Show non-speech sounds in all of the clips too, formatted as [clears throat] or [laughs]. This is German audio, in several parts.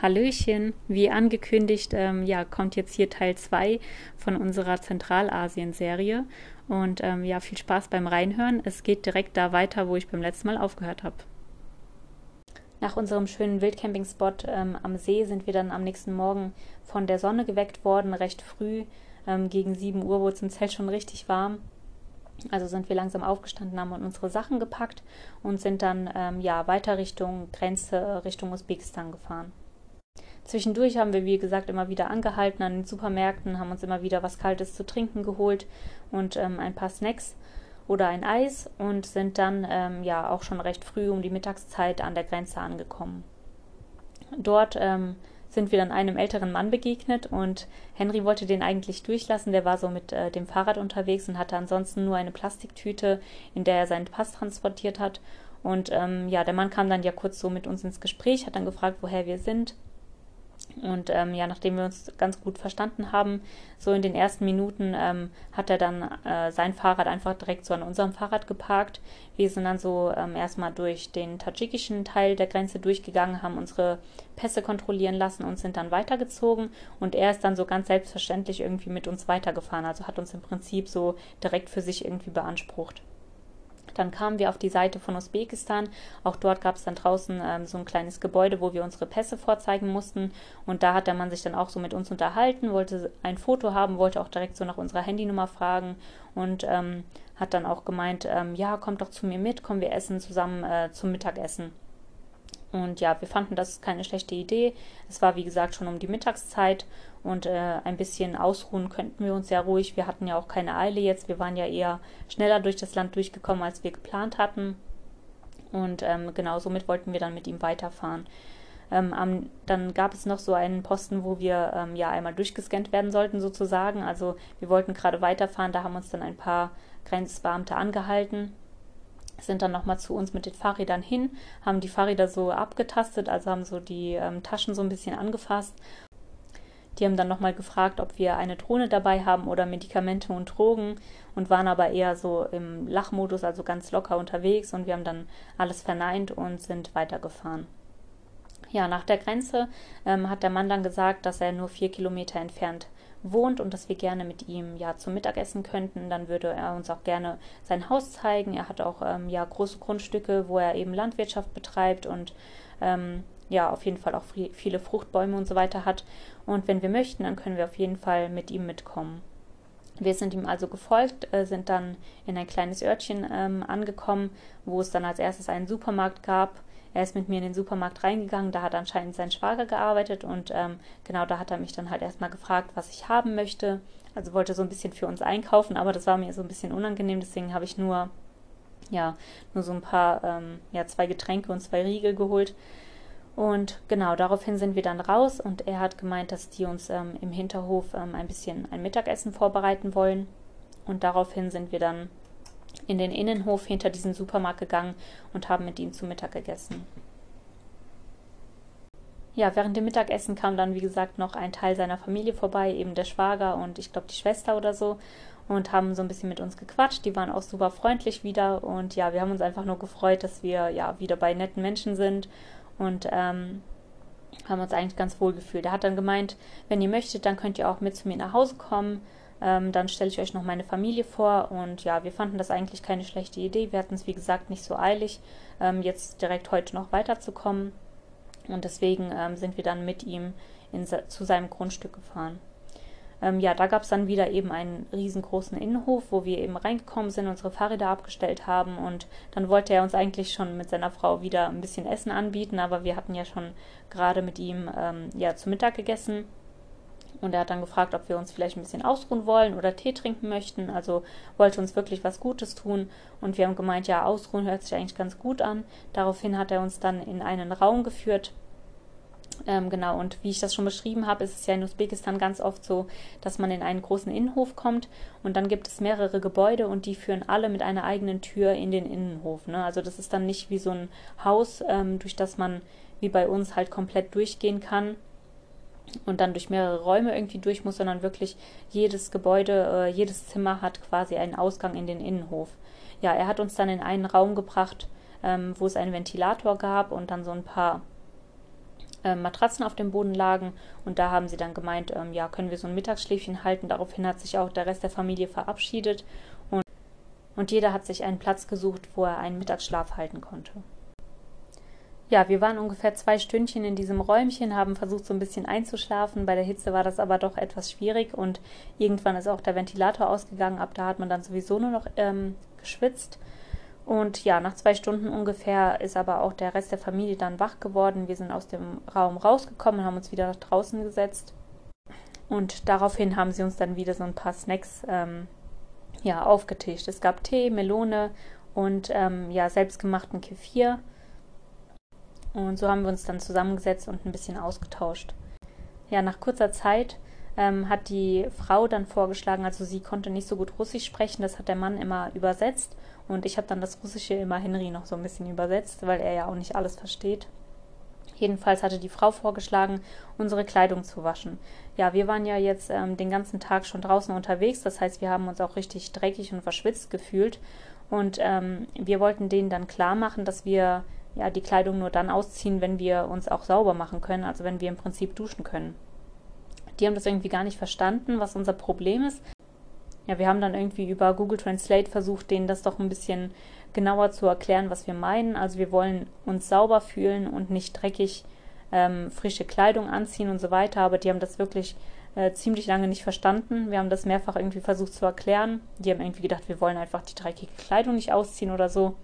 Hallöchen, wie angekündigt, ähm, ja, kommt jetzt hier Teil 2 von unserer Zentralasien-Serie. Und ähm, ja, viel Spaß beim Reinhören. Es geht direkt da weiter, wo ich beim letzten Mal aufgehört habe. Nach unserem schönen Wildcamping-Spot ähm, am See sind wir dann am nächsten Morgen von der Sonne geweckt worden, recht früh. Ähm, gegen 7 Uhr wurde es im Zelt schon richtig warm. Also sind wir langsam aufgestanden, haben unsere Sachen gepackt und sind dann ähm, ja weiter Richtung Grenze, Richtung Usbekistan gefahren. Zwischendurch haben wir, wie gesagt, immer wieder angehalten an den Supermärkten, haben uns immer wieder was Kaltes zu trinken geholt und ähm, ein paar Snacks oder ein Eis und sind dann ähm, ja auch schon recht früh um die Mittagszeit an der Grenze angekommen. Dort ähm, sind wir dann einem älteren Mann begegnet und Henry wollte den eigentlich durchlassen. Der war so mit äh, dem Fahrrad unterwegs und hatte ansonsten nur eine Plastiktüte, in der er seinen Pass transportiert hat. Und ähm, ja, der Mann kam dann ja kurz so mit uns ins Gespräch, hat dann gefragt, woher wir sind und ähm, ja, nachdem wir uns ganz gut verstanden haben, so in den ersten Minuten ähm, hat er dann äh, sein Fahrrad einfach direkt so an unserem Fahrrad geparkt. Wir sind dann so ähm, erstmal durch den tadschikischen Teil der Grenze durchgegangen, haben unsere Pässe kontrollieren lassen und sind dann weitergezogen. Und er ist dann so ganz selbstverständlich irgendwie mit uns weitergefahren, also hat uns im Prinzip so direkt für sich irgendwie beansprucht. Dann kamen wir auf die Seite von Usbekistan. Auch dort gab es dann draußen ähm, so ein kleines Gebäude, wo wir unsere Pässe vorzeigen mussten. Und da hat der Mann sich dann auch so mit uns unterhalten, wollte ein Foto haben, wollte auch direkt so nach unserer Handynummer fragen und ähm, hat dann auch gemeint, ähm, ja, kommt doch zu mir mit, kommen wir essen zusammen äh, zum Mittagessen. Und ja, wir fanden das keine schlechte Idee. Es war, wie gesagt, schon um die Mittagszeit und äh, ein bisschen ausruhen könnten wir uns ja ruhig. Wir hatten ja auch keine Eile jetzt. Wir waren ja eher schneller durch das Land durchgekommen, als wir geplant hatten. Und ähm, genau somit wollten wir dann mit ihm weiterfahren. Ähm, am, dann gab es noch so einen Posten, wo wir ähm, ja einmal durchgescannt werden sollten, sozusagen. Also wir wollten gerade weiterfahren, da haben uns dann ein paar Grenzbeamte angehalten sind dann nochmal zu uns mit den Fahrrädern hin, haben die Fahrräder so abgetastet, also haben so die ähm, Taschen so ein bisschen angefasst. Die haben dann nochmal gefragt, ob wir eine Drohne dabei haben oder Medikamente und Drogen und waren aber eher so im Lachmodus, also ganz locker unterwegs und wir haben dann alles verneint und sind weitergefahren. Ja, nach der Grenze ähm, hat der Mann dann gesagt, dass er nur vier Kilometer entfernt wohnt und dass wir gerne mit ihm ja zum Mittagessen könnten. Dann würde er uns auch gerne sein Haus zeigen. Er hat auch ähm, ja große Grundstücke, wo er eben Landwirtschaft betreibt und ähm, ja auf jeden Fall auch viele Fruchtbäume und so weiter hat. Und wenn wir möchten, dann können wir auf jeden Fall mit ihm mitkommen. Wir sind ihm also gefolgt, äh, sind dann in ein kleines Örtchen ähm, angekommen, wo es dann als erstes einen Supermarkt gab er ist mit mir in den Supermarkt reingegangen, da hat anscheinend sein Schwager gearbeitet und ähm, genau da hat er mich dann halt erstmal gefragt, was ich haben möchte. Also wollte so ein bisschen für uns einkaufen, aber das war mir so ein bisschen unangenehm, deswegen habe ich nur, ja, nur so ein paar, ähm, ja, zwei Getränke und zwei Riegel geholt. Und genau, daraufhin sind wir dann raus und er hat gemeint, dass die uns ähm, im Hinterhof ähm, ein bisschen ein Mittagessen vorbereiten wollen. Und daraufhin sind wir dann in den Innenhof hinter diesem Supermarkt gegangen und haben mit ihm zu Mittag gegessen. Ja, während dem Mittagessen kam dann, wie gesagt, noch ein Teil seiner Familie vorbei, eben der Schwager und ich glaube die Schwester oder so, und haben so ein bisschen mit uns gequatscht. Die waren auch super freundlich wieder und ja, wir haben uns einfach nur gefreut, dass wir ja wieder bei netten Menschen sind und ähm, haben uns eigentlich ganz wohl gefühlt. Er hat dann gemeint, wenn ihr möchtet, dann könnt ihr auch mit zu mir nach Hause kommen. Ähm, dann stelle ich euch noch meine Familie vor und ja, wir fanden das eigentlich keine schlechte Idee. Wir hatten es, wie gesagt, nicht so eilig, ähm, jetzt direkt heute noch weiterzukommen und deswegen ähm, sind wir dann mit ihm in, zu seinem Grundstück gefahren. Ähm, ja, da gab es dann wieder eben einen riesengroßen Innenhof, wo wir eben reingekommen sind, unsere Fahrräder abgestellt haben und dann wollte er uns eigentlich schon mit seiner Frau wieder ein bisschen Essen anbieten, aber wir hatten ja schon gerade mit ihm ähm, ja zu Mittag gegessen und er hat dann gefragt, ob wir uns vielleicht ein bisschen ausruhen wollen oder Tee trinken möchten. Also wollte uns wirklich was Gutes tun. Und wir haben gemeint, ja, ausruhen hört sich eigentlich ganz gut an. Daraufhin hat er uns dann in einen Raum geführt. Ähm, genau, und wie ich das schon beschrieben habe, ist es ja in Usbekistan ganz oft so, dass man in einen großen Innenhof kommt und dann gibt es mehrere Gebäude und die führen alle mit einer eigenen Tür in den Innenhof. Ne? Also das ist dann nicht wie so ein Haus, ähm, durch das man wie bei uns halt komplett durchgehen kann, und dann durch mehrere Räume irgendwie durch muss, sondern wirklich jedes Gebäude, äh, jedes Zimmer hat quasi einen Ausgang in den Innenhof. Ja, er hat uns dann in einen Raum gebracht, ähm, wo es einen Ventilator gab und dann so ein paar äh, Matratzen auf dem Boden lagen. Und da haben sie dann gemeint, ähm, ja, können wir so ein Mittagsschläfchen halten. Daraufhin hat sich auch der Rest der Familie verabschiedet und, und jeder hat sich einen Platz gesucht, wo er einen Mittagsschlaf halten konnte. Ja, wir waren ungefähr zwei Stündchen in diesem Räumchen, haben versucht, so ein bisschen einzuschlafen. Bei der Hitze war das aber doch etwas schwierig und irgendwann ist auch der Ventilator ausgegangen. Ab da hat man dann sowieso nur noch ähm, geschwitzt. Und ja, nach zwei Stunden ungefähr ist aber auch der Rest der Familie dann wach geworden. Wir sind aus dem Raum rausgekommen haben uns wieder nach draußen gesetzt. Und daraufhin haben sie uns dann wieder so ein paar Snacks ähm, ja, aufgetischt. Es gab Tee, Melone und ähm, ja, selbstgemachten Kefir. Und so haben wir uns dann zusammengesetzt und ein bisschen ausgetauscht. Ja, nach kurzer Zeit ähm, hat die Frau dann vorgeschlagen, also sie konnte nicht so gut Russisch sprechen, das hat der Mann immer übersetzt und ich habe dann das Russische immer Henry noch so ein bisschen übersetzt, weil er ja auch nicht alles versteht. Jedenfalls hatte die Frau vorgeschlagen, unsere Kleidung zu waschen. Ja, wir waren ja jetzt ähm, den ganzen Tag schon draußen unterwegs, das heißt, wir haben uns auch richtig dreckig und verschwitzt gefühlt. Und ähm, wir wollten denen dann klar machen, dass wir ja die Kleidung nur dann ausziehen, wenn wir uns auch sauber machen können, also wenn wir im Prinzip duschen können. Die haben das irgendwie gar nicht verstanden, was unser Problem ist ja, wir haben dann irgendwie über Google Translate versucht, denen das doch ein bisschen genauer zu erklären, was wir meinen. Also wir wollen uns sauber fühlen und nicht dreckig ähm, frische Kleidung anziehen und so weiter. Aber die haben das wirklich äh, ziemlich lange nicht verstanden. Wir haben das mehrfach irgendwie versucht zu erklären. Die haben irgendwie gedacht, wir wollen einfach die dreckige Kleidung nicht ausziehen oder so.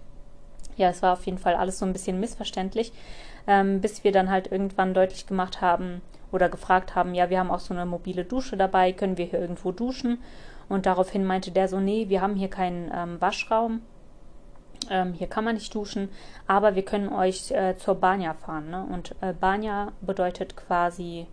Ja, es war auf jeden Fall alles so ein bisschen missverständlich, ähm, bis wir dann halt irgendwann deutlich gemacht haben oder gefragt haben, ja, wir haben auch so eine mobile Dusche dabei, können wir hier irgendwo duschen? Und daraufhin meinte der so, nee, wir haben hier keinen ähm, Waschraum. Ähm, hier kann man nicht duschen, aber wir können euch äh, zur Banya fahren. Ne? Und äh, Banya bedeutet quasi,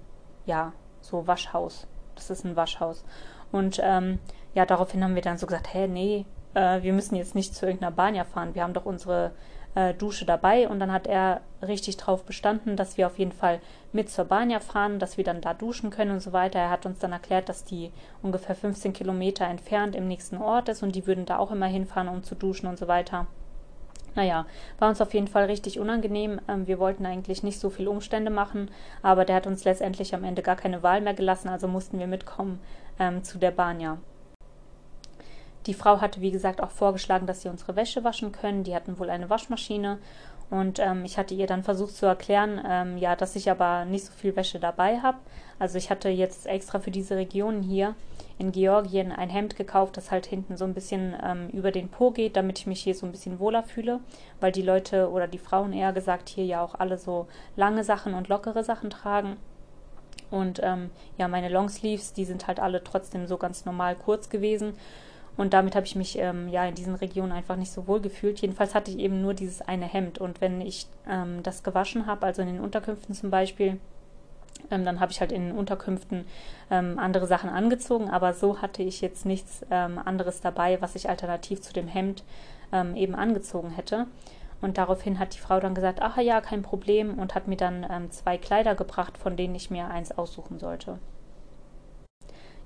ja, so Waschhaus. Das ist ein Waschhaus. Und ähm, ja, daraufhin haben wir dann so gesagt, hä, nee, äh, wir müssen jetzt nicht zu irgendeiner Banya fahren. Wir haben doch unsere äh, Dusche dabei und dann hat er richtig drauf bestanden, dass wir auf jeden Fall mit zur Banja fahren, dass wir dann da duschen können und so weiter. Er hat uns dann erklärt, dass die ungefähr 15 Kilometer entfernt im nächsten Ort ist und die würden da auch immer hinfahren, um zu duschen und so weiter. Naja, war uns auf jeden Fall richtig unangenehm. Ähm, wir wollten eigentlich nicht so viel Umstände machen, aber der hat uns letztendlich am Ende gar keine Wahl mehr gelassen, also mussten wir mitkommen ähm, zu der Banja. Die Frau hatte, wie gesagt, auch vorgeschlagen, dass sie unsere Wäsche waschen können. Die hatten wohl eine Waschmaschine. Und ähm, ich hatte ihr dann versucht zu erklären, ähm, ja, dass ich aber nicht so viel Wäsche dabei habe. Also ich hatte jetzt extra für diese Region hier in Georgien ein Hemd gekauft, das halt hinten so ein bisschen ähm, über den Po geht, damit ich mich hier so ein bisschen wohler fühle, weil die Leute oder die Frauen eher gesagt hier ja auch alle so lange Sachen und lockere Sachen tragen. Und ähm, ja, meine Longsleeves, die sind halt alle trotzdem so ganz normal kurz gewesen. Und damit habe ich mich ähm, ja in diesen Regionen einfach nicht so wohl gefühlt. Jedenfalls hatte ich eben nur dieses eine Hemd. Und wenn ich ähm, das gewaschen habe, also in den Unterkünften zum Beispiel, ähm, dann habe ich halt in den Unterkünften ähm, andere Sachen angezogen. Aber so hatte ich jetzt nichts ähm, anderes dabei, was ich alternativ zu dem Hemd ähm, eben angezogen hätte. Und daraufhin hat die Frau dann gesagt, ach ja, kein Problem und hat mir dann zwei Kleider gebracht, von denen ich mir eins aussuchen sollte.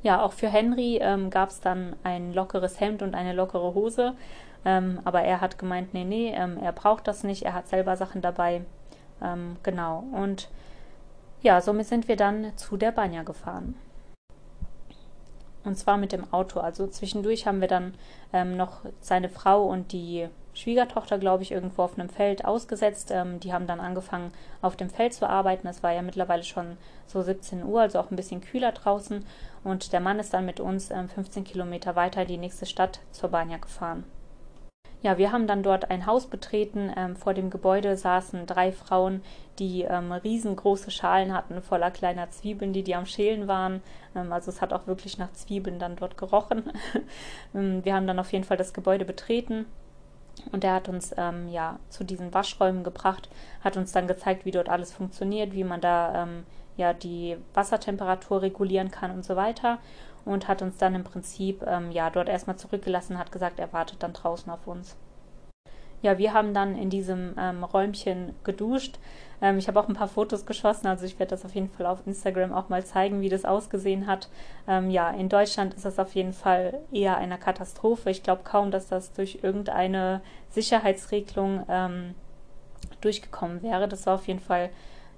Ja, auch für Henry ähm, gab es dann ein lockeres Hemd und eine lockere Hose. Ähm, aber er hat gemeint, nee, nee, ähm, er braucht das nicht, er hat selber Sachen dabei. Ähm, genau. Und ja, somit sind wir dann zu der Banja gefahren. Und zwar mit dem Auto. Also zwischendurch haben wir dann ähm, noch seine Frau und die Schwiegertochter, glaube ich, irgendwo auf einem Feld ausgesetzt. Ähm, die haben dann angefangen, auf dem Feld zu arbeiten. Es war ja mittlerweile schon so 17 Uhr, also auch ein bisschen kühler draußen. Und der Mann ist dann mit uns ähm, 15 Kilometer weiter in die nächste Stadt zur Banja gefahren. Ja, wir haben dann dort ein Haus betreten. Ähm, vor dem Gebäude saßen drei Frauen, die ähm, riesengroße Schalen hatten voller kleiner Zwiebeln, die die am Schälen waren. Ähm, also es hat auch wirklich nach Zwiebeln dann dort gerochen. [laughs] Ähm, wir haben dann auf jeden Fall das Gebäude betreten und er hat uns ähm, ja zu diesen Waschräumen gebracht, hat uns dann gezeigt, wie dort alles funktioniert, wie man da ähm, ja die Wassertemperatur regulieren kann und so weiter. Und hat uns dann im Prinzip ähm, ja dort erstmal zurückgelassen, hat gesagt, er wartet dann draußen auf uns. Ja, wir haben dann in diesem ähm, Räumchen geduscht. Ähm, ich habe auch ein paar Fotos geschossen, also ich werde das auf jeden Fall auf Instagram auch mal zeigen, wie das ausgesehen hat. Ähm, ja, in Deutschland ist das auf jeden Fall eher eine Katastrophe. Ich glaube kaum, dass das durch irgendeine Sicherheitsregelung ähm, durchgekommen wäre. Das war auf jeden Fall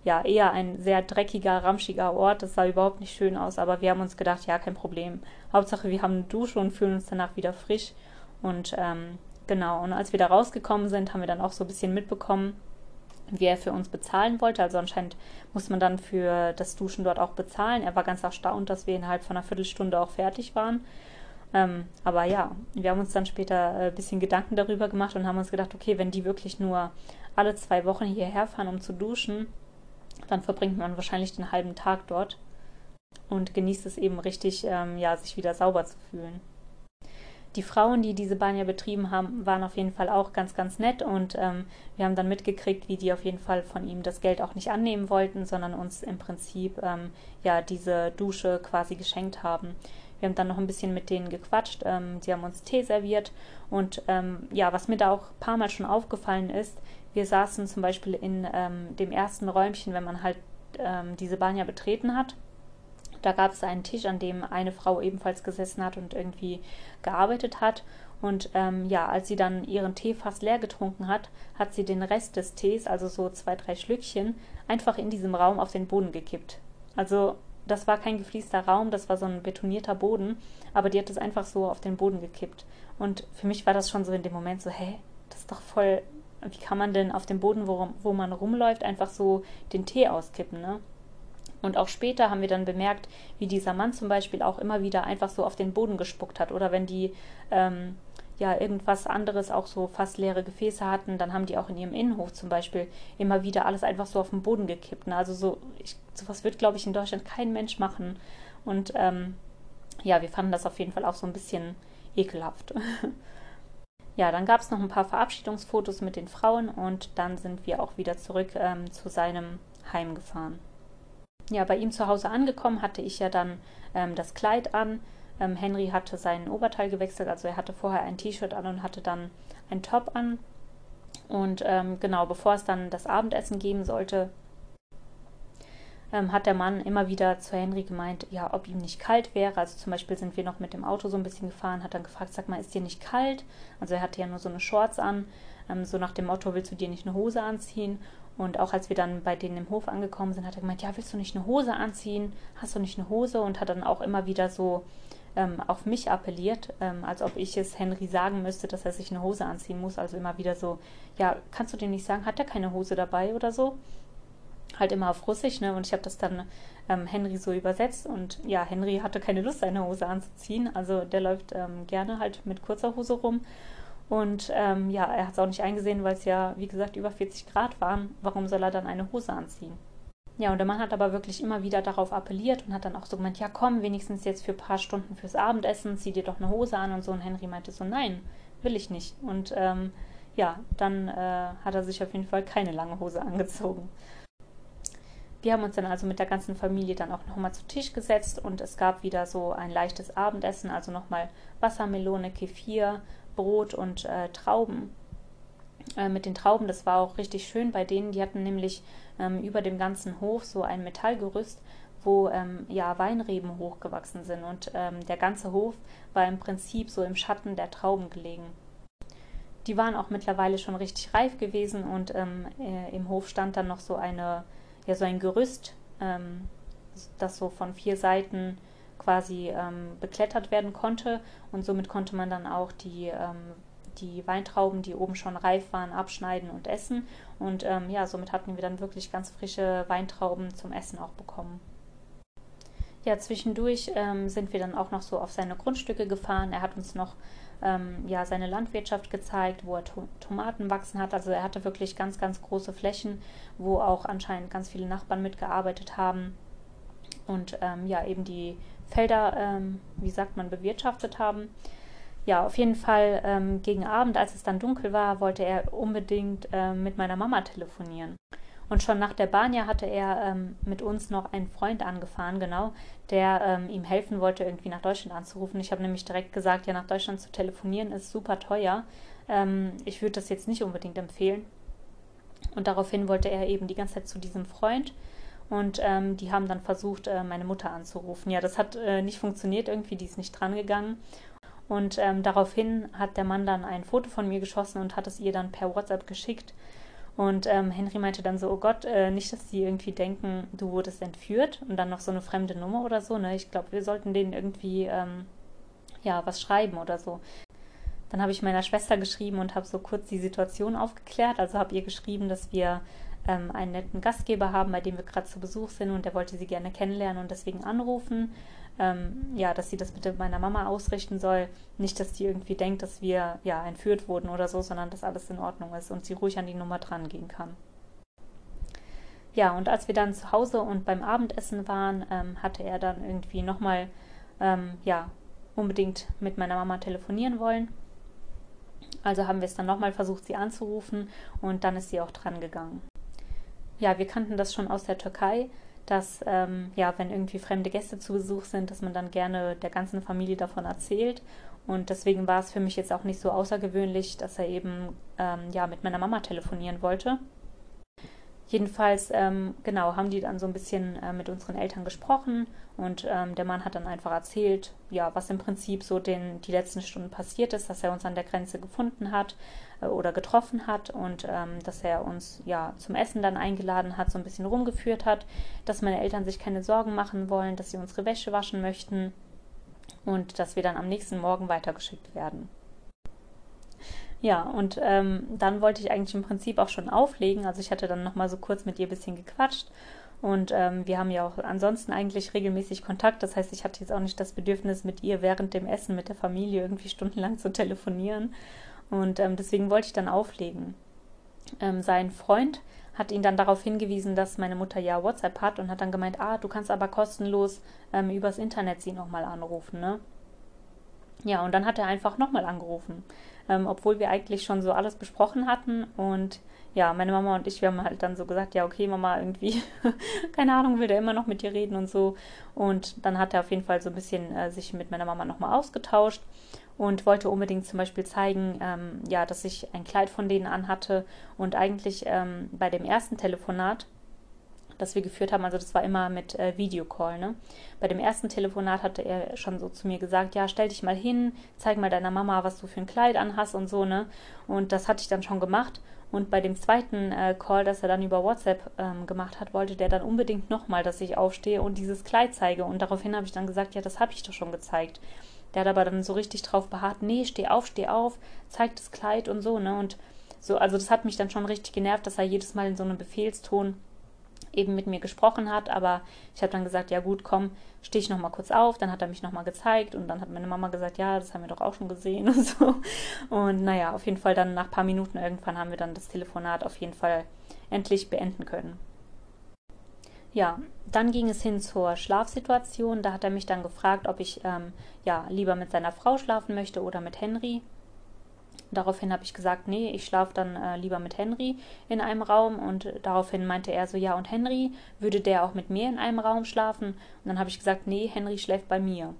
ja eher ein sehr dreckiger, ramschiger Ort. Das sah überhaupt nicht schön aus, aber wir haben uns gedacht, ja, kein Problem. Hauptsache, wir haben eine Dusche und fühlen uns danach wieder frisch. Und ähm, genau, und als wir da rausgekommen sind, haben wir dann auch so ein bisschen mitbekommen, wie er für uns bezahlen wollte. Also anscheinend muss man dann für das Duschen dort auch bezahlen. Er war ganz erstaunt, dass wir innerhalb von einer Viertelstunde auch fertig waren. Ähm, aber ja, wir haben uns dann später ein äh, bisschen Gedanken darüber gemacht und haben uns gedacht, okay, wenn die wirklich nur alle zwei Wochen hierher fahren, um zu duschen, dann verbringt man wahrscheinlich den halben Tag dort und genießt es eben richtig, ähm, ja, sich wieder sauber zu fühlen. Die Frauen, die diese Bahn ja betrieben haben, waren auf jeden Fall auch ganz, ganz nett und ähm, wir haben dann mitgekriegt, wie die auf jeden Fall von ihm das Geld auch nicht annehmen wollten, sondern uns im Prinzip ähm, ja diese Dusche quasi geschenkt haben. Wir haben dann noch ein bisschen mit denen gequatscht. Ähm, sie haben uns Tee serviert. Und ähm, ja, was mir da auch ein paar Mal schon aufgefallen ist, wir saßen zum Beispiel in ähm, dem ersten Räumchen, wenn man halt ähm, diese Bahn ja betreten hat. Da gab es einen Tisch, an dem eine Frau ebenfalls gesessen hat und irgendwie gearbeitet hat. Und ähm, ja, als sie dann ihren Tee fast leer getrunken hat, hat sie den Rest des Tees, also so zwei, drei Schlückchen, einfach in diesem Raum auf den Boden gekippt. Also das war kein gefliester Raum, das war so ein betonierter Boden, aber die hat es einfach so auf den Boden gekippt. Und für mich war das schon so in dem Moment so, hä, das ist doch voll, wie kann man denn auf dem Boden, wo, wo man rumläuft, einfach so den Tee auskippen, ne? Und auch später haben wir dann bemerkt, wie dieser Mann zum Beispiel auch immer wieder einfach so auf den Boden gespuckt hat. Oder wenn die ähm, ja irgendwas anderes, auch so fast leere Gefäße hatten, dann haben die auch in ihrem Innenhof zum Beispiel immer wieder alles einfach so auf den Boden gekippt. Ne? Also so, ich, sowas wird, glaube ich, in Deutschland kein Mensch machen. Und ähm, ja, wir fanden das auf jeden Fall auch so ein bisschen ekelhaft. [laughs] ja, dann gab es noch ein paar Verabschiedungsfotos mit den Frauen und dann sind wir auch wieder zurück ähm, zu seinem Heim gefahren. Ja, bei ihm zu Hause angekommen hatte ich ja dann ähm, das Kleid an ähm, Henry hatte sein Oberteil gewechselt, also er hatte vorher ein T-Shirt an und hatte dann ein Top an. Und ähm, genau, bevor es dann das Abendessen geben sollte, ähm, hat der Mann immer wieder zu Henry gemeint, ja, ob ihm nicht kalt wäre. Also zum Beispiel sind wir noch mit dem Auto so ein bisschen gefahren, hat dann gefragt, sag mal, ist dir nicht kalt? Also er hatte ja nur so eine Shorts an, ähm, so nach dem Motto, willst du dir nicht eine Hose anziehen? Und auch als wir dann bei denen im Hof angekommen sind, hat er gemeint, ja, willst du nicht eine Hose anziehen? Hast du nicht eine Hose? Und hat dann auch immer wieder so ähm, auf mich appelliert, ähm, als ob ich es Henry sagen müsste, dass er sich eine Hose anziehen muss. Also immer wieder so, ja, kannst du dir nicht sagen, hat er keine Hose dabei oder so? Halt immer auf Russisch, ne? Und ich habe das dann ähm, Henry so übersetzt und ja, Henry hatte keine Lust, seine Hose anzuziehen. Also der läuft ähm, gerne halt mit kurzer Hose rum. Und ähm, ja, er hat es auch nicht eingesehen, weil es ja, wie gesagt, über 40 Grad waren. Warum soll er dann eine Hose anziehen? Ja, und der Mann hat aber wirklich immer wieder darauf appelliert und hat dann auch so gemeint, ja komm, wenigstens jetzt für ein paar Stunden fürs Abendessen, zieh dir doch eine Hose an und so. Und Henry meinte so, nein, will ich nicht. Und ähm, ja, dann äh, hat er sich auf jeden Fall keine lange Hose angezogen. Wir haben uns dann also mit der ganzen Familie dann auch nochmal zu Tisch gesetzt und es gab wieder so ein leichtes Abendessen, also nochmal Wassermelone, Kefir, Brot und äh, Trauben. Äh, mit den Trauben, das war auch richtig schön bei denen. Die hatten nämlich ähm, über dem ganzen Hof so ein Metallgerüst, wo ähm, ja Weinreben hochgewachsen sind und ähm, der ganze Hof war im Prinzip so im Schatten der Trauben gelegen. Die waren auch mittlerweile schon richtig reif gewesen und ähm, äh, im Hof stand dann noch so eine ja so ein Gerüst, ähm, das so von vier Seiten quasi ähm, beklettert werden konnte und somit konnte man dann auch die die Weintrauben, die oben schon reif waren, abschneiden und essen. Und ähm, ja, somit hatten wir dann wirklich ganz frische Weintrauben zum Essen auch bekommen. Ja, zwischendurch ähm, sind wir dann auch noch so auf seine Grundstücke gefahren. Er hat uns noch ähm, ja, seine Landwirtschaft gezeigt, wo er to Tomaten wachsen hat. Also er hatte wirklich ganz, ganz große Flächen, wo auch anscheinend ganz viele Nachbarn mitgearbeitet haben und ähm, ja, eben die Felder, ähm, wie sagt man, bewirtschaftet haben ja, auf jeden Fall ähm, gegen Abend, als es dann dunkel war, wollte er unbedingt ähm, mit meiner Mama telefonieren. Und schon nach der Bahn hatte er ähm, mit uns noch einen Freund angefahren, genau, der ähm, ihm helfen wollte, irgendwie nach Deutschland anzurufen. Ich habe nämlich direkt gesagt, ja, nach Deutschland zu telefonieren ist super teuer. Ähm, ich würde das jetzt nicht unbedingt empfehlen. Und daraufhin wollte er eben die ganze Zeit zu diesem Freund. Und ähm, die haben dann versucht, äh, meine Mutter anzurufen. Ja, das hat äh, nicht funktioniert irgendwie, die ist nicht dran gegangen. Und ähm, daraufhin hat der Mann dann ein Foto von mir geschossen und hat es ihr dann per WhatsApp geschickt. Und ähm, Henry meinte dann so, oh Gott, äh, nicht, dass die irgendwie denken, du wurdest entführt und dann noch so eine fremde Nummer oder so. Ne? Ich glaube, wir sollten denen irgendwie ähm, ja was schreiben oder so. Dann habe ich meiner Schwester geschrieben und habe so kurz die Situation aufgeklärt. Also habe ihr geschrieben, dass wir ähm, einen netten Gastgeber haben, bei dem wir gerade zu Besuch sind und der wollte sie gerne kennenlernen und deswegen anrufen. Ähm, ja, dass sie das bitte meiner Mama ausrichten soll. Nicht, dass die irgendwie denkt, dass wir ja entführt wurden oder so, sondern dass alles in Ordnung ist und sie ruhig an die Nummer dran gehen kann. Ja, und als wir dann zu Hause und beim Abendessen waren, ähm, hatte er dann irgendwie nochmal, ähm, ja, unbedingt mit meiner Mama telefonieren wollen. Also haben wir es dann nochmal versucht, sie anzurufen und dann ist sie auch dran gegangen. Ja, wir kannten das schon aus der Türkei, dass, ähm, ja, wenn irgendwie fremde Gäste zu Besuch sind, dass man dann gerne der ganzen Familie davon erzählt. Und deswegen war es für mich jetzt auch nicht so außergewöhnlich, dass er eben, ähm, ja, mit meiner Mama telefonieren wollte. Jedenfalls, ähm, genau, haben die dann so ein bisschen äh, mit unseren Eltern gesprochen und ähm, der Mann hat dann einfach erzählt, ja, was im Prinzip so den, die letzten Stunden passiert ist, dass er uns an der Grenze gefunden hat äh, oder getroffen hat und ähm, dass er uns ja zum Essen dann eingeladen hat, so ein bisschen rumgeführt hat, dass meine Eltern sich keine Sorgen machen wollen, dass sie unsere Wäsche waschen möchten und dass wir dann am nächsten Morgen weitergeschickt werden. Ja, und ähm, dann wollte ich eigentlich im Prinzip auch schon auflegen. Also ich hatte dann nochmal so kurz mit ihr ein bisschen gequatscht. Und ähm, wir haben ja auch ansonsten eigentlich regelmäßig Kontakt. Das heißt, ich hatte jetzt auch nicht das Bedürfnis, mit ihr während dem Essen mit der Familie irgendwie stundenlang zu telefonieren. Und ähm, deswegen wollte ich dann auflegen. Ähm, sein Freund hat ihn dann darauf hingewiesen, dass meine Mutter ja WhatsApp hat und hat dann gemeint, ah, du kannst aber kostenlos ähm, übers Internet sie nochmal anrufen, ne? Ja, und dann hat er einfach nochmal angerufen ähm, obwohl wir eigentlich schon so alles besprochen hatten. Und ja, meine Mama und ich, wir haben halt dann so gesagt, ja, okay, Mama, irgendwie, [laughs] keine Ahnung, will der immer noch mit dir reden und so. Und dann hat er auf jeden Fall so ein bisschen äh, sich mit meiner Mama nochmal ausgetauscht und wollte unbedingt zum Beispiel zeigen, ähm, ja, dass ich ein Kleid von denen anhatte. Und eigentlich ähm, bei dem ersten Telefonat das wir geführt haben, also das war immer mit äh, Videocall. Ne? Bei dem ersten Telefonat hatte er schon so zu mir gesagt, ja, stell dich mal hin, zeig mal deiner Mama, was du für ein Kleid anhast und so, ne? Und das hatte ich dann schon gemacht. Und bei dem zweiten äh, Call, das er dann über WhatsApp ähm, gemacht hat, wollte der dann unbedingt nochmal, dass ich aufstehe und dieses Kleid zeige. Und daraufhin habe ich dann gesagt, ja, das habe ich doch schon gezeigt. Der hat aber dann so richtig drauf beharrt, nee, steh auf, steh auf, zeig das Kleid und so, ne? Und so, also das hat mich dann schon richtig genervt, dass er jedes Mal in so einem Befehlston eben mit mir gesprochen hat, aber ich habe dann gesagt, ja gut, komm, stehe ich nochmal kurz auf, dann hat er mich nochmal gezeigt und dann hat meine Mama gesagt, ja, das haben wir doch auch schon gesehen [laughs] und so. Und naja, auf jeden Fall dann nach ein paar Minuten irgendwann haben wir dann das Telefonat auf jeden Fall endlich beenden können. Ja, dann ging es hin zur Schlafsituation. Da hat er mich dann gefragt, ob ich ähm, ja lieber mit seiner Frau schlafen möchte oder mit Henry. Daraufhin habe ich gesagt, nee, ich schlafe dann äh, lieber mit Henry in einem Raum. Und daraufhin meinte er so, ja, und Henry, würde der auch mit mir in einem Raum schlafen? Und dann habe ich gesagt, nee, Henry schläft bei mir.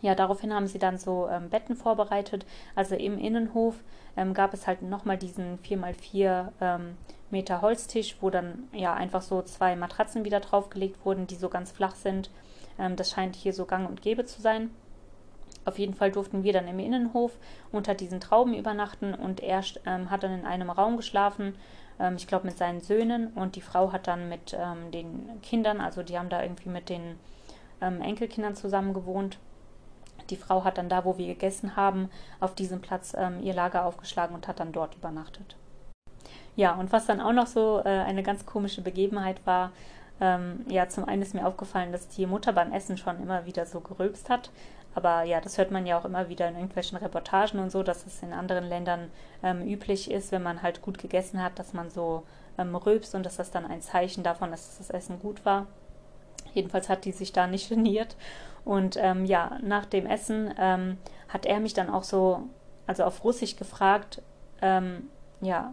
Ja, daraufhin haben sie dann so ähm, Betten vorbereitet. Also im Innenhof ähm, gab es halt nochmal diesen 4x4 ähm, Meter Holztisch, wo dann ja einfach so zwei Matratzen wieder draufgelegt wurden, die so ganz flach sind. Ähm, das scheint hier so gang und gäbe zu sein. Auf jeden Fall durften wir dann im Innenhof unter diesen Trauben übernachten und er ähm, hat dann in einem Raum geschlafen, ähm, ich glaube mit seinen Söhnen und die Frau hat dann mit den Kindern, also die haben da irgendwie mit den Enkelkindern zusammen gewohnt. Die Frau hat dann da, wo wir gegessen haben, auf diesem Platz ähm, ihr Lager aufgeschlagen und hat dann dort übernachtet. Ja, und was dann auch noch so äh, eine ganz komische Begebenheit war, ähm, ja, zum einen ist mir aufgefallen, dass die Mutter beim Essen schon immer wieder so gerülpst hat. Aber ja, das hört man ja auch immer wieder in irgendwelchen Reportagen und so, dass es in anderen Ländern ähm, üblich ist, wenn man halt gut gegessen hat, dass man so ähm, rülpst und dass das dann ein Zeichen davon ist, dass das Essen gut war. Jedenfalls hat die sich da nicht geniert. Und ähm, ja, nach dem Essen ähm, hat er mich dann auch so, also auf Russisch gefragt, ähm, ja,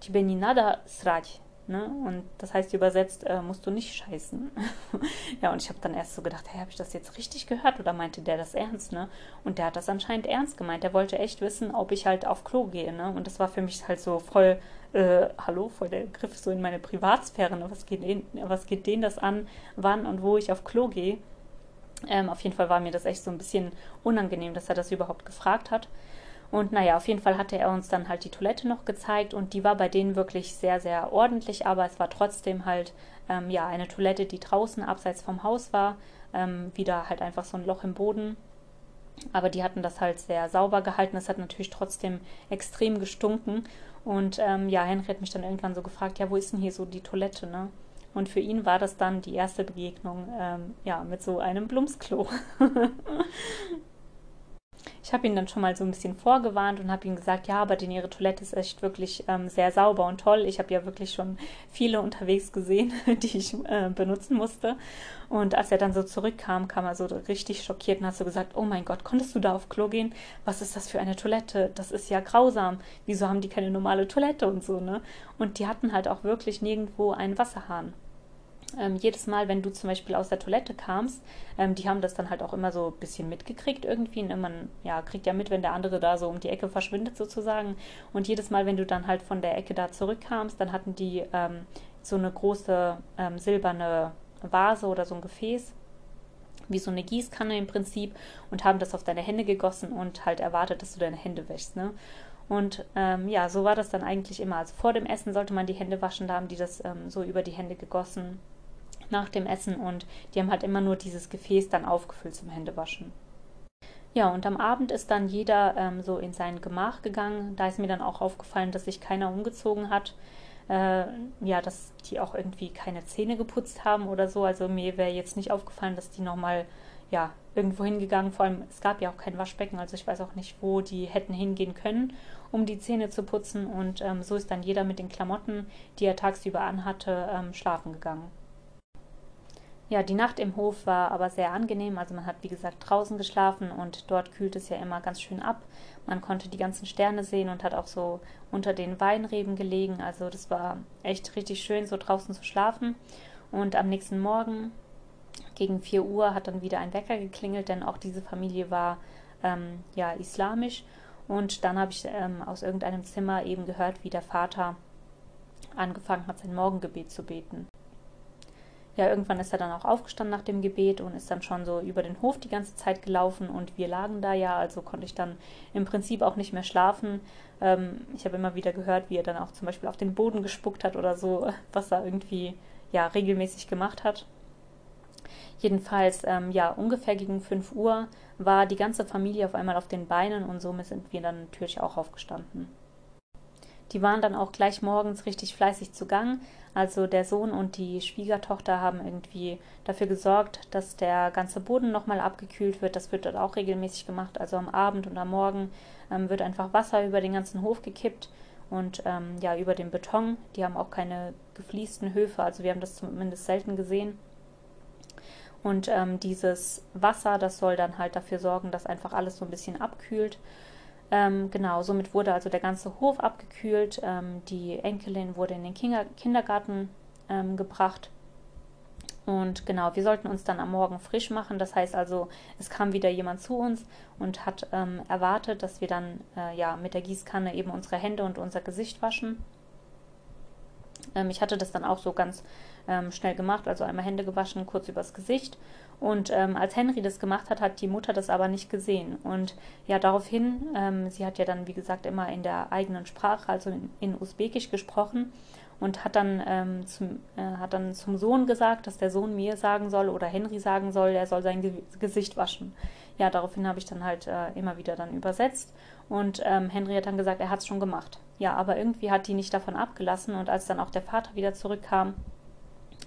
Tibeninada srać. Ne? Und das heißt übersetzt, äh, musst du nicht scheißen. [laughs] ja, und ich habe dann erst so gedacht, hey, habe ich das jetzt richtig gehört oder meinte der das ernst, ne? Und der hat das anscheinend ernst gemeint. Der wollte echt wissen, ob ich halt auf Klo gehe, ne? Und das war für mich halt so voll, äh, hallo, voll der Griff so in meine Privatsphäre, ne? Was geht, was geht denen das an, wann und wo ich auf Klo gehe? Ähm, auf jeden Fall war mir das echt so ein bisschen unangenehm, dass er das überhaupt gefragt hat. Und naja, auf jeden Fall hatte er uns dann halt die Toilette noch gezeigt und die war bei denen wirklich sehr, sehr ordentlich, aber es war trotzdem halt ähm, ja eine Toilette, die draußen abseits vom Haus war, ähm, wieder halt einfach so ein Loch im Boden. Aber die hatten das halt sehr sauber gehalten. Es hat natürlich trotzdem extrem gestunken. Und ähm, ja, Henry hat mich dann irgendwann so gefragt, ja, wo ist denn hier so die Toilette, ne? Und für ihn war das dann die erste Begegnung, ähm, ja, mit so einem Blumsklo. [laughs] Ich habe ihn dann schon mal so ein bisschen vorgewarnt und habe ihm gesagt, ja, aber denn ihre Toilette ist echt wirklich ähm, sehr sauber und toll. Ich habe ja wirklich schon viele unterwegs gesehen, [laughs] die ich äh, benutzen musste. Und als er dann so zurückkam, kam er so richtig schockiert und hat so gesagt, oh mein Gott, konntest du da auf Klo gehen? Was ist das für eine Toilette? Das ist ja grausam. Wieso haben die keine normale Toilette und so, ne? Und die hatten halt auch wirklich nirgendwo einen Wasserhahn ähm, jedes Mal, wenn du zum Beispiel aus der Toilette kamst, ähm, die haben das dann halt auch immer so ein bisschen mitgekriegt irgendwie. Ne? Man ja, kriegt ja mit, wenn der andere da so um die Ecke verschwindet sozusagen. Und jedes Mal, wenn du dann halt von der Ecke da zurückkamst, dann hatten die ähm, so eine große ähm, silberne Vase oder so ein Gefäß wie so eine Gießkanne im Prinzip und haben das auf deine Hände gegossen und halt erwartet, dass du deine Hände wäschst. Ne? Und ähm, ja, so war das dann eigentlich immer. Also vor dem Essen sollte man die Hände waschen, da haben die das ähm, so über die Hände gegossen nach dem Essen und die haben halt immer nur dieses Gefäß dann aufgefüllt zum Händewaschen. Ja, und am Abend ist dann jeder ähm, so in sein Gemach gegangen. Da ist mir dann auch aufgefallen, dass sich keiner umgezogen hat. Äh, ja, dass die auch irgendwie keine Zähne geputzt haben oder so. Also mir wäre jetzt nicht aufgefallen, dass die nochmal ja, irgendwo hingegangen. Vor allem, es gab ja auch kein Waschbecken, also ich weiß auch nicht, wo die hätten hingehen können, um die Zähne zu putzen. Und ähm, so ist dann jeder mit den Klamotten, die er tagsüber anhatte, ähm, schlafen gegangen. Ja, die Nacht im Hof war aber sehr angenehm. Also man hat, wie gesagt, draußen geschlafen und dort kühlt es ja immer ganz schön ab. Man konnte die ganzen Sterne sehen und hat auch so unter den Weinreben gelegen. Also das war echt richtig schön, so draußen zu schlafen. Und am nächsten Morgen gegen 4 Uhr hat dann wieder ein Wecker geklingelt, denn auch diese Familie war ähm, ja islamisch. Und dann habe ich ähm, aus irgendeinem Zimmer eben gehört, wie der Vater angefangen hat, sein Morgengebet zu beten ja, irgendwann ist er dann auch aufgestanden nach dem Gebet und ist dann schon so über den Hof die ganze Zeit gelaufen und wir lagen da ja, also konnte ich dann im Prinzip auch nicht mehr schlafen. Ähm, ich habe immer wieder gehört, wie er dann auch zum Beispiel auf den Boden gespuckt hat oder so, [laughs] was er irgendwie ja regelmäßig gemacht hat. Jedenfalls, ähm, ja, ungefähr gegen 5 Uhr war die ganze Familie auf einmal auf den Beinen und somit sind wir dann natürlich auch aufgestanden. Die waren dann auch gleich morgens richtig fleißig zu Gang. Also der Sohn und die Schwiegertochter haben irgendwie dafür gesorgt, dass der ganze Boden nochmal abgekühlt wird. Das wird dort auch regelmäßig gemacht. Also am Abend und am Morgen ähm, wird einfach Wasser über den ganzen Hof gekippt und ähm, ja über den Beton. Die haben auch keine gefliesten Höfe, also wir haben das zumindest selten gesehen. Und ähm, dieses Wasser, das soll dann halt dafür sorgen, dass einfach alles so ein bisschen abkühlt. Ähm, genau, somit wurde also der ganze Hof abgekühlt. Ähm, die Enkelin wurde in den Kinder Kindergarten ähm, gebracht. Und genau, wir sollten uns dann am Morgen frisch machen. Das heißt also, es kam wieder jemand zu uns und hat ähm, erwartet, dass wir dann äh, ja mit der Gießkanne eben unsere Hände und unser Gesicht waschen. Ähm, ich hatte das dann auch so ganz ähm, schnell gemacht, also einmal Hände gewaschen, kurz übers Gesicht und ähm, als Henry das gemacht hat, hat die Mutter das aber nicht gesehen. Und ja, daraufhin, ähm, sie hat ja dann, wie gesagt, immer in der eigenen Sprache, also in, in Usbekisch gesprochen und hat dann, ähm, zum, äh, hat dann zum Sohn gesagt, dass der Sohn mir sagen soll oder Henry sagen soll, er soll sein Ge Gesicht waschen. Ja, daraufhin habe ich dann halt äh, immer wieder dann übersetzt und ähm, Henry hat dann gesagt, er hat es schon gemacht. Ja, aber irgendwie hat die nicht davon abgelassen und als dann auch der Vater wieder zurückkam,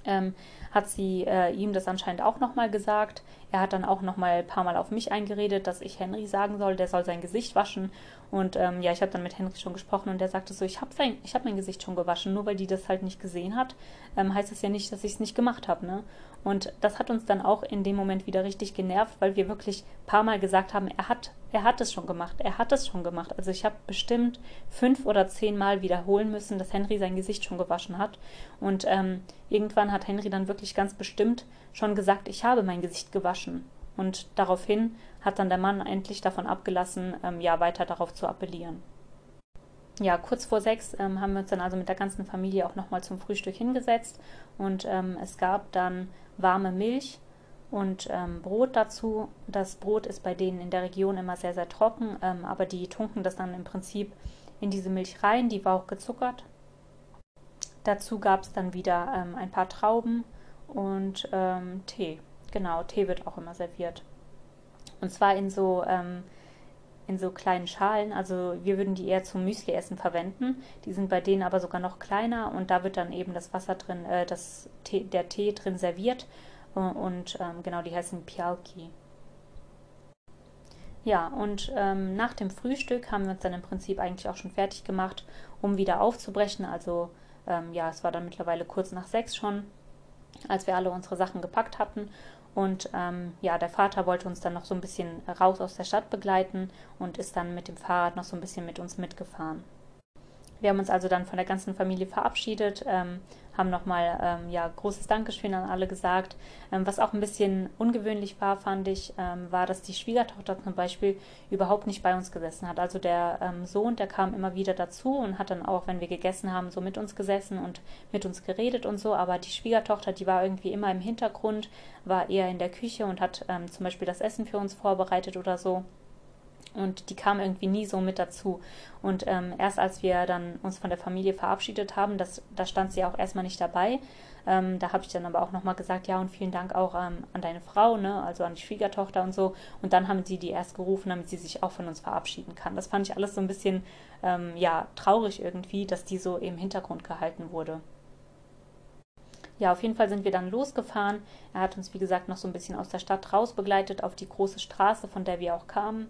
ähm, hat sie äh, ihm das anscheinend auch nochmal gesagt. Er hat dann auch nochmal ein paar Mal auf mich eingeredet, dass ich Henry sagen soll, der soll sein Gesicht waschen. Und ähm, ja, ich habe dann mit Henry schon gesprochen und der sagte so, ich habe hab mein Gesicht schon gewaschen, nur weil die das halt nicht gesehen hat, ähm, heißt das ja nicht, dass ich es nicht gemacht habe. Ne? Und das hat uns dann auch in dem Moment wieder richtig genervt, weil wir wirklich ein paar Mal gesagt haben, er hat, er hat es schon gemacht, er hat es schon gemacht. Also ich habe bestimmt fünf oder zehn Mal wiederholen müssen, dass Henry sein Gesicht schon gewaschen hat. Und ähm, irgendwann hat Henry dann wirklich ganz bestimmt schon gesagt, ich habe mein Gesicht gewaschen. Und daraufhin hat dann der Mann endlich davon abgelassen, ähm, ja, weiter darauf zu appellieren. Ja, kurz vor sechs ähm, haben wir uns dann also mit der ganzen Familie auch nochmal zum Frühstück hingesetzt und ähm, es gab dann warme Milch und ähm, Brot dazu. Das Brot ist bei denen in der Region immer sehr, sehr trocken, ähm, aber die tunken das dann im Prinzip in diese Milch rein, die war auch gezuckert. Dazu gab es dann wieder ähm, ein paar Trauben und ähm, Tee. Genau, Tee wird auch immer serviert. Und zwar in so, ähm, in so kleinen Schalen. Also wir würden die eher zum Müsli-Essen verwenden. Die sind bei denen aber sogar noch kleiner und da wird dann eben das Wasser drin, äh, das Tee, der Tee drin serviert und ähm, genau, die heißen Pialki. Ja, und ähm, nach dem Frühstück haben wir uns dann im Prinzip eigentlich auch schon fertig gemacht, um wieder aufzubrechen. Also ähm, ja, es war dann mittlerweile kurz nach sechs schon, als wir alle unsere Sachen gepackt hatten. Und ähm, ja, der Vater wollte uns dann noch so ein bisschen raus aus der Stadt begleiten und ist dann mit dem Fahrrad noch so ein bisschen mit uns mitgefahren. Wir haben uns also dann von der ganzen Familie verabschiedet, ähm, haben nochmal ähm, ja, großes Dankeschön an alle gesagt. Ähm, was auch ein bisschen ungewöhnlich war, fand ich, ähm, war, dass die Schwiegertochter zum Beispiel überhaupt nicht bei uns gesessen hat. Also der ähm, Sohn, der kam immer wieder dazu und hat dann auch, wenn wir gegessen haben, so mit uns gesessen und mit uns geredet und so. Aber die Schwiegertochter, die war irgendwie immer im Hintergrund, war eher in der Küche und hat ähm, zum Beispiel das Essen für uns vorbereitet oder so und die kam irgendwie nie so mit dazu. Und ähm, erst als wir dann uns von der Familie verabschiedet haben, das, da stand sie auch erstmal nicht dabei. Ähm, da habe ich dann aber auch nochmal gesagt, ja und vielen Dank auch ähm, an deine Frau, ne, also an die Schwiegertochter und so. Und dann haben sie die erst gerufen, damit sie sich auch von uns verabschieden kann. Das fand ich alles so ein bisschen, ähm, ja, traurig irgendwie, dass die so im Hintergrund gehalten wurde. Ja, auf jeden Fall sind wir dann losgefahren. Er hat uns, wie gesagt, noch so ein bisschen aus der Stadt raus begleitet auf die große Straße, von der wir auch kamen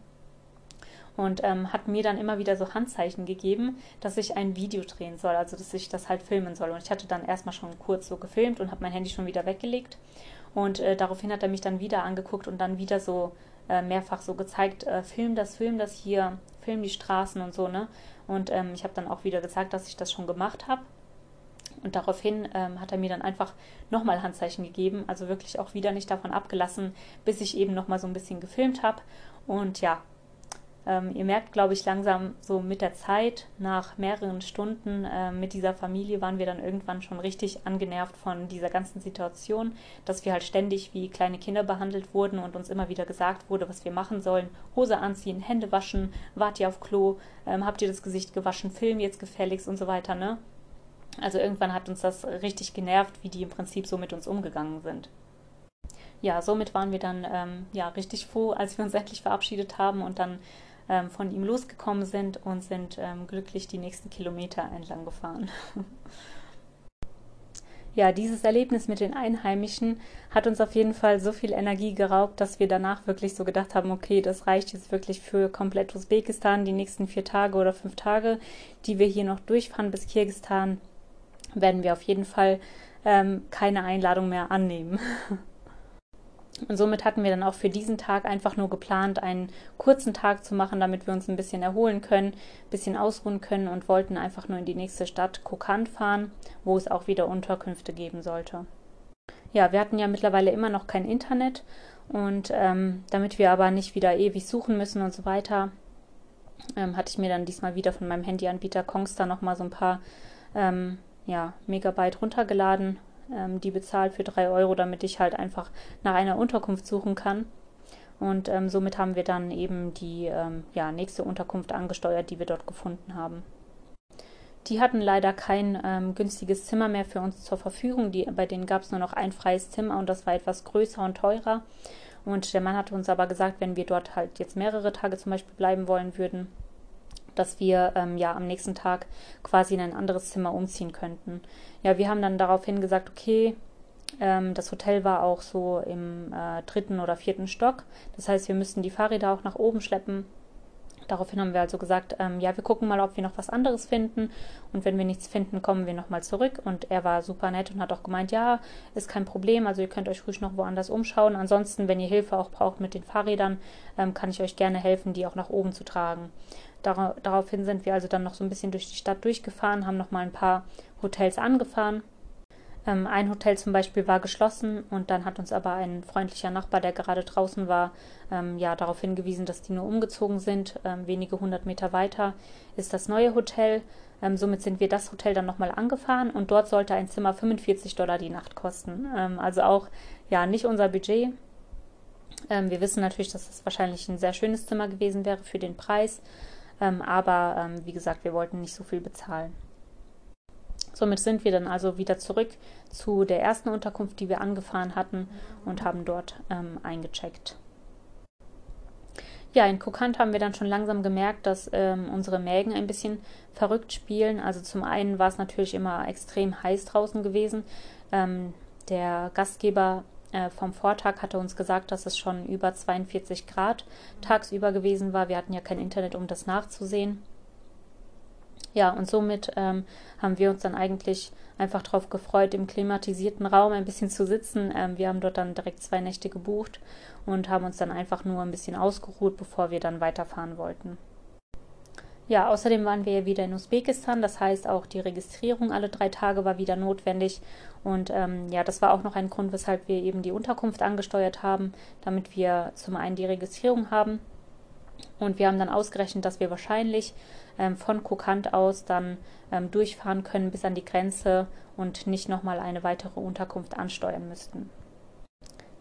und ähm, hat mir dann immer wieder so Handzeichen gegeben, dass ich ein Video drehen soll, also dass ich das halt filmen soll. Und ich hatte dann erstmal schon kurz so gefilmt und habe mein Handy schon wieder weggelegt. Und äh, daraufhin hat er mich dann wieder angeguckt und dann wieder so äh, mehrfach so gezeigt, äh, film das, film das hier, film die Straßen und so, ne? Und ähm, ich habe dann auch wieder gesagt, dass ich das schon gemacht habe. Und daraufhin ähm, hat er mir dann einfach nochmal Handzeichen gegeben, also wirklich auch wieder nicht davon abgelassen, bis ich eben nochmal so ein bisschen gefilmt habe. Und ja, ähm, ihr merkt, glaube ich, langsam so mit der Zeit, nach mehreren Stunden äh, mit dieser Familie waren wir dann irgendwann schon richtig angenervt von dieser ganzen Situation, dass wir halt ständig wie kleine Kinder behandelt wurden und uns immer wieder gesagt wurde, was wir machen sollen. Hose anziehen, Hände waschen, wart ihr auf Klo, ähm, habt ihr das Gesicht gewaschen, film jetzt gefälligst und so weiter, ne? Also irgendwann hat uns das richtig genervt, wie die im Prinzip so mit uns umgegangen sind ja, somit waren wir dann ähm, ja richtig froh, als wir uns endlich verabschiedet haben und dann ähm, von ihm losgekommen sind und sind ähm, glücklich die nächsten Kilometer entlang gefahren. [laughs] ja, dieses Erlebnis mit den Einheimischen hat uns auf jeden Fall so viel Energie geraubt, dass wir danach wirklich so gedacht haben, okay, das reicht jetzt wirklich für komplett Usbekistan, die nächsten vier Tage oder fünf Tage, die wir hier noch durchfahren bis Kirgistan, werden wir auf jeden Fall ähm, keine Einladung mehr annehmen. [laughs] Und somit hatten wir dann auch für diesen Tag einfach nur geplant, einen kurzen Tag zu machen, damit wir uns ein bisschen erholen können, ein bisschen ausruhen können und wollten einfach nur in die nächste Stadt Kokan fahren, wo es auch wieder Unterkünfte geben sollte. Ja, wir hatten ja mittlerweile immer noch kein Internet und ähm, damit wir aber nicht wieder ewig suchen müssen und so weiter, ähm, hatte ich mir dann diesmal wieder von meinem Handyanbieter Kongstar nochmal so ein paar ähm, ja, Megabyte runtergeladen ähm, die bezahlt für drei Euro, damit ich halt einfach nach einer Unterkunft suchen kann. Und ähm, somit haben wir dann eben die ähm, ja, nächste Unterkunft angesteuert, die wir dort gefunden haben. Die hatten leider kein ähm, günstiges Zimmer mehr für uns zur Verfügung. Die, bei denen gab es nur noch ein freies Zimmer und das war etwas größer und teurer. Und der Mann hatte uns aber gesagt, wenn wir dort halt jetzt mehrere Tage zum Beispiel bleiben wollen würden, dass wir ähm, ja am nächsten Tag quasi in ein anderes Zimmer umziehen könnten. Ja, wir haben dann daraufhin gesagt, okay, ähm, das Hotel war auch so im äh, dritten oder vierten Stock. Das heißt, wir müssten die Fahrräder auch nach oben schleppen. Daraufhin haben wir also gesagt, ähm, ja, wir gucken mal, ob wir noch was anderes finden. Und wenn wir nichts finden, kommen wir nochmal zurück. Und er war super nett und hat auch gemeint, ja, ist kein Problem. Also ihr könnt euch ruhig noch woanders umschauen. Ansonsten, wenn ihr Hilfe auch braucht mit den Fahrrädern, ähm, kann ich euch gerne helfen, die auch nach oben zu tragen. Dar daraufhin sind wir also dann noch so ein bisschen durch die Stadt durchgefahren, haben noch mal ein paar Hotels angefahren. Ähm, ein Hotel zum Beispiel war geschlossen und dann hat uns aber ein freundlicher Nachbar, der gerade draußen war, ähm, ja darauf hingewiesen, dass die nur umgezogen sind. Ähm, wenige hundert Meter weiter ist das neue Hotel. Ähm, somit sind wir das Hotel dann nochmal angefahren und dort sollte ein Zimmer 45 Dollar die Nacht kosten. Ähm, also auch ja nicht unser Budget. Ähm, wir wissen natürlich, dass es wahrscheinlich ein sehr schönes Zimmer gewesen wäre für den Preis, ähm, aber ähm, wie gesagt, wir wollten nicht so viel bezahlen. Somit sind wir dann also wieder zurück zu der ersten Unterkunft, die wir angefahren hatten und haben dort ähm, eingecheckt. Ja, in Kokant haben wir dann schon langsam gemerkt, dass ähm, unsere Mägen ein bisschen verrückt spielen. Also zum einen war es natürlich immer extrem heiß draußen gewesen. Ähm, der Gastgeber äh, vom Vortag hatte uns gesagt, dass es schon über 42 Grad tagsüber gewesen war. Wir hatten ja kein Internet, um das nachzusehen. Ja, und somit ähm, haben wir uns dann eigentlich einfach darauf gefreut, im klimatisierten Raum ein bisschen zu sitzen. Ähm, wir haben dort dann direkt zwei Nächte gebucht und haben uns dann einfach nur ein bisschen ausgeruht, bevor wir dann weiterfahren wollten. Ja, außerdem waren wir ja wieder in Usbekistan, das heißt auch die Registrierung alle drei Tage war wieder notwendig. Und ähm, ja, das war auch noch ein Grund, weshalb wir eben die Unterkunft angesteuert haben, damit wir zum einen die Registrierung haben. Und wir haben dann ausgerechnet, dass wir wahrscheinlich ähm, von Kokant aus dann ähm, durchfahren können bis an die Grenze und nicht nochmal eine weitere Unterkunft ansteuern müssten.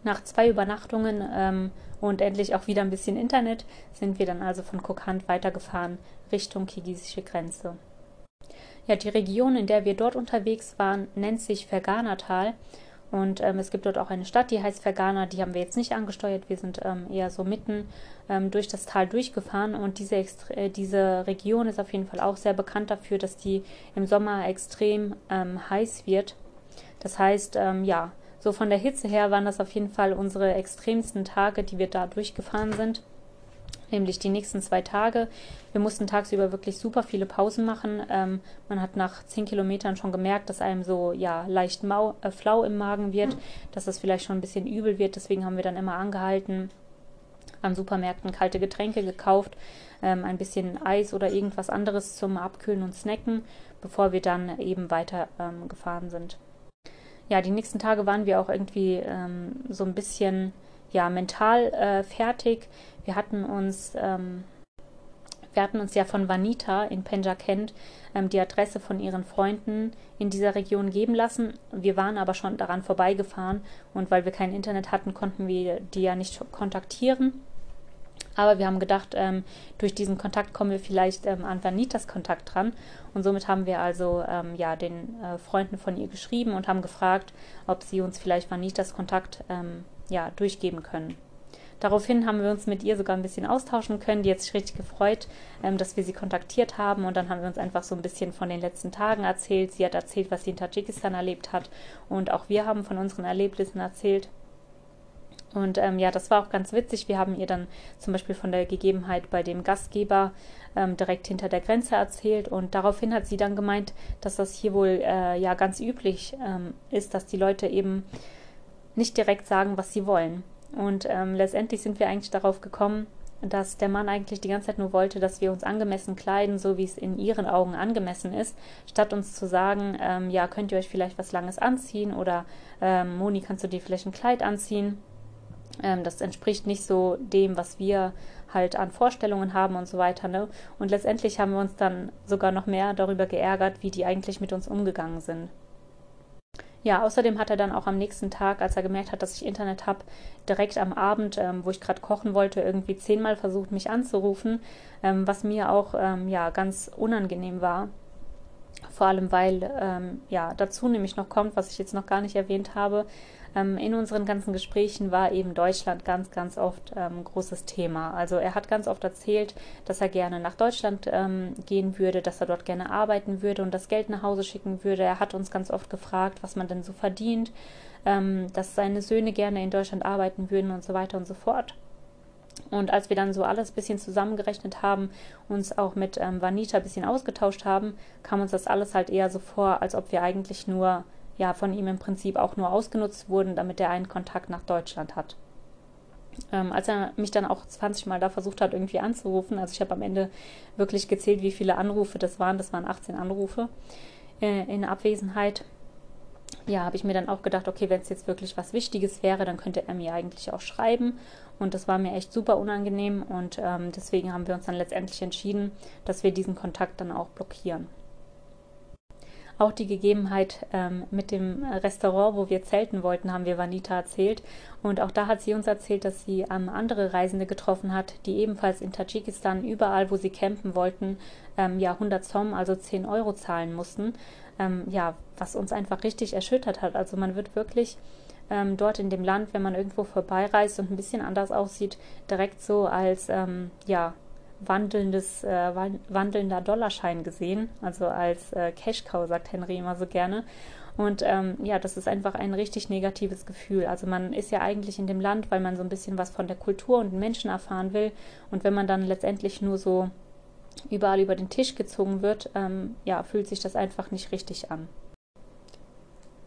Nach zwei Übernachtungen ähm, und endlich auch wieder ein bisschen Internet sind wir dann also von Kokand weitergefahren Richtung kirgisische Grenze. Ja, die Region, in der wir dort unterwegs waren, nennt sich Ferganatal und ähm, es gibt dort auch eine Stadt, die heißt Fergana, die haben wir jetzt nicht angesteuert, wir sind ähm, eher so mitten ähm, durch das Tal durchgefahren und diese, äh, diese Region ist auf jeden Fall auch sehr bekannt dafür, dass die im Sommer extrem ähm, heiß wird. Das heißt, ähm, ja, so von der Hitze her waren das auf jeden Fall unsere extremsten Tage, die wir da durchgefahren sind. Nämlich die nächsten zwei Tage. Wir mussten tagsüber wirklich super viele Pausen machen. Ähm, man hat nach zehn Kilometern schon gemerkt, dass einem so ja leicht mau, äh, flau im Magen wird, dass es vielleicht schon ein bisschen übel wird. Deswegen haben wir dann immer angehalten, an Supermärkten kalte Getränke gekauft, ähm, ein bisschen Eis oder irgendwas anderes zum Abkühlen und Snacken, bevor wir dann eben weiter ähm, gefahren sind ja, die nächsten Tage waren wir auch irgendwie ähm, so ein bisschen ja, mental äh, fertig. Wir hatten uns, ähm, wir hatten uns ja von Vanita in Penjakent ähm, die Adresse von ihren Freunden in dieser Region geben lassen. Wir waren aber schon daran vorbeigefahren und weil wir kein Internet hatten, konnten wir die ja nicht kontaktieren. Aber wir haben gedacht, ähm, durch diesen Kontakt kommen wir vielleicht ähm, an Vanitas Kontakt dran. Und somit haben wir also ähm, ja, den äh, Freunden von ihr geschrieben und haben gefragt, ob sie uns vielleicht Vanitas Kontakt ähm, ja, durchgeben können. Daraufhin haben wir uns mit ihr sogar ein bisschen austauschen können. Die hat sich richtig gefreut, ähm, dass wir sie kontaktiert haben. Und dann haben wir uns einfach so ein bisschen von den letzten Tagen erzählt. Sie hat erzählt, was sie in Tadschikistan erlebt hat. Und auch wir haben von unseren Erlebnissen erzählt. Und ähm, ja, das war auch ganz witzig. Wir haben ihr dann zum Beispiel von der Gegebenheit bei dem Gastgeber ähm, direkt hinter der Grenze erzählt. Und daraufhin hat sie dann gemeint, dass das hier wohl äh, ja ganz üblich ähm, ist, dass die Leute eben nicht direkt sagen, was sie wollen. Und ähm, letztendlich sind wir eigentlich darauf gekommen, dass der Mann eigentlich die ganze Zeit nur wollte, dass wir uns angemessen kleiden, so wie es in ihren Augen angemessen ist, statt uns zu sagen, ähm, ja, könnt ihr euch vielleicht was Langes anziehen oder ähm, Moni, kannst du dir vielleicht ein Kleid anziehen? Ähm, das entspricht nicht so dem, was wir halt an Vorstellungen haben und so weiter. Ne? Und letztendlich haben wir uns dann sogar noch mehr darüber geärgert, wie die eigentlich mit uns umgegangen sind. Ja, außerdem hat er dann auch am nächsten Tag, als er gemerkt hat, dass ich Internet habe, direkt am Abend, ähm, wo ich gerade kochen wollte, irgendwie zehnmal versucht, mich anzurufen, ähm, was mir auch ähm, ja ganz unangenehm war. Vor allem, weil ähm, ja dazu nämlich noch kommt, was ich jetzt noch gar nicht erwähnt habe, ähm, in unseren ganzen Gesprächen war eben Deutschland ganz, ganz oft ähm, großes Thema. Also er hat ganz oft erzählt, dass er gerne nach Deutschland ähm, gehen würde, dass er dort gerne arbeiten würde und das Geld nach Hause schicken würde. Er hat uns ganz oft gefragt, was man denn so verdient, ähm, dass seine Söhne gerne in Deutschland arbeiten würden und so weiter und so fort. Und als wir dann so alles ein bisschen zusammengerechnet haben, uns auch mit ähm, Vanita ein bisschen ausgetauscht haben, kam uns das alles halt eher so vor, als ob wir eigentlich nur ja von ihm im Prinzip auch nur ausgenutzt wurden, damit er einen Kontakt nach Deutschland hat. Ähm, als er mich dann auch 20 Mal da versucht hat, irgendwie anzurufen, also ich habe am Ende wirklich gezählt, wie viele Anrufe das waren, das waren 18 Anrufe äh, in Abwesenheit. Ja, habe ich mir dann auch gedacht, okay, wenn es jetzt wirklich was Wichtiges wäre, dann könnte er mir eigentlich auch schreiben. Und das war mir echt super unangenehm und ähm, deswegen haben wir uns dann letztendlich entschieden, dass wir diesen Kontakt dann auch blockieren. Auch die Gegebenheit ähm, mit dem Restaurant, wo wir zelten wollten, haben wir Vanita erzählt. Und auch da hat sie uns erzählt, dass sie ähm, andere Reisende getroffen hat, die ebenfalls in Tadschikistan überall, wo sie campen wollten, ähm, ja 100 Som, also 10 Euro zahlen mussten. Ähm, ja, was uns einfach richtig erschüttert hat. Also man wird wirklich ähm, dort in dem Land, wenn man irgendwo vorbeireist und ein bisschen anders aussieht, direkt so als ähm, ja wandelndes, äh, wandelnder Dollarschein gesehen, also als äh, Cash-Cow, sagt Henry immer so gerne. Und ähm, ja, das ist einfach ein richtig negatives Gefühl. Also man ist ja eigentlich in dem Land, weil man so ein bisschen was von der Kultur und den Menschen erfahren will. Und wenn man dann letztendlich nur so überall über den Tisch gezogen wird, ähm, ja, fühlt sich das einfach nicht richtig an.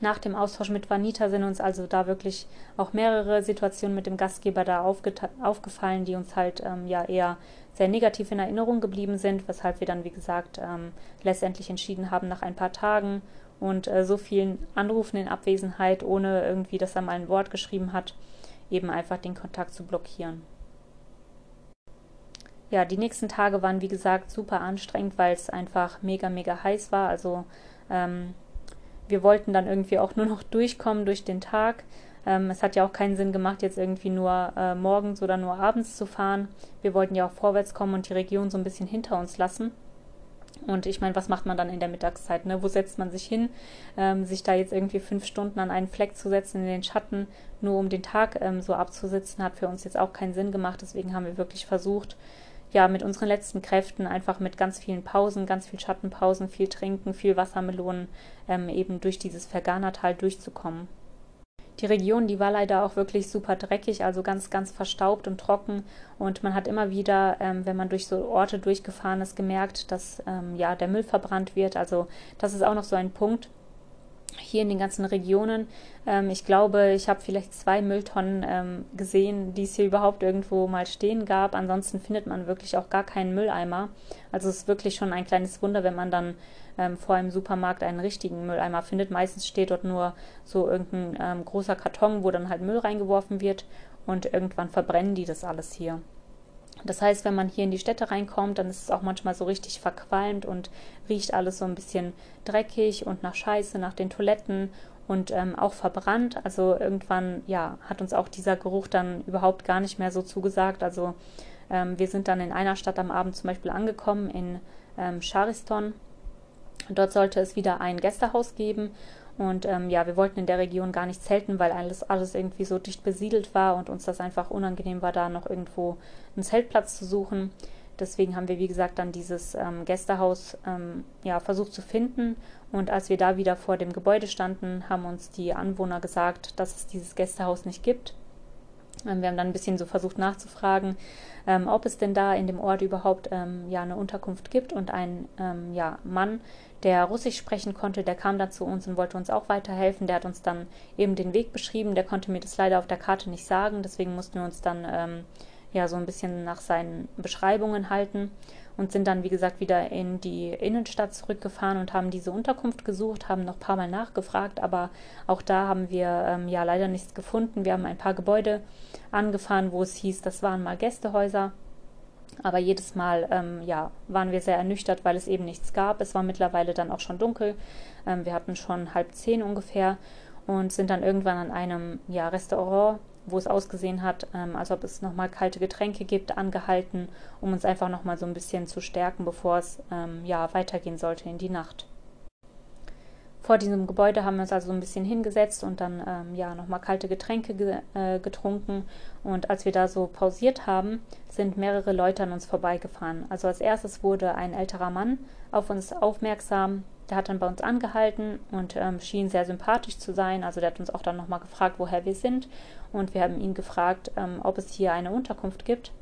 Nach dem Austausch mit Vanita sind uns also da wirklich auch mehrere Situationen mit dem Gastgeber da aufgefallen, die uns halt ähm, ja eher sehr negativ in Erinnerung geblieben sind, weshalb wir dann, wie gesagt, ähm, letztendlich entschieden haben, nach ein paar Tagen und äh, so vielen Anrufen in Abwesenheit, ohne irgendwie, dass er mal ein Wort geschrieben hat, eben einfach den Kontakt zu blockieren. Ja, die nächsten Tage waren, wie gesagt, super anstrengend, weil es einfach mega, mega heiß war. Also ähm, wir wollten dann irgendwie auch [laughs] nur noch durchkommen durch den Tag. Ähm, es hat ja auch keinen Sinn gemacht, jetzt irgendwie nur äh, morgens oder nur abends zu fahren. Wir wollten ja auch vorwärts kommen und die Region so ein bisschen hinter uns lassen. Und ich meine, was macht man dann in der Mittagszeit? Ne? Wo setzt man sich hin? Ähm, sich da jetzt irgendwie fünf Stunden an einen Fleck zu setzen in den Schatten, nur um den Tag ähm, so abzusitzen, hat für uns jetzt auch keinen Sinn gemacht. Deswegen haben wir wirklich versucht, ja, mit unseren letzten Kräften einfach mit ganz vielen Pausen, ganz viel Schattenpausen, viel Trinken, viel Wassermelonen ähm, eben durch dieses Fergana-Tal durchzukommen. Die Region, die war leider auch wirklich super dreckig, also ganz, ganz verstaubt und trocken. Und man hat immer wieder, ähm, wenn man durch so Orte durchgefahren ist, gemerkt, dass ähm, ja der Müll verbrannt wird. Also das ist auch noch so ein Punkt hier in den ganzen Regionen. Ähm, ich glaube, ich habe vielleicht zwei Mülltonnen ähm, gesehen, die es hier überhaupt irgendwo mal stehen gab. Ansonsten findet man wirklich auch gar keinen Mülleimer. Also es ist wirklich schon ein kleines Wunder, wenn man dann ähm, vor einem Supermarkt einen richtigen Mülleimer findet. Meistens steht dort nur so irgendein ähm, großer Karton, wo dann halt Müll reingeworfen wird und irgendwann verbrennen die das alles hier. Das heißt, wenn man hier in die Städte reinkommt, dann ist es auch manchmal so richtig verqualmt und riecht alles so ein bisschen dreckig und nach Scheiße, nach den Toiletten und ähm, auch verbrannt. Also irgendwann, ja, hat uns auch dieser Geruch dann überhaupt gar nicht mehr so zugesagt. Also ähm, wir sind dann in einer Stadt am Abend zum Beispiel angekommen, in ähm, Chariston. Dort sollte es wieder ein Gästehaus geben und ähm, ja, wir wollten in der Region gar nicht zelten, weil alles, alles irgendwie so dicht besiedelt war und uns das einfach unangenehm war, da noch irgendwo einen Zeltplatz zu suchen. Deswegen haben wir, wie gesagt, dann dieses ähm, Gästehaus ähm, ja, versucht zu finden. Und als wir da wieder vor dem Gebäude standen, haben uns die Anwohner gesagt, dass es dieses Gästehaus nicht gibt. Ähm, wir haben dann ein bisschen so versucht nachzufragen, ähm, ob es denn da in dem Ort überhaupt ähm, ja, eine Unterkunft gibt. Und ein ja, Mann, der Russisch sprechen konnte, der kam dann zu uns und wollte uns auch weiterhelfen. Der hat uns dann eben den Weg beschrieben. Der konnte mir das leider auf der Karte nicht sagen. Deswegen mussten wir uns dann ähm, ja so ein bisschen nach seinen Beschreibungen halten und sind dann, wie gesagt, wieder in die Innenstadt zurückgefahren und haben diese Unterkunft gesucht, haben noch ein paar Mal nachgefragt, aber auch da haben wir ähm, ja leider nichts gefunden. Wir haben ein paar Gebäude angefahren, wo es hieß, das waren mal Gästehäuser. Aber jedes Mal ähm, ja, waren wir sehr ernüchtert, weil es eben nichts gab. Es war mittlerweile dann auch schon dunkel. Ähm, wir hatten schon halb zehn ungefähr und sind dann irgendwann an einem ja, Restaurant, wo es ausgesehen hat, ähm, als ob es nochmal kalte Getränke gibt, angehalten, um uns einfach nochmal so ein bisschen zu stärken, bevor es ähm, ja, weitergehen sollte in die Nacht. Vor diesem Gebäude haben wir uns also ein bisschen hingesetzt und dann ähm, ja nochmal kalte Getränke ge äh, getrunken. Und als wir da so pausiert haben, sind mehrere Leute an uns vorbeigefahren. Also als erstes wurde ein älterer Mann auf uns aufmerksam. Der hat dann bei uns angehalten und ähm, schien sehr sympathisch zu sein. Also der hat uns auch dann nochmal gefragt, woher wir sind. Und wir haben ihn gefragt, ähm, ob es hier eine Unterkunft gibt.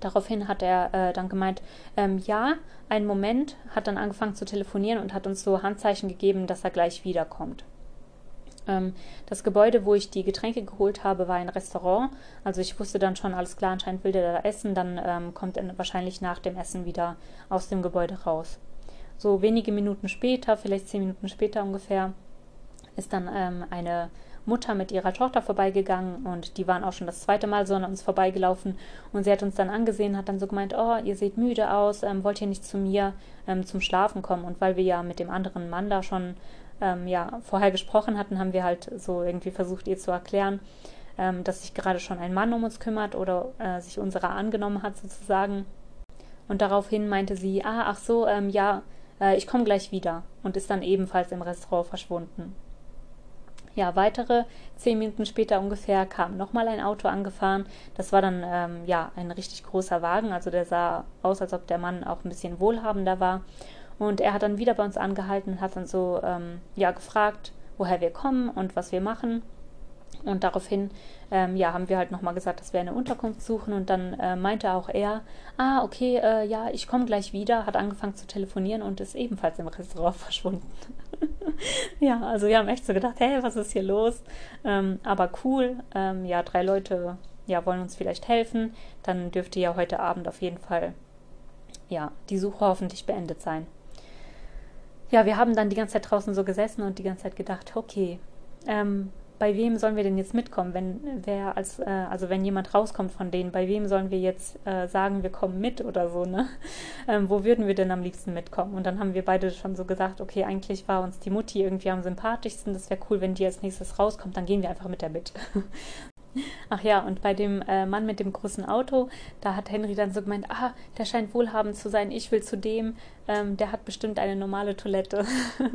Daraufhin hat er äh, dann gemeint, ähm, ja, einen Moment, hat dann angefangen zu telefonieren und hat uns so Handzeichen gegeben, dass er gleich wiederkommt. Ähm, das Gebäude, wo ich die Getränke geholt habe, war ein Restaurant. Also ich wusste dann schon, alles klar, anscheinend will der da essen, dann ähm, kommt er wahrscheinlich nach dem Essen wieder aus dem Gebäude raus. So wenige Minuten später, vielleicht zehn Minuten später ungefähr, ist dann ähm, eine Mutter mit ihrer Tochter vorbeigegangen und die waren auch schon das zweite Mal so an uns vorbeigelaufen und sie hat uns dann angesehen, hat dann so gemeint, oh, ihr seht müde aus, ähm, wollt ihr nicht zu mir ähm, zum Schlafen kommen? Und weil wir ja mit dem anderen Mann da schon ähm, ja, vorher gesprochen hatten, haben wir halt so irgendwie versucht, ihr zu erklären, ähm, dass sich gerade schon ein Mann um uns kümmert oder äh, sich unserer angenommen hat sozusagen. Und daraufhin meinte sie, ah, ach so, ähm, ja, äh, ich komme gleich wieder und ist dann ebenfalls im Restaurant verschwunden. Ja, weitere zehn Minuten später ungefähr kam nochmal ein Auto angefahren. Das war dann ähm, ja ein richtig großer Wagen, also der sah aus, als ob der Mann auch ein bisschen wohlhabender war. Und er hat dann wieder bei uns angehalten und hat dann so ähm, ja gefragt, woher wir kommen und was wir machen. Und daraufhin ähm, ja, haben wir halt nochmal gesagt, dass wir eine Unterkunft suchen. Und dann äh, meinte auch er, ah, okay, äh, ja, ich komme gleich wieder, hat angefangen zu telefonieren und ist ebenfalls im Restaurant [laughs] verschwunden. [laughs] ja, also wir haben echt so gedacht, hey, was ist hier los? Ähm, aber cool, ähm, ja, drei Leute ja, wollen uns vielleicht helfen. Dann dürfte ja heute Abend auf jeden Fall ja, die Suche hoffentlich beendet sein. Ja, wir haben dann die ganze Zeit draußen so gesessen und die ganze Zeit gedacht, okay, ähm, bei wem sollen wir denn jetzt mitkommen, wenn wer als, äh, also wenn jemand rauskommt von denen, bei wem sollen wir jetzt äh, sagen, wir kommen mit oder so, ne? [laughs] Ähm, wo würden wir denn am liebsten mitkommen? Und dann haben wir beide schon so gesagt, okay, eigentlich war uns die Mutti irgendwie am sympathischsten, das wäre cool, wenn die als nächstes rauskommt, dann gehen wir einfach mit der mit. [laughs] Ach ja, und bei dem äh, Mann mit dem großen Auto, da hat Henry dann so gemeint, ah, der scheint wohlhabend zu sein, ich will zu dem, ähm, der hat bestimmt eine normale Toilette.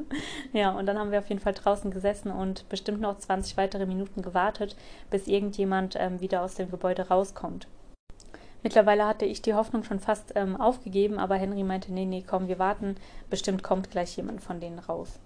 [laughs] ja, und dann haben wir auf jeden Fall draußen gesessen und bestimmt noch 20 weitere Minuten gewartet, bis irgendjemand ähm, wieder aus dem Gebäude rauskommt. Mittlerweile hatte ich die Hoffnung schon fast ähm, aufgegeben, aber Henry meinte, nee, nee, komm, wir warten, bestimmt kommt gleich jemand von denen raus.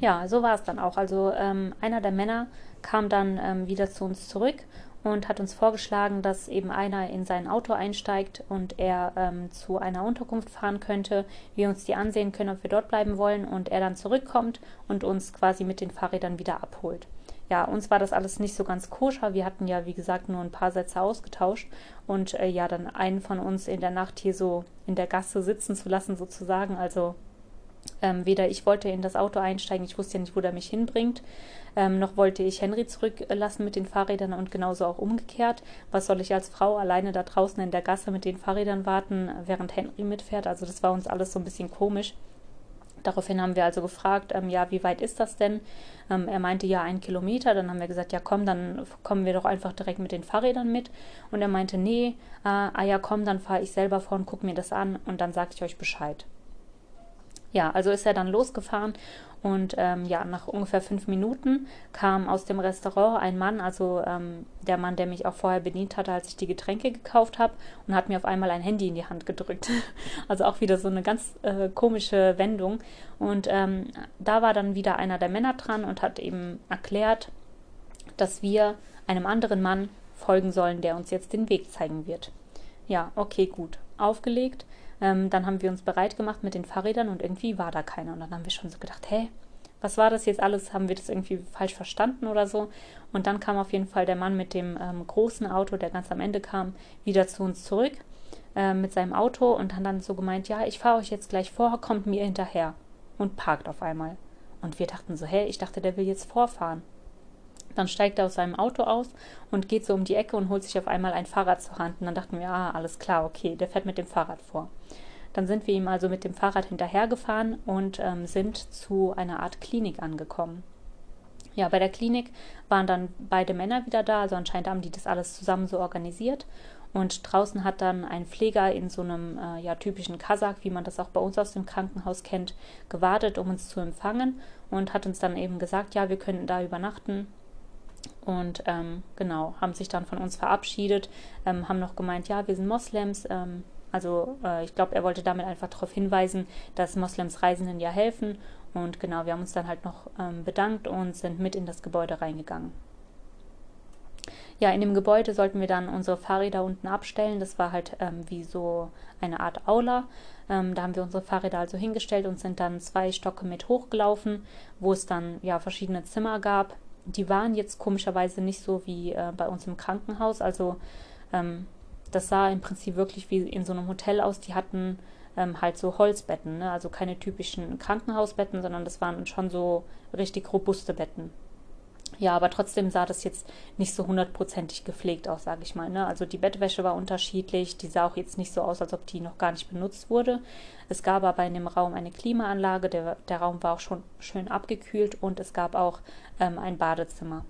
Ja, so war es dann auch. Also ähm, einer der Männer kam dann ähm, wieder zu uns zurück und hat uns vorgeschlagen, dass eben einer in sein Auto einsteigt und er ähm, zu einer Unterkunft fahren könnte, wir uns die ansehen können, ob wir dort bleiben wollen und er dann zurückkommt und uns quasi mit den Fahrrädern wieder abholt. Ja, uns war das alles nicht so ganz koscher. Wir hatten ja, wie gesagt, nur ein paar Sätze ausgetauscht und äh, ja, dann einen von uns in der Nacht hier so in der Gasse sitzen zu lassen, sozusagen. Also ähm, weder ich wollte in das Auto einsteigen, ich wusste ja nicht, wo der mich hinbringt, ähm, noch wollte ich Henry zurücklassen mit den Fahrrädern und genauso auch umgekehrt. Was soll ich als Frau alleine da draußen in der Gasse mit den Fahrrädern warten, während Henry mitfährt? Also das war uns alles so ein bisschen komisch. Daraufhin haben wir also gefragt, ähm, ja, wie weit ist das denn? Ähm, er meinte, ja, ein Kilometer. Dann haben wir gesagt, ja, komm, dann kommen wir doch einfach direkt mit den Fahrrädern mit. Und er meinte, nee, äh, ah ja, komm, dann fahre ich selber vor und guck mir das an und dann sage ich euch Bescheid. Ja, also ist er dann losgefahren und ähm, ja, nach ungefähr fünf Minuten kam aus dem Restaurant ein Mann, also ähm, der Mann, der mich auch vorher bedient hatte, als ich die Getränke gekauft habe, und hat mir auf einmal ein Handy in die Hand gedrückt. [laughs] also auch wieder so eine ganz äh, komische Wendung. Und ähm, da war dann wieder einer der Männer dran und hat eben erklärt, dass wir einem anderen Mann folgen sollen, der uns jetzt den Weg zeigen wird. Ja, okay, gut. Aufgelegt. Ähm, dann haben wir uns bereit gemacht mit den Fahrrädern und irgendwie war da keiner. Und dann haben wir schon so gedacht, hä, was war das jetzt alles? Haben wir das irgendwie falsch verstanden oder so? Und dann kam auf jeden Fall der Mann mit dem ähm, großen Auto, der ganz am Ende kam, wieder zu uns zurück äh, mit seinem Auto und hat dann so gemeint, ja, ich fahre euch jetzt gleich vor, kommt mir hinterher und parkt auf einmal. Und wir dachten so, hä, ich dachte, der will jetzt vorfahren. Dann steigt er aus seinem Auto aus und geht so um die Ecke und holt sich auf einmal ein Fahrrad zur Hand. Und dann dachten wir, ah, alles klar, okay, der fährt mit dem Fahrrad vor. Dann sind wir ihm also mit dem Fahrrad hinterhergefahren und ähm, sind zu einer Art Klinik angekommen. Ja, bei der Klinik waren dann beide Männer wieder da, also anscheinend haben die das alles zusammen so organisiert. Und draußen hat dann ein Pfleger in so einem äh, ja, typischen Kasach, wie man das auch bei uns aus dem Krankenhaus kennt, gewartet, um uns zu empfangen und hat uns dann eben gesagt, ja, wir könnten da übernachten und ähm, genau, haben sich dann von uns verabschiedet, ähm, haben noch gemeint, ja, wir sind Moslems. Ähm, also äh, ich glaube, er wollte damit einfach darauf hinweisen, dass Moslems Reisenden ja helfen. Und genau, wir haben uns dann halt noch ähm, bedankt und sind mit in das Gebäude reingegangen. Ja, in dem Gebäude sollten wir dann unsere Fahrräder unten abstellen. Das war halt ähm, wie so eine Art Aula. Ähm, da haben wir unsere Fahrräder also hingestellt und sind dann zwei Stocke mit hochgelaufen, wo es dann ja verschiedene Zimmer gab, die waren jetzt komischerweise nicht so wie äh, bei uns im Krankenhaus. Also ähm, das sah im Prinzip wirklich wie in so einem Hotel aus. Die hatten ähm, halt so Holzbetten, ne? also keine typischen Krankenhausbetten, sondern das waren schon so richtig robuste Betten. Ja, aber trotzdem sah das jetzt nicht so hundertprozentig gepflegt aus, sage ich mal. Ne? Also die Bettwäsche war unterschiedlich, die sah auch jetzt nicht so aus, als ob die noch gar nicht benutzt wurde. Es gab aber in dem Raum eine Klimaanlage, der, der Raum war auch schon schön abgekühlt und es gab auch ähm, ein Badezimmer.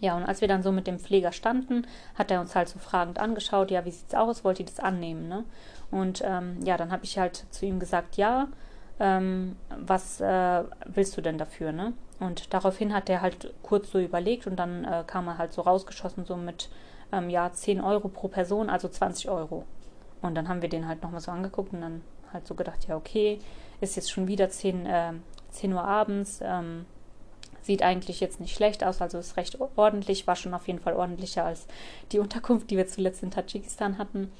Ja, und als wir dann so mit dem Pfleger standen, hat er uns halt so fragend angeschaut, ja, wie sieht's aus, wollt ihr das annehmen, ne? Und ähm, ja, dann habe ich halt zu ihm gesagt, ja, ähm, was äh, willst du denn dafür, ne? Und daraufhin hat er halt kurz so überlegt und dann äh, kam er halt so rausgeschossen, so mit, ähm, ja, 10 Euro pro Person, also 20 Euro. Und dann haben wir den halt nochmal so angeguckt und dann halt so gedacht, ja, okay, ist jetzt schon wieder 10, äh, 10 Uhr abends, ähm, Sieht eigentlich jetzt nicht schlecht aus, also ist recht ordentlich, war schon auf jeden Fall ordentlicher als die Unterkunft, die wir zuletzt in Tadschikistan hatten.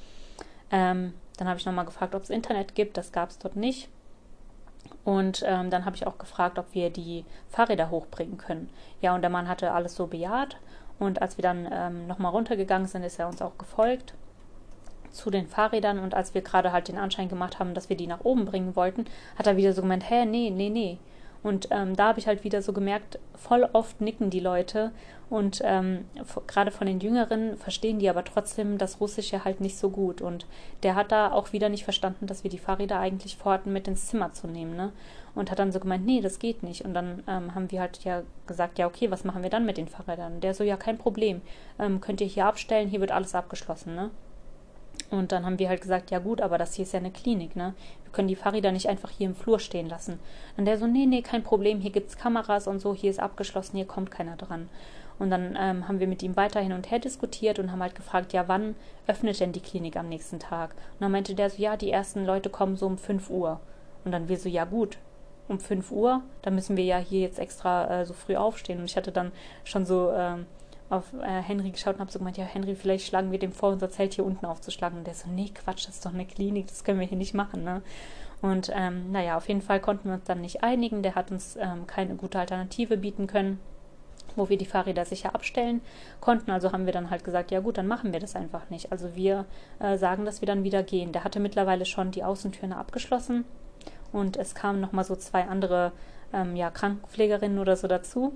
Ähm, dann habe ich nochmal gefragt, ob es Internet gibt, das gab es dort nicht. Und ähm, dann habe ich auch gefragt, ob wir die Fahrräder hochbringen können. Ja, und der Mann hatte alles so bejaht. Und als wir dann ähm, nochmal runtergegangen sind, ist er uns auch gefolgt zu den Fahrrädern. Und als wir gerade halt den Anschein gemacht haben, dass wir die nach oben bringen wollten, hat er wieder so gemeint, hä, nee, nee, nee, und ähm, da habe ich halt wieder so gemerkt, voll oft nicken die Leute und ähm, gerade von den Jüngeren verstehen die aber trotzdem das Russische halt nicht so gut. Und der hat da auch wieder nicht verstanden, dass wir die Fahrräder eigentlich vorhatten, mit ins Zimmer zu nehmen. Ne? Und hat dann so gemeint, nee, das geht nicht. Und dann ähm, haben wir halt ja gesagt, ja, okay, was machen wir dann mit den Fahrrädern? Der so, ja, kein Problem. Ähm, könnt ihr hier abstellen, hier wird alles abgeschlossen. Ne? Und dann haben wir halt gesagt, ja gut, aber das hier ist ja eine Klinik, ne? Wir können die Fahrräder nicht einfach hier im Flur stehen lassen. Und der so, nee, nee, kein Problem, hier gibt's Kameras und so, hier ist abgeschlossen, hier kommt keiner dran. Und dann ähm, haben wir mit ihm weiter hin und her diskutiert und haben halt gefragt, ja, wann öffnet denn die Klinik am nächsten Tag? Und dann meinte der so, ja, die ersten Leute kommen so um 5 Uhr. Und dann wir so, ja gut, um 5 Uhr, dann müssen wir ja hier jetzt extra äh, so früh aufstehen. Und ich hatte dann schon so ähm, auf äh, Henry geschaut und habe so gemeint, ja, Henry, vielleicht schlagen wir dem vor, unser Zelt hier unten aufzuschlagen. Und der so, nee, Quatsch, das ist doch eine Klinik, das können wir hier nicht machen, ne? Und ähm, naja, auf jeden Fall konnten wir uns dann nicht einigen. Der hat uns ähm, keine gute Alternative bieten können, wo wir die Fahrräder sicher abstellen konnten. Also haben wir dann halt gesagt, ja gut, dann machen wir das einfach nicht. Also wir äh, sagen, dass wir dann wieder gehen. Der hatte mittlerweile schon die Außentüren abgeschlossen und es kamen nochmal so zwei andere ähm, ja, Krankenpflegerinnen oder so dazu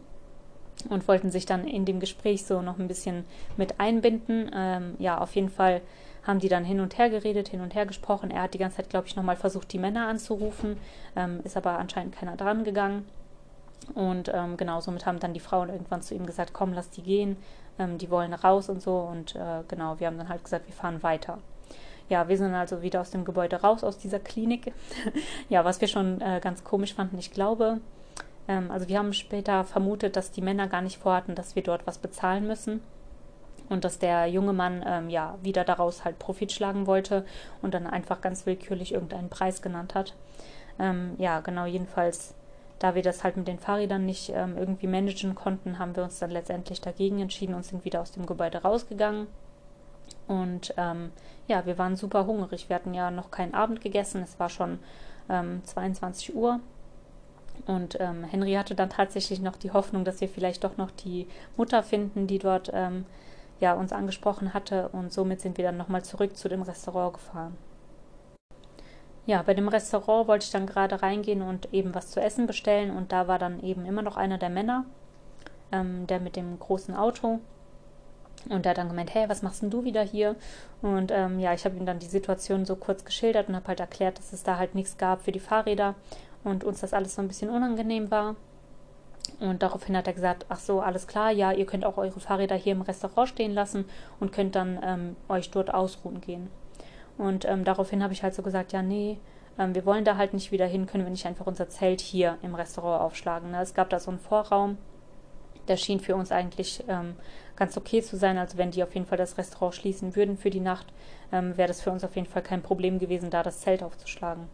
und wollten sich dann in dem Gespräch so noch ein bisschen mit einbinden. Ähm, ja, auf jeden Fall haben die dann hin und her geredet, hin und her gesprochen. Er hat die ganze Zeit, glaube ich, nochmal versucht, die Männer anzurufen, ähm, ist aber anscheinend keiner dran gegangen. Und ähm, genau, somit haben dann die Frauen irgendwann zu ihm gesagt, komm, lass die gehen, ähm, die wollen raus und so. Und äh, genau, wir haben dann halt gesagt, wir fahren weiter. Ja, wir sind also wieder aus dem Gebäude raus, aus dieser Klinik. [laughs] ja, was wir schon äh, ganz komisch fanden, ich glaube, also wir haben später vermutet, dass die Männer gar nicht vorhatten, dass wir dort was bezahlen müssen und dass der junge Mann ähm, ja wieder daraus halt Profit schlagen wollte und dann einfach ganz willkürlich irgendeinen Preis genannt hat. Ähm, ja, genau, jedenfalls, da wir das halt mit den Fahrrädern nicht ähm, irgendwie managen konnten, haben wir uns dann letztendlich dagegen entschieden und sind wieder aus dem Gebäude rausgegangen. Und ähm, ja, wir waren super hungrig. Wir hatten ja noch keinen Abend gegessen. Es war schon 22 ähm, Uhr und ähm, Henry hatte dann tatsächlich noch die Hoffnung, dass wir vielleicht doch noch die Mutter finden, die dort ähm, ja, uns angesprochen hatte. Und somit sind wir dann nochmal zurück zu dem Restaurant gefahren. Ja, bei dem Restaurant wollte ich dann gerade reingehen und eben was zu essen bestellen. Und da war dann eben immer noch einer der Männer, ähm, der mit dem großen Auto. Und der hat dann gemeint, hey, was machst denn du wieder hier? Und ähm, ja, ich habe ihm dann die Situation so kurz geschildert und habe halt erklärt, dass es da halt nichts gab für die Fahrräder und uns das alles so ein bisschen unangenehm war. Und daraufhin hat er gesagt, ach so, alles klar, ja, ihr könnt auch eure Fahrräder hier im Restaurant stehen lassen und könnt dann ähm, euch dort ausruhen gehen. Und ähm, daraufhin habe ich halt so gesagt, ja, nee, ähm, wir wollen da halt nicht wieder hin, können wir nicht einfach unser Zelt hier im Restaurant aufschlagen. Ne? Es gab da so einen Vorraum, der schien für uns eigentlich ähm, ganz okay zu sein. Also wenn die auf jeden Fall das Restaurant schließen würden für die Nacht, ähm, wäre das für uns auf jeden Fall kein Problem gewesen, da das Zelt aufzuschlagen.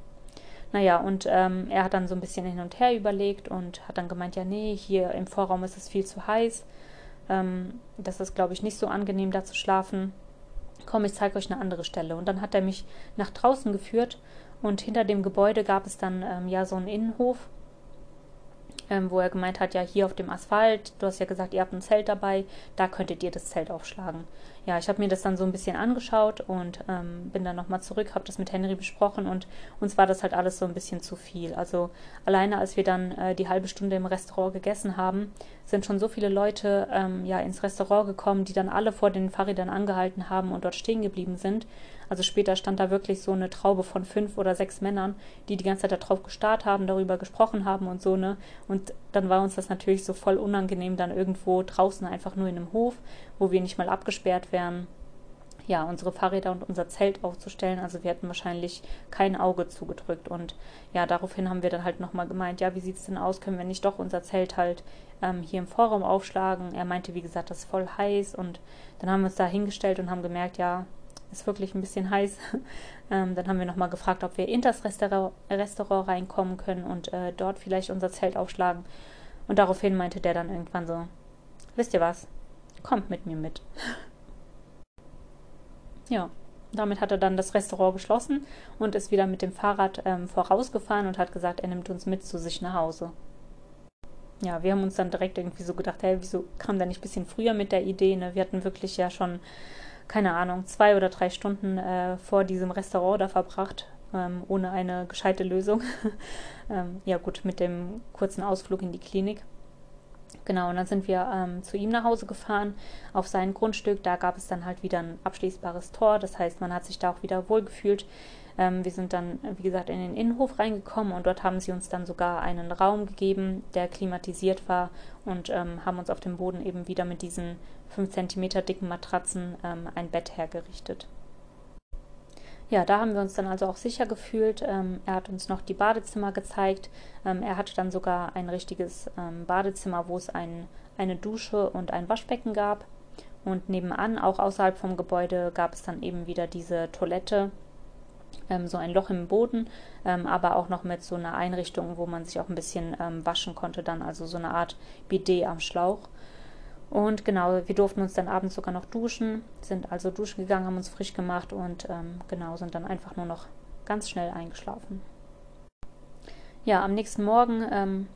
Naja, und ähm, er hat dann so ein bisschen hin und her überlegt und hat dann gemeint, ja, nee, hier im Vorraum ist es viel zu heiß. Ähm, das ist, glaube ich, nicht so angenehm, da zu schlafen. Komm, ich zeige euch eine andere Stelle. Und dann hat er mich nach draußen geführt und hinter dem Gebäude gab es dann ähm, ja so einen Innenhof ähm, wo er gemeint hat, ja, hier auf dem Asphalt, du hast ja gesagt, ihr habt ein Zelt dabei, da könntet ihr das Zelt aufschlagen. Ja, ich habe mir das dann so ein bisschen angeschaut und ähm, bin dann nochmal zurück, habe das mit Henry besprochen und uns war das halt alles so ein bisschen zu viel. Also alleine als wir dann äh, die halbe Stunde im Restaurant gegessen haben, sind schon so viele Leute ähm, ja ins Restaurant gekommen, die dann alle vor den Fahrrädern angehalten haben und dort stehen geblieben sind. Also später stand da wirklich so eine Traube von fünf oder sechs Männern, die die ganze Zeit darauf gestarrt haben, darüber gesprochen haben und so, ne? Und dann war uns das natürlich so voll unangenehm, dann irgendwo draußen einfach nur in einem Hof, wo wir nicht mal abgesperrt wären, ja, unsere Fahrräder und unser Zelt aufzustellen. Also wir hätten wahrscheinlich kein Auge zugedrückt. Und ja, daraufhin haben wir dann halt nochmal gemeint, ja, wie sieht es denn aus? Können wir nicht doch unser Zelt halt ähm, hier im Vorraum aufschlagen? Er meinte, wie gesagt, das ist voll heiß. Und dann haben wir uns da hingestellt und haben gemerkt, ja, ist wirklich ein bisschen heiß. [laughs] ähm, dann haben wir nochmal gefragt, ob wir in das Restaurant, Restaurant reinkommen können und äh, dort vielleicht unser Zelt aufschlagen. Und daraufhin meinte der dann irgendwann so, wisst ihr was, kommt mit mir mit. ja, damit hat er dann das Restaurant geschlossen und ist wieder mit dem Fahrrad ähm, vorausgefahren und hat gesagt, er nimmt uns mit zu sich nach Hause. Ja, wir haben uns dann direkt irgendwie so gedacht, hey, wieso kam der nicht ein bisschen früher mit der Idee? Ne? Wir hatten wirklich ja schon keine Ahnung, zwei oder drei Stunden äh, vor diesem Restaurant da verbracht, ähm, ohne eine gescheite Lösung. [laughs] ähm, ja gut, mit dem kurzen Ausflug in die Klinik. Genau, und dann sind wir ähm, zu ihm nach Hause gefahren, auf sein Grundstück. Da gab es dann halt wieder ein abschließbares Tor. Das heißt, man hat sich da auch wieder wohlgefühlt. Ähm, wir sind dann, wie gesagt, in den Innenhof reingekommen und dort haben sie uns dann sogar einen Raum gegeben, der klimatisiert war und ähm, haben uns auf dem Boden eben wieder mit diesen 5 cm dicken Matratzen ähm, ein Bett hergerichtet. Ja, da haben wir uns dann also auch sicher gefühlt. Ähm, er hat uns noch die Badezimmer gezeigt. Ähm, er hatte dann sogar ein richtiges ähm, Badezimmer, wo es ein, eine Dusche und ein Waschbecken gab. Und nebenan, auch außerhalb vom Gebäude, gab es dann eben wieder diese Toilette ähm, so ein Loch im Boden, ähm, aber auch noch mit so einer Einrichtung, wo man sich auch ein bisschen ähm, waschen konnte, dann also so eine Art Bidet am Schlauch. Und genau, wir durften uns dann abends sogar noch duschen, sind also duschen gegangen, haben uns frisch gemacht und ähm, genau, sind dann einfach nur noch ganz schnell eingeschlafen. Ja, am nächsten Morgen ähm,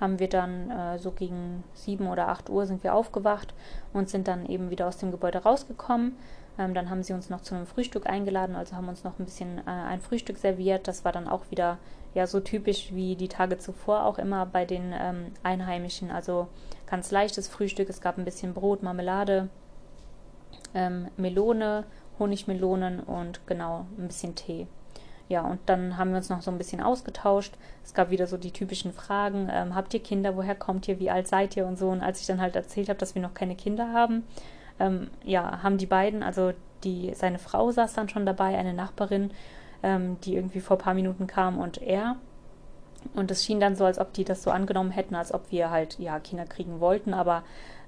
haben wir dann äh, so gegen sieben oder acht Uhr sind wir aufgewacht und sind dann eben wieder aus dem Gebäude rausgekommen. Ähm, dann haben sie uns noch zu einem Frühstück eingeladen, also haben uns noch ein bisschen äh, ein Frühstück serviert. Das war dann auch wieder ja so typisch wie die Tage zuvor auch immer bei den ähm, Einheimischen. Also ganz leichtes Frühstück. Es gab ein bisschen Brot, Marmelade, ähm, Melone, Honigmelonen und genau ein bisschen Tee. Ja, und dann haben wir uns noch so ein bisschen ausgetauscht. Es gab wieder so die typischen Fragen. Ähm, habt ihr Kinder? Woher kommt ihr? Wie alt seid ihr? Und so. Und als ich dann halt erzählt habe, dass wir noch keine Kinder haben, ähm, ja, haben die beiden, also die, seine Frau saß dann schon dabei, eine Nachbarin, ähm, die irgendwie vor ein paar Minuten kam und er. Und es schien dann so, als ob die das so angenommen hätten, als ob wir halt, ja, Kinder kriegen wollten, aber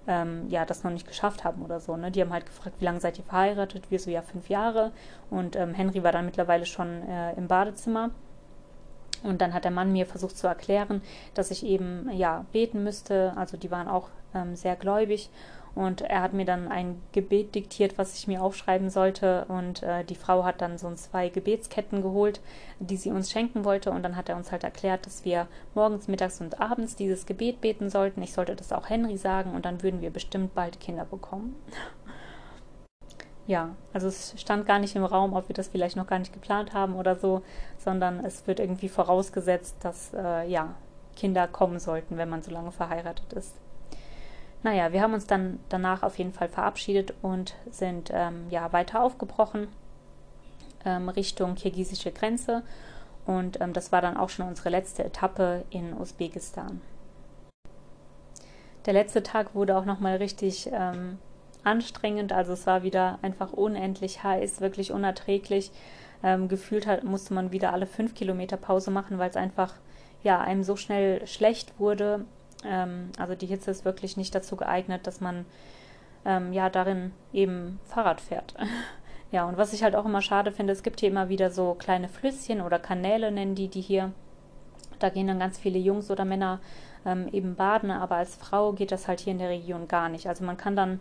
ähm, ja, das noch nicht geschafft haben oder so. Ne? Die haben halt gefragt, wie lange seid ihr verheiratet? Wir so, ja, fünf Jahre. Und ähm, Henry war dann mittlerweile schon äh, im Badezimmer. Und dann hat der Mann mir versucht zu erklären, dass ich eben ja beten müsste. Also die waren auch ähm, sehr gläubig und er hat mir dann ein Gebet diktiert, was ich mir aufschreiben sollte. Und äh, die Frau hat dann so zwei Gebetsketten geholt, die sie uns schenken wollte. Und dann hat er uns halt erklärt, dass wir morgens, mittags und abends dieses Gebet beten sollten. Ich sollte das auch Henry sagen und dann würden wir bestimmt bald Kinder bekommen. ja, also es stand gar nicht im Raum, ob wir das vielleicht noch gar nicht geplant haben oder so, sondern es wird irgendwie vorausgesetzt, dass äh, ja Kinder kommen sollten, wenn man so lange verheiratet ist. Naja, wir haben uns dann danach auf jeden Fall verabschiedet und sind ähm, ja weiter aufgebrochen ähm, Richtung kirgisische Grenze. Und ähm, das war dann auch schon unsere letzte Etappe in Usbekistan. Der letzte Tag wurde auch nochmal richtig ähm, anstrengend. Also es war wieder einfach unendlich heiß, wirklich unerträglich. Ähm, gefühlt hat, musste man wieder alle fünf Kilometer Pause machen, weil es einfach ja einem so schnell schlecht wurde ähm, also die Hitze ist wirklich nicht dazu geeignet, dass man ähm, ja darin eben Fahrrad fährt. [laughs] ja, und was ich halt auch immer schade finde, es gibt hier immer wieder so kleine Flüsschen oder Kanäle nennen die die hier. Da gehen dann ganz viele Jungs oder Männer ähm, eben baden, aber als Frau geht das halt hier in der Region gar nicht. Also man kann dann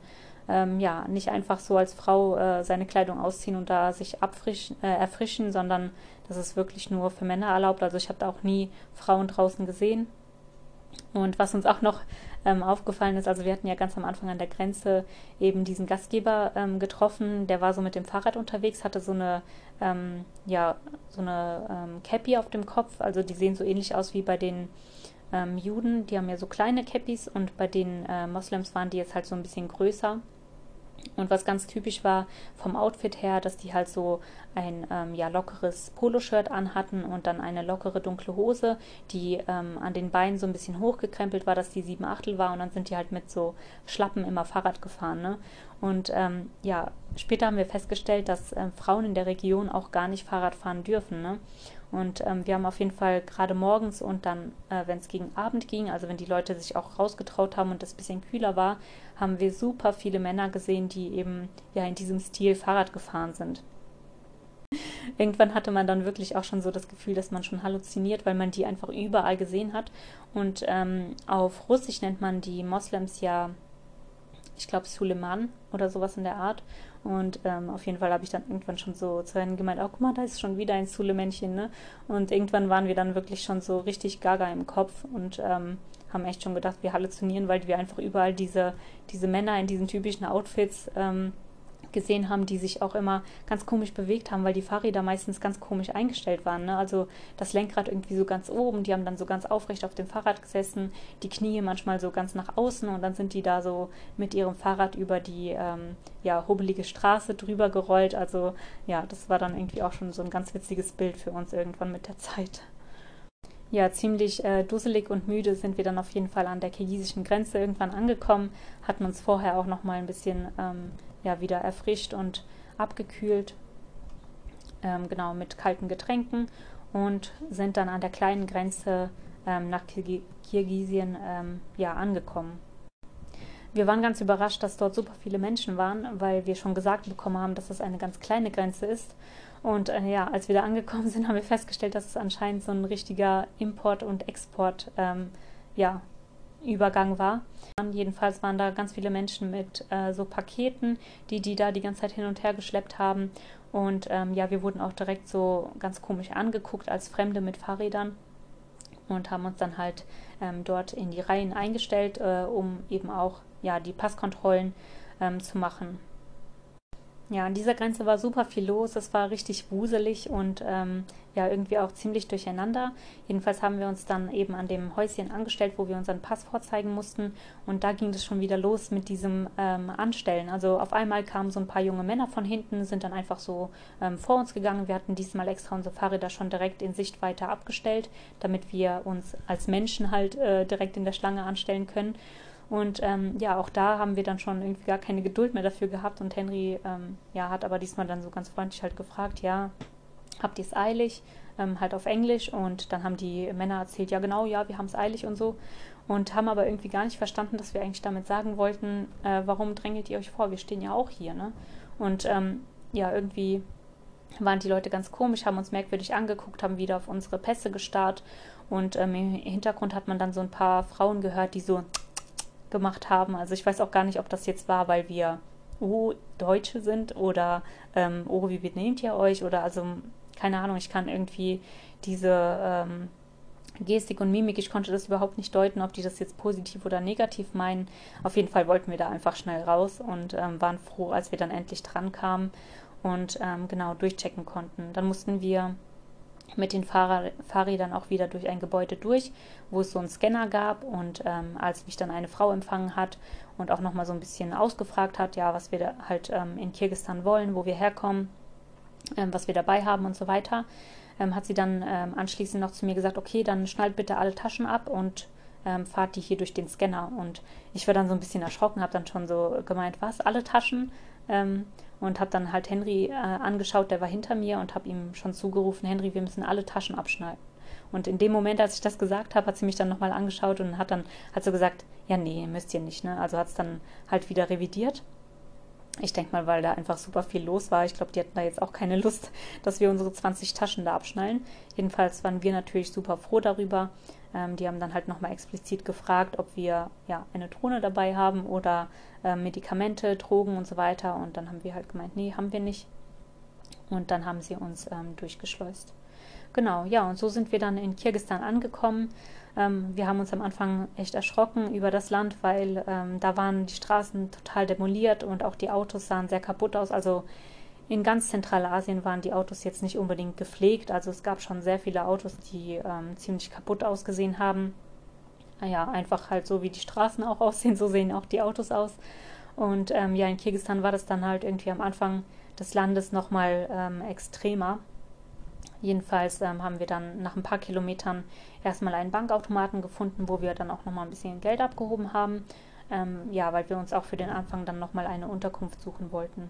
ähm, ja nicht einfach so als Frau äh, seine Kleidung ausziehen und da sich äh, erfrischen, sondern das ist wirklich nur für Männer erlaubt. Also ich habe da auch nie Frauen draußen gesehen. Und was uns auch noch ähm, aufgefallen ist, also wir hatten ja ganz am Anfang an der Grenze eben diesen Gastgeber ähm, getroffen, der war so mit dem Fahrrad unterwegs, hatte so eine, ähm, ja, so eine ähm, Cappy auf dem Kopf, also die sehen so ähnlich aus wie bei den ähm, Juden, die haben ja so kleine Käppis und bei den äh, Moslems waren die jetzt halt so ein bisschen größer. Und was ganz typisch war vom Outfit her, dass die halt so ein ähm, ja, lockeres Poloshirt anhatten und dann eine lockere dunkle Hose, die ähm, an den Beinen so ein bisschen hochgekrempelt war, dass die sieben Achtel war und dann sind die halt mit so Schlappen immer Fahrrad gefahren. Ne? Und ähm, ja, später haben wir festgestellt, dass äh, Frauen in der Region auch gar nicht Fahrrad fahren dürfen. Ne? Und ähm, wir haben auf jeden Fall gerade morgens und dann, äh, wenn es gegen Abend ging, also wenn die Leute sich auch rausgetraut haben und es ein bisschen kühler war, haben wir super viele Männer gesehen, die eben ja in diesem Stil Fahrrad gefahren sind. Irgendwann hatte man dann wirklich auch schon so das Gefühl, dass man schon halluziniert, weil man die einfach überall gesehen hat. Und ähm, auf Russisch nennt man die Moslems ja, ich glaube, Suleiman oder sowas in der Art. Und ähm, auf jeden Fall habe ich dann irgendwann schon so zu Rennen gemeint, oh guck mal, da ist schon wieder ein Sule-Männchen, ne? Und irgendwann waren wir dann wirklich schon so richtig gaga im Kopf und ähm, haben echt schon gedacht, wir halluzinieren, weil wir einfach überall diese, diese Männer in diesen typischen Outfits ähm, gesehen haben, die sich auch immer ganz komisch bewegt haben, weil die Fahrräder meistens ganz komisch eingestellt waren. Ne? Also das Lenkrad irgendwie so ganz oben, die haben dann so ganz aufrecht auf dem Fahrrad gesessen, die Knie manchmal so ganz nach außen und dann sind die da so mit ihrem Fahrrad über die ähm, ja, hobelige Straße drüber gerollt. Also ja, das war dann irgendwie auch schon so ein ganz witziges Bild für uns irgendwann mit der Zeit ja, ziemlich äh, dusselig und müde sind wir dann auf jeden Fall an der kirgisischen Grenze irgendwann angekommen, hatten uns vorher auch noch mal ein bisschen ähm, ja, wieder erfrischt und abgekühlt, ähm, genau mit kalten Getränken und sind dann an der kleinen Grenze ähm, nach Kirgi Kirgisien ähm, ja, angekommen. Wir waren ganz überrascht, dass dort super viele Menschen waren, weil wir schon gesagt bekommen haben, dass das eine ganz kleine Grenze ist. Und äh, ja, als wir da angekommen sind, [laughs] haben wir festgestellt, dass es anscheinend so ein richtiger Import- und Export ähm, ja, Übergang war. Jedenfalls waren da ganz viele Menschen mit äh, so Paketen, die die da die ganze Zeit hin und her geschleppt haben. Und ähm, ja, wir wurden auch direkt so ganz komisch angeguckt als Fremde mit Fahrrädern und haben uns dann halt ähm, dort in die Reihen eingestellt, äh, um eben auch ja die Passkontrollen ähm, zu machen. Ja, an dieser Grenze war super viel los. Es war richtig wuselig und ähm, ja, irgendwie auch ziemlich durcheinander. Jedenfalls haben wir uns dann eben an dem Häuschen angestellt, wo wir unseren Pass vorzeigen mussten. Und da ging es schon wieder los mit diesem ähm, Anstellen. Also auf einmal kamen so ein paar junge Männer von hinten, sind dann einfach so ähm, vor uns gegangen. Wir hatten diesmal extra unsere Fahrräder schon direkt in Sichtweite abgestellt, damit wir uns als Menschen halt äh, direkt in der Schlange anstellen können. Und ähm, ja, auch da haben wir dann schon irgendwie gar keine Geduld mehr dafür gehabt. Und Henry ähm, ja, hat aber diesmal dann so ganz freundlich halt gefragt, ja, habt ihr es eilig? Ähm, halt auf Englisch. Und dann haben die Männer erzählt, ja genau, ja, wir haben es eilig und so. Und haben aber irgendwie gar nicht verstanden, dass wir eigentlich damit sagen wollten, äh, warum drängelt ihr euch vor? Wir stehen ja auch hier, ne? Und ähm, ja, irgendwie waren die Leute ganz komisch, haben uns merkwürdig angeguckt, haben wieder auf unsere Pässe gestarrt. Und ähm, im Hintergrund hat man dann so ein paar Frauen gehört, die so gemacht haben. Also ich weiß auch gar nicht, ob das jetzt war, weil wir oh, Deutsche sind oder ähm, oh, wie benehmt ihr euch oder also keine Ahnung, ich kann irgendwie diese ähm, Gestik und Mimik, ich konnte das überhaupt nicht deuten, ob die das jetzt positiv oder negativ meinen. Auf jeden Fall wollten wir da einfach schnell raus und ähm, waren froh, als wir dann endlich dran kamen und ähm, genau durchchecken konnten. Dann mussten wir mit den Fahrrad Fahrrädern auch wieder durch ein Gebäude durch, wo es so einen Scanner gab und ähm, als mich dann eine Frau empfangen hat und auch nochmal so ein bisschen ausgefragt hat, ja, was wir halt ähm, in Kirgistan wollen, wo wir herkommen, ähm, was wir dabei haben und so weiter, ähm, hat sie dann ähm, anschließend noch zu mir gesagt, okay, dann schnallt bitte alle Taschen ab und ähm, fahrt die hier durch den Scanner und ich war dann so ein bisschen erschrocken, habe dann schon so gemeint, was, alle Taschen? Und habe dann halt Henry äh, angeschaut, der war hinter mir und habe ihm schon zugerufen, Henry, wir müssen alle Taschen abschneiden. Und in dem Moment, als ich das gesagt habe, hat sie mich dann nochmal angeschaut und hat dann hat so gesagt, ja, nee, müsst ihr nicht, ne? Also hat es dann halt wieder revidiert. Ich denke mal, weil da einfach super viel los war. Ich glaube, die hatten da jetzt auch keine Lust, [laughs] dass wir unsere 20 Taschen da abschnallen. Jedenfalls waren wir natürlich super froh darüber. Ähm, die haben dann halt nochmal explizit gefragt, ob wir ja eine Drohne dabei haben oder äh, Medikamente, Drogen und so weiter. Und dann haben wir halt gemeint, nee, haben wir nicht. Und dann haben sie uns ähm, durchgeschleust. Genau, ja, und so sind wir dann in Kirgistan angekommen. Ähm, wir haben uns am Anfang echt erschrocken über das Land, weil ähm, da waren die Straßen total demoliert und auch die Autos sahen sehr kaputt aus. Also in ganz Zentralasien waren die Autos jetzt nicht unbedingt gepflegt. Also es gab schon sehr viele Autos, die ähm, ziemlich kaputt ausgesehen haben. ja, einfach halt so wie die Straßen auch [laughs] aussehen, so sehen auch die Autos aus. Und ähm, ja, in Kirgisistan war das dann halt irgendwie am Anfang des Landes nochmal ähm, extremer. Jedenfalls ähm, haben wir dann nach ein paar Kilometern erstmal einen Bankautomaten gefunden, wo wir dann auch nochmal ein bisschen Geld abgehoben haben. Ähm, ja, weil wir uns auch für den Anfang dann nochmal eine Unterkunft suchen wollten.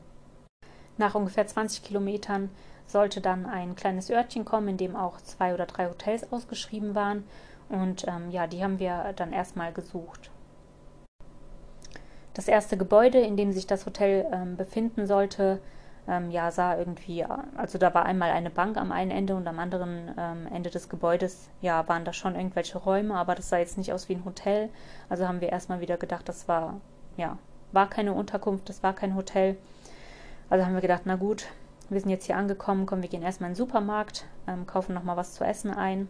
Nach ungefähr 20 Kilometern sollte dann ein kleines Örtchen kommen, in dem auch zwei oder drei Hotels ausgeschrieben waren. Und ähm, ja, die haben wir dann erstmal gesucht. Das erste Gebäude, in dem sich das Hotel ähm, befinden sollte, ähm, ja, sah irgendwie, also da war einmal eine Bank am einen Ende und am anderen ähm, Ende des Gebäudes, ja, waren da schon irgendwelche Räume, aber das sah jetzt nicht aus wie ein Hotel. Also haben wir erstmal wieder gedacht, das war, ja, war keine Unterkunft, das war kein Hotel. Also haben wir gedacht, na gut, wir sind jetzt hier angekommen, kommen, wir gehen erstmal in den Supermarkt, ähm, kaufen nochmal was zu essen ein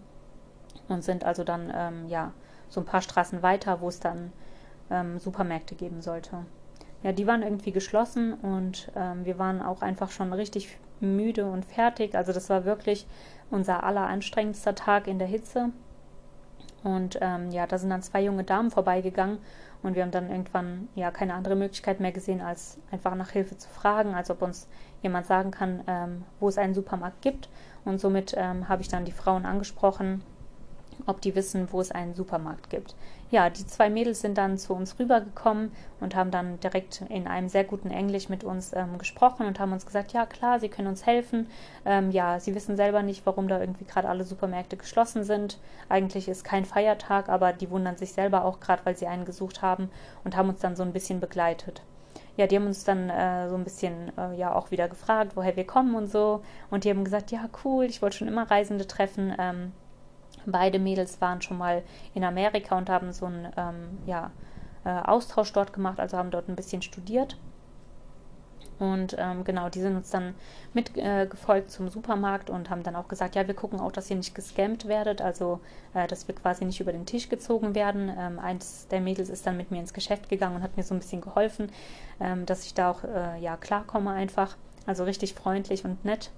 und sind also dann, ähm, ja, so ein paar Straßen weiter, wo es dann ähm, Supermärkte geben sollte ja, die waren irgendwie geschlossen und ähm, wir waren auch einfach schon richtig müde und fertig. Also das war wirklich unser alleranstrengendster Tag in der Hitze. Und ähm, ja, da sind dann zwei junge Damen vorbeigegangen und wir haben dann irgendwann ja keine andere Möglichkeit mehr gesehen, als einfach nach Hilfe zu fragen, als ob uns jemand sagen kann, ähm, wo es einen Supermarkt gibt. Und somit ähm, habe ich dann die Frauen angesprochen, ob die wissen, wo es einen Supermarkt gibt. Ja, die zwei Mädels sind dann zu uns rübergekommen und haben dann direkt in einem sehr guten Englisch mit uns ähm, gesprochen und haben uns gesagt, ja klar, sie können uns helfen. Ähm, ja, sie wissen selber nicht, warum da irgendwie gerade alle Supermärkte geschlossen sind. Eigentlich ist kein Feiertag, aber die wundern sich selber auch gerade, weil sie einen gesucht haben und haben uns dann so ein bisschen begleitet ja, die haben uns dann äh, so ein bisschen äh, ja auch wieder gefragt, woher wir kommen und so. Und die haben gesagt, ja, cool, ich wollte schon immer Reisende treffen. Ähm, Beide Mädels waren schon mal in Amerika und haben so einen ähm, ja, äh, Austausch dort gemacht, also haben dort ein bisschen studiert. Und ähm, genau, die sind uns dann mitgefolgt äh, zum Supermarkt und haben dann auch gesagt, ja, wir gucken auch, dass ihr nicht gescammt werdet, also äh, dass wir quasi nicht über den Tisch gezogen werden. Ähm, eins der Mädels ist dann mit mir ins Geschäft gegangen und hat mir so ein bisschen geholfen, ähm, dass ich da auch äh, ja klarkomme einfach. Also richtig freundlich und nett.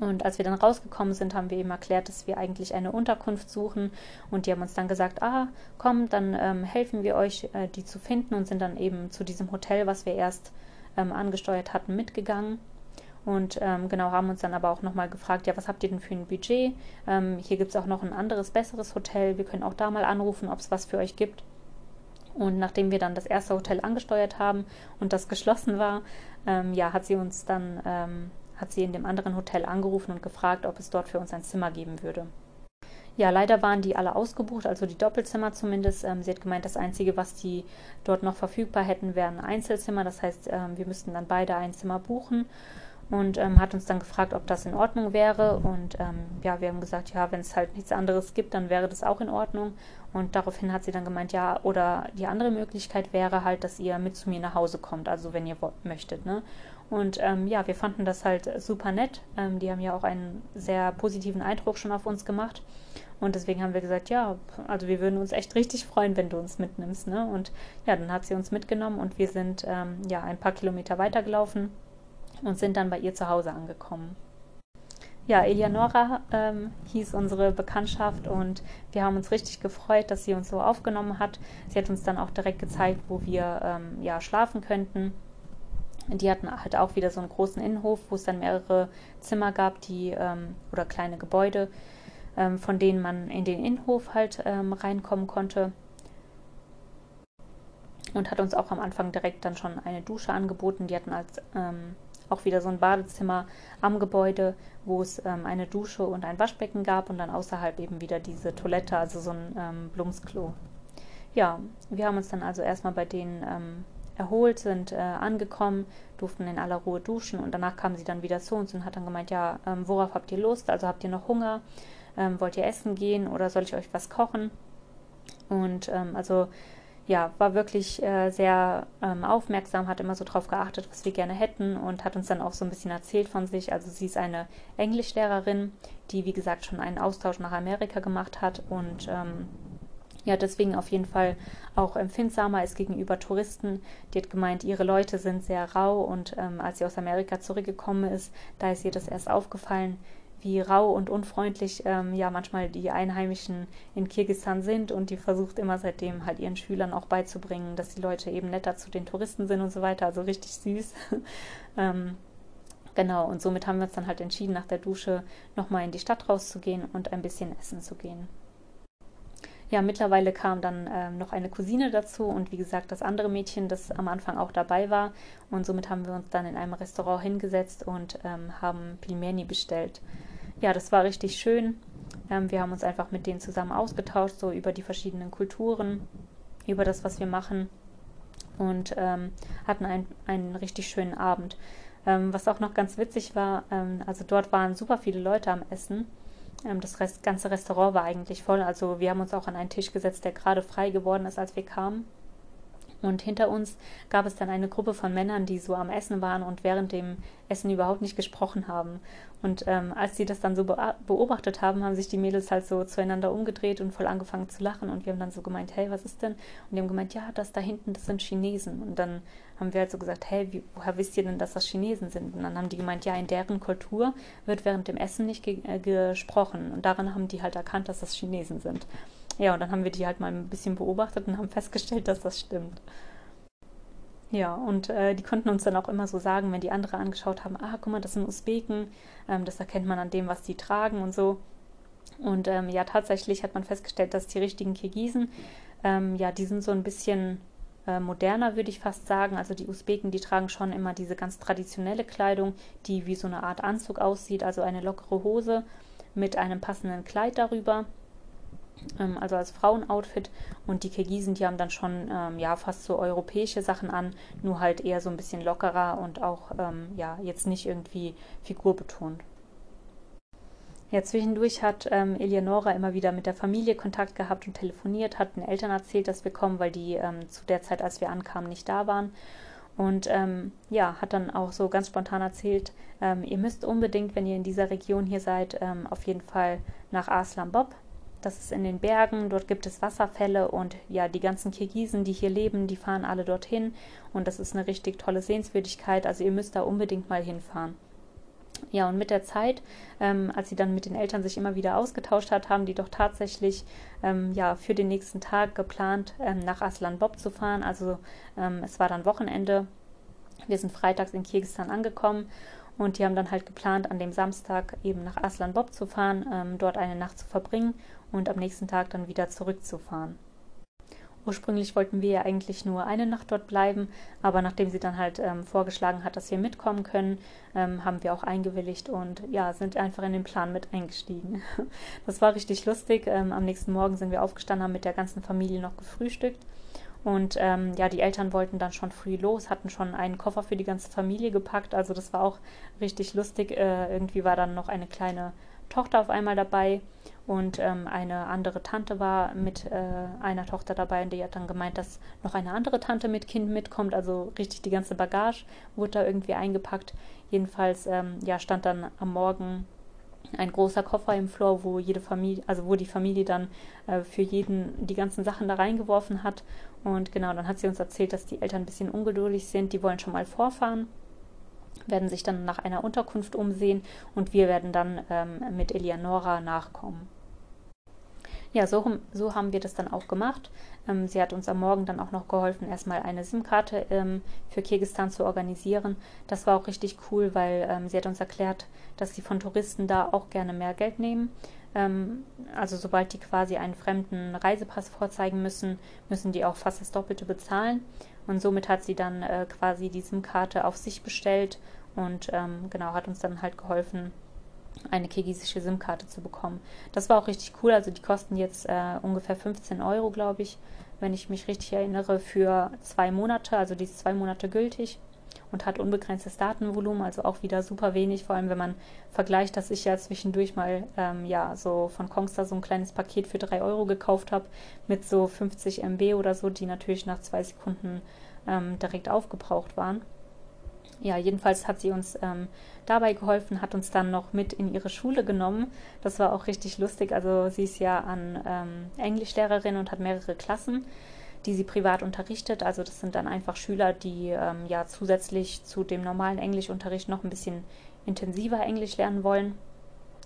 Und als wir dann rausgekommen sind, haben wir ihm erklärt, dass wir eigentlich eine Unterkunft suchen. Und die haben uns dann gesagt, ah, komm, dann ähm, helfen wir euch, äh, die zu finden und sind dann eben zu diesem Hotel, was wir erst ähm, angesteuert hatten, mitgegangen. Und ähm, genau haben uns dann aber auch nochmal gefragt, ja, was habt ihr denn für ein Budget? Ähm, hier gibt es auch noch ein anderes, besseres Hotel. Wir können auch da mal anrufen, ob es was für euch gibt. Und nachdem wir dann das erste Hotel angesteuert haben und das geschlossen war, ähm, ja, hat sie uns dann ähm, hat sie in dem anderen Hotel angerufen und gefragt, ob es dort für uns ein Zimmer geben würde. Ja, leider waren die alle ausgebucht, also die Doppelzimmer zumindest. Ähm, sie hat gemeint, das Einzige, was die dort noch verfügbar hätten, wären Einzelzimmer. Das heißt, ähm, wir müssten dann beide ein Zimmer buchen und ähm, hat uns dann gefragt, ob das in Ordnung wäre. Und ähm, ja, wir haben gesagt, ja, wenn es halt nichts anderes gibt, dann wäre das auch in Ordnung. Und daraufhin hat sie dann gemeint, ja, oder die andere Möglichkeit wäre halt, dass ihr mit zu mir nach Hause kommt, also wenn ihr möchtet. Ne? Und ähm, ja, wir fanden das halt super nett. Ähm, die haben ja auch einen sehr positiven Eindruck schon auf uns gemacht. Und deswegen haben wir gesagt, ja, also wir würden uns echt richtig freuen, wenn du uns mitnimmst. Ne? Und ja, dann hat sie uns mitgenommen und wir sind ähm, ja ein paar Kilometer weitergelaufen und sind dann bei ihr zu Hause angekommen. Ja, Eleonora ähm, hieß unsere Bekanntschaft und wir haben uns richtig gefreut, dass sie uns so aufgenommen hat. Sie hat uns dann auch direkt gezeigt, wo wir ähm, ja schlafen könnten die hatten halt auch wieder so einen großen Innenhof, wo es dann mehrere Zimmer gab, die ähm, oder kleine Gebäude, ähm, von denen man in den Innenhof halt ähm, reinkommen konnte. Und hat uns auch am Anfang direkt dann schon eine Dusche angeboten. Die hatten als ähm, auch wieder so ein Badezimmer am Gebäude, wo es ähm, eine Dusche und ein Waschbecken gab und dann außerhalb eben wieder diese Toilette, also so ein ähm, Blumsklo. Ja, wir haben uns dann also erstmal bei denen erholt, sind äh, angekommen, durften in aller Ruhe duschen und danach kamen sie dann wieder zu uns und hat dann gemeint, ja, ähm, worauf habt ihr Lust? Also habt ihr noch Hunger? Ähm, wollt ihr essen gehen oder soll ich euch was kochen? Und ähm, also ja, war wirklich äh, sehr ähm, aufmerksam, hat immer so drauf geachtet, was wir gerne hätten und hat uns dann auch so ein bisschen erzählt von sich. Also sie ist eine Englischlehrerin, die wie gesagt schon einen Austausch nach Amerika gemacht hat und ähm, ja, deswegen auf jeden Fall auch empfindsamer ist gegenüber Touristen. Die hat gemeint, ihre Leute sind sehr rau und ähm, als sie aus Amerika zurückgekommen ist, da ist ihr das erst aufgefallen, wie rau und unfreundlich ähm, ja manchmal die Einheimischen in Kirgisistan sind und die versucht immer seitdem halt ihren Schülern auch beizubringen, dass die Leute eben netter zu den Touristen sind und so weiter. Also richtig süß. [laughs] ähm, genau, und somit haben wir uns dann halt entschieden, nach der Dusche nochmal in die Stadt rauszugehen und ein bisschen essen zu gehen. Ja, mittlerweile kam dann ähm, noch eine Cousine dazu und wie gesagt das andere Mädchen, das am Anfang auch dabei war. Und somit haben wir uns dann in einem Restaurant hingesetzt und ähm, haben Pilmeni bestellt. Ja, das war richtig schön. Ähm, wir haben uns einfach mit denen zusammen ausgetauscht, so über die verschiedenen Kulturen, über das, was wir machen und ähm, hatten ein, einen richtig schönen Abend. Ähm, was auch noch ganz witzig war, ähm, also dort waren super viele Leute am Essen das Rest, ganze Restaurant war eigentlich voll. Also wir haben uns auch an einen Tisch gesetzt, der gerade frei geworden ist, als wir kamen. Und hinter uns gab es dann eine Gruppe von Männern, die so am Essen waren und während dem Essen überhaupt nicht gesprochen haben. Und ähm, als sie das dann so beobachtet haben, haben sich die Mädels halt so zueinander umgedreht und voll angefangen zu lachen. Und wir haben dann so gemeint, hey, was ist denn? Und die haben gemeint, ja, das da hinten, das sind Chinesen. Und dann haben wir halt so gesagt, hey, wie, woher wisst ihr denn, dass das Chinesen sind? Und dann haben die gemeint, ja, in deren Kultur wird während dem Essen nicht ge äh, gesprochen. Und daran haben die halt erkannt, dass das Chinesen sind. Ja, und dann haben wir die halt mal ein bisschen beobachtet und haben festgestellt, dass das stimmt. Ja, und äh, die konnten uns dann auch immer so sagen, wenn die andere angeschaut haben, ah, guck mal, das sind Usbeken, ähm, das erkennt man an dem, was die tragen und so. Und ähm, ja, tatsächlich hat man festgestellt, dass die richtigen Kirgisen, ähm, ja, die sind so ein bisschen äh, moderner, würde ich fast sagen. Also die Usbeken, die tragen schon immer diese ganz traditionelle Kleidung, die wie so eine Art Anzug aussieht, also eine lockere Hose mit einem passenden Kleid darüber ähm, also als Frauenoutfit. Und die Kirgisen, die haben dann schon ähm, ja fast so europäische Sachen an, nur halt eher so ein bisschen lockerer und auch ähm, ja jetzt nicht irgendwie figurbetont. Ja, zwischendurch hat ähm, Eleonora immer wieder mit der Familie Kontakt gehabt und telefoniert, hat den Eltern erzählt, dass wir kommen, weil die ähm, zu der Zeit, als wir ankamen, nicht da waren. Und ähm, ja, hat dann auch so ganz spontan erzählt, ähm, ihr müsst unbedingt, wenn ihr in dieser Region hier seid, ähm, auf jeden Fall nach Aslan Bob. Das ist in den Bergen, dort gibt es Wasserfälle und ja, die ganzen Kirgisen, die hier leben, die fahren alle dorthin und das ist eine richtig tolle Sehenswürdigkeit. Also ihr müsst da unbedingt mal hinfahren. Ja, und mit der Zeit, ähm, als sie dann mit den Eltern sich immer wieder ausgetauscht hat, haben die doch tatsächlich ähm, ja, für den nächsten Tag geplant, ähm, nach Aslan Bob zu fahren. Also ähm, es war dann Wochenende. Wir sind freitags in Kirgisistan angekommen und die haben dann halt geplant, an dem Samstag eben nach Aslan Bob zu fahren, ähm, dort eine Nacht zu verbringen und am nächsten Tag dann wieder zurückzufahren. Ursprünglich wollten wir ja eigentlich nur eine Nacht dort bleiben, aber nachdem sie dann halt ähm, vorgeschlagen hat, dass wir mitkommen können, ähm, haben wir auch eingewilligt und ja, sind einfach in den Plan mit eingestiegen. [laughs] Das war richtig lustig. Ähm, am nächsten Morgen sind wir aufgestanden, haben mit der ganzen Familie noch gefrühstückt und ähm, ja, die Eltern wollten dann schon früh los, hatten schon einen Koffer für die ganze Familie gepackt. Also das war auch richtig lustig. Äh, irgendwie war dann noch eine kleine Tochter auf einmal dabei und ähm, eine andere Tante war mit äh, einer Tochter dabei und die hat dann gemeint, dass noch eine andere Tante mit Kind mitkommt. Also richtig die ganze Bagage wurde da irgendwie eingepackt. Jedenfalls ähm, ja, stand dann am Morgen ein großer Koffer im Floor, wo jede Familie, also wo die Familie dann äh, für jeden die ganzen Sachen da reingeworfen hat. Und genau, dann hat sie uns erzählt, dass die Eltern ein bisschen ungeduldig sind, die wollen schon mal vorfahren, werden sich dann nach einer Unterkunft umsehen und wir werden dann ähm, mit Eleonora nachkommen. Ja, so, so haben wir das dann auch gemacht. Ähm, sie hat uns am Morgen dann auch noch geholfen, erstmal eine SIM-Karte ähm, für Kirgisistan zu organisieren. Das war auch richtig cool, weil ähm, sie hat uns erklärt, dass sie von Touristen da auch gerne mehr Geld nehmen. Ähm, also sobald die quasi einen fremden Reisepass vorzeigen müssen, müssen die auch fast das Doppelte bezahlen. Und somit hat sie dann äh, quasi die SIM-Karte auf sich bestellt und ähm, genau hat uns dann halt geholfen, eine kirgisische SIM-Karte zu bekommen. Das war auch richtig cool. Also die kosten jetzt äh, ungefähr 15 Euro, glaube ich, wenn ich mich richtig erinnere, für zwei Monate. Also die ist zwei Monate gültig und hat unbegrenztes Datenvolumen, also auch wieder super wenig, vor allem wenn man vergleicht, dass ich ja zwischendurch mal ähm, ja so von Kongstar so ein kleines Paket für 3 Euro gekauft habe mit so 50 MB oder so, die natürlich nach zwei Sekunden ähm, direkt aufgebraucht waren ja, jedenfalls hat sie uns ähm, dabei geholfen, hat uns dann noch mit in ihre Schule genommen. Das war auch richtig lustig. Also sie ist ja an ähm, Englischlehrerin und hat mehrere Klassen, die sie privat unterrichtet. Also das sind dann einfach Schüler, die ähm, ja zusätzlich zu dem normalen Englischunterricht noch ein bisschen intensiver Englisch lernen wollen.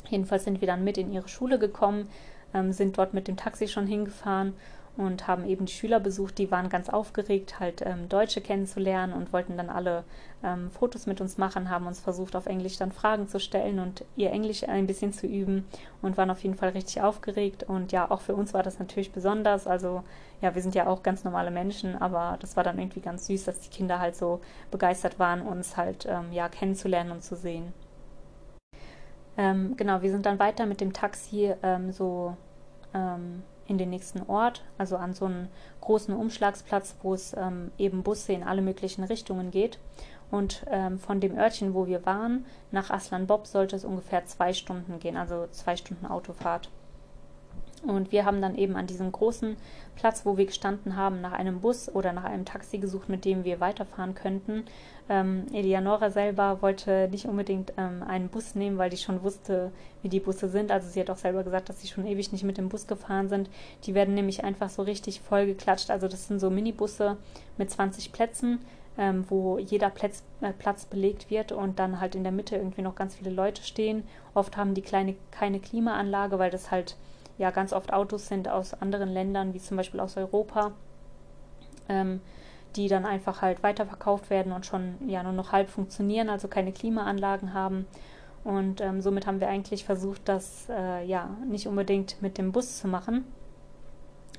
Jedenfalls sind wir dann mit in ihre Schule gekommen, ähm, sind dort mit dem Taxi schon hingefahren und haben eben die Schüler besucht, die waren ganz aufgeregt, halt ähm, Deutsche kennenzulernen und wollten dann alle ähm, Fotos mit uns machen, haben uns versucht, auf Englisch dann Fragen zu stellen und ihr Englisch ein bisschen zu üben und waren auf jeden Fall richtig aufgeregt. Und ja, auch für uns war das natürlich besonders. Also ja, wir sind ja auch ganz normale Menschen, aber das war dann irgendwie ganz süß, dass die Kinder halt so begeistert waren, uns halt ähm, ja kennenzulernen und zu sehen. Ähm, genau, wir sind dann weiter mit dem Taxi ähm, so ähm, in den nächsten Ort, also an so einen großen Umschlagsplatz, wo es ähm, eben Busse in alle möglichen Richtungen geht. Und ähm, von dem Örtchen, wo wir waren, nach Aslan Bob sollte es ungefähr zwei Stunden gehen, also zwei Stunden Autofahrt. Und wir haben dann eben an diesem großen Platz, wo wir gestanden haben, nach einem Bus oder nach einem Taxi gesucht, mit dem wir weiterfahren könnten. Ähm, Eleonora selber wollte nicht unbedingt ähm, einen Bus nehmen, weil die schon wusste, wie die Busse sind. Also sie hat auch selber gesagt, dass sie schon ewig nicht mit dem Bus gefahren sind. Die werden nämlich einfach so richtig voll geklatscht. Also das sind so Minibusse mit 20 Plätzen. Ähm, wo jeder Platz, äh, Platz belegt wird und dann halt in der Mitte irgendwie noch ganz viele Leute stehen. Oft haben die kleine keine Klimaanlage, weil das halt ja ganz oft Autos sind aus anderen Ländern, wie zum Beispiel aus Europa, ähm, die dann einfach halt weiterverkauft werden und schon ja nur noch halb funktionieren, also keine Klimaanlagen haben. Und ähm, somit haben wir eigentlich versucht, das äh, ja nicht unbedingt mit dem Bus zu machen.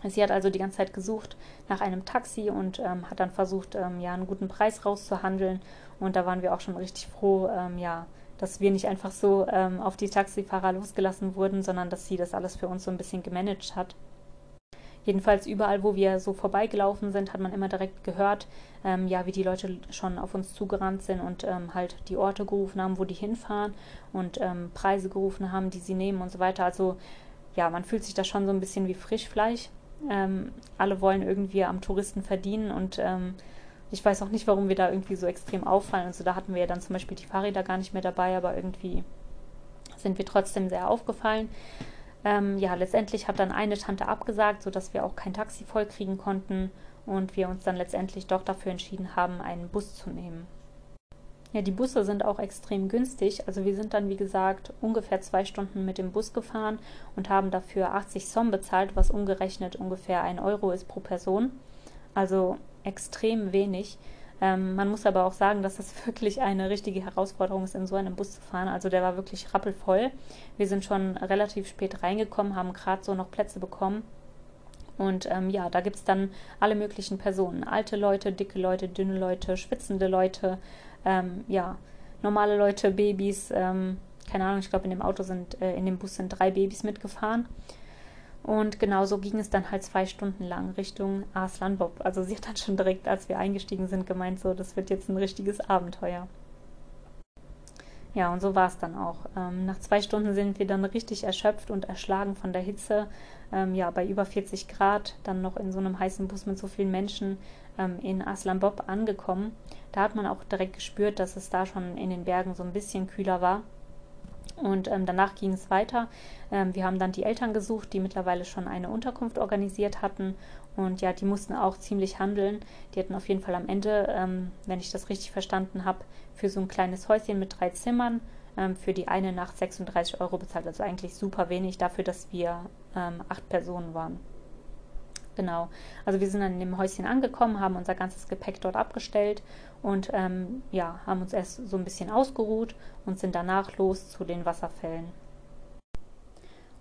Sie hat also die ganze Zeit gesucht nach einem Taxi und ähm, hat dann versucht, ähm, ja einen guten Preis rauszuhandeln. Und da waren wir auch schon richtig froh, ähm, ja, dass wir nicht einfach so ähm, auf die Taxifahrer losgelassen wurden, sondern dass sie das alles für uns so ein bisschen gemanagt hat. Jedenfalls überall, wo wir so vorbeigelaufen sind, hat man immer direkt gehört, ähm, ja, wie die Leute schon auf uns zugerannt sind und ähm, halt die Orte gerufen haben, wo die hinfahren und ähm, Preise gerufen haben, die sie nehmen und so weiter. Also ja, man fühlt sich da schon so ein bisschen wie Frischfleisch. Ähm, alle wollen irgendwie am Touristen verdienen und ähm, ich weiß auch nicht, warum wir da irgendwie so extrem auffallen. Also da hatten wir ja dann zum Beispiel die Fahrräder gar nicht mehr dabei, aber irgendwie sind wir trotzdem sehr aufgefallen. Ähm, ja, letztendlich hat dann eine Tante abgesagt, sodass wir auch kein Taxi vollkriegen konnten und wir uns dann letztendlich doch dafür entschieden haben, einen Bus zu nehmen. Ja, die Busse sind auch extrem günstig. Also wir sind dann, wie gesagt, ungefähr zwei Stunden mit dem Bus gefahren und haben dafür 80 Som bezahlt, was umgerechnet ungefähr ein Euro ist pro Person. Also extrem wenig. Ähm, man muss aber auch sagen, dass das [laughs] wirklich eine richtige Herausforderung ist, in so einem Bus zu fahren. Also der war wirklich rappelvoll. Wir sind schon relativ spät reingekommen, haben gerade so noch Plätze bekommen. Und ähm, ja, da gibt es dann alle möglichen Personen. Alte Leute, dicke Leute, dünne Leute, schwitzende Leute, ähm, ja, normale Leute, Babys. Ähm, keine Ahnung, ich glaube, in dem Auto sind, äh, in dem Bus sind drei Babys mitgefahren. Und genauso ging es dann halt zwei Stunden lang Richtung Arslan Bob. Also sie hat dann schon direkt, als wir eingestiegen sind, gemeint, so, das wird jetzt ein richtiges Abenteuer. Ja, und so war es dann auch. Ähm, nach zwei Stunden sind wir dann richtig erschöpft und erschlagen von der Hitze. Ähm, ja, bei über 40 Grad, dann noch in so einem heißen Bus mit so vielen Menschen ähm, in Aslan Bob angekommen. Da hat man auch direkt gespürt, dass es da schon in den Bergen so ein bisschen kühler war. Und ähm, danach ging es weiter. Ähm, wir haben dann die Eltern gesucht, die mittlerweile schon eine Unterkunft organisiert hatten. Und ja, die mussten auch ziemlich handeln. Die hatten auf jeden Fall am Ende, ähm, wenn ich das richtig verstanden habe, für so ein kleines Häuschen mit drei Zimmern ähm, für die eine Nacht 36 Euro bezahlt. Also eigentlich super wenig dafür, dass wir ähm, acht Personen waren. Genau. Also wir sind dann in dem Häuschen angekommen, haben unser ganzes Gepäck dort abgestellt und ähm, ja, haben uns erst so ein bisschen ausgeruht und sind danach los zu den Wasserfällen.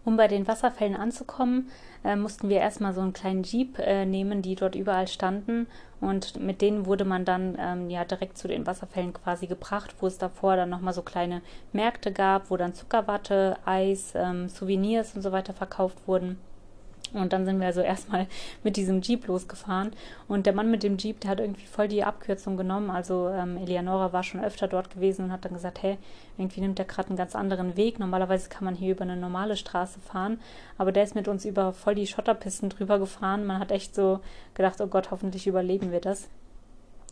Um bei den Wasserfällen anzukommen, äh, mussten wir erstmal so einen kleinen Jeep äh, nehmen, die dort überall standen. Und mit denen wurde man dann ähm, ja direkt zu den Wasserfällen quasi gebracht, wo es davor dann nochmal so kleine Märkte gab, wo dann Zuckerwatte, Eis, ähm, Souvenirs und so weiter verkauft wurden. Und dann sind wir also erstmal [laughs] mit diesem Jeep losgefahren. Und der Mann mit dem Jeep, der hat irgendwie voll die Abkürzung genommen. Also ähm, Eleonora war schon öfter dort gewesen und hat dann gesagt, hey, irgendwie nimmt der gerade einen ganz anderen Weg. Normalerweise kann man hier über eine normale Straße fahren. Aber der ist mit uns über voll die Schotterpisten drüber gefahren. Man hat echt so gedacht, oh Gott, hoffentlich überleben wir das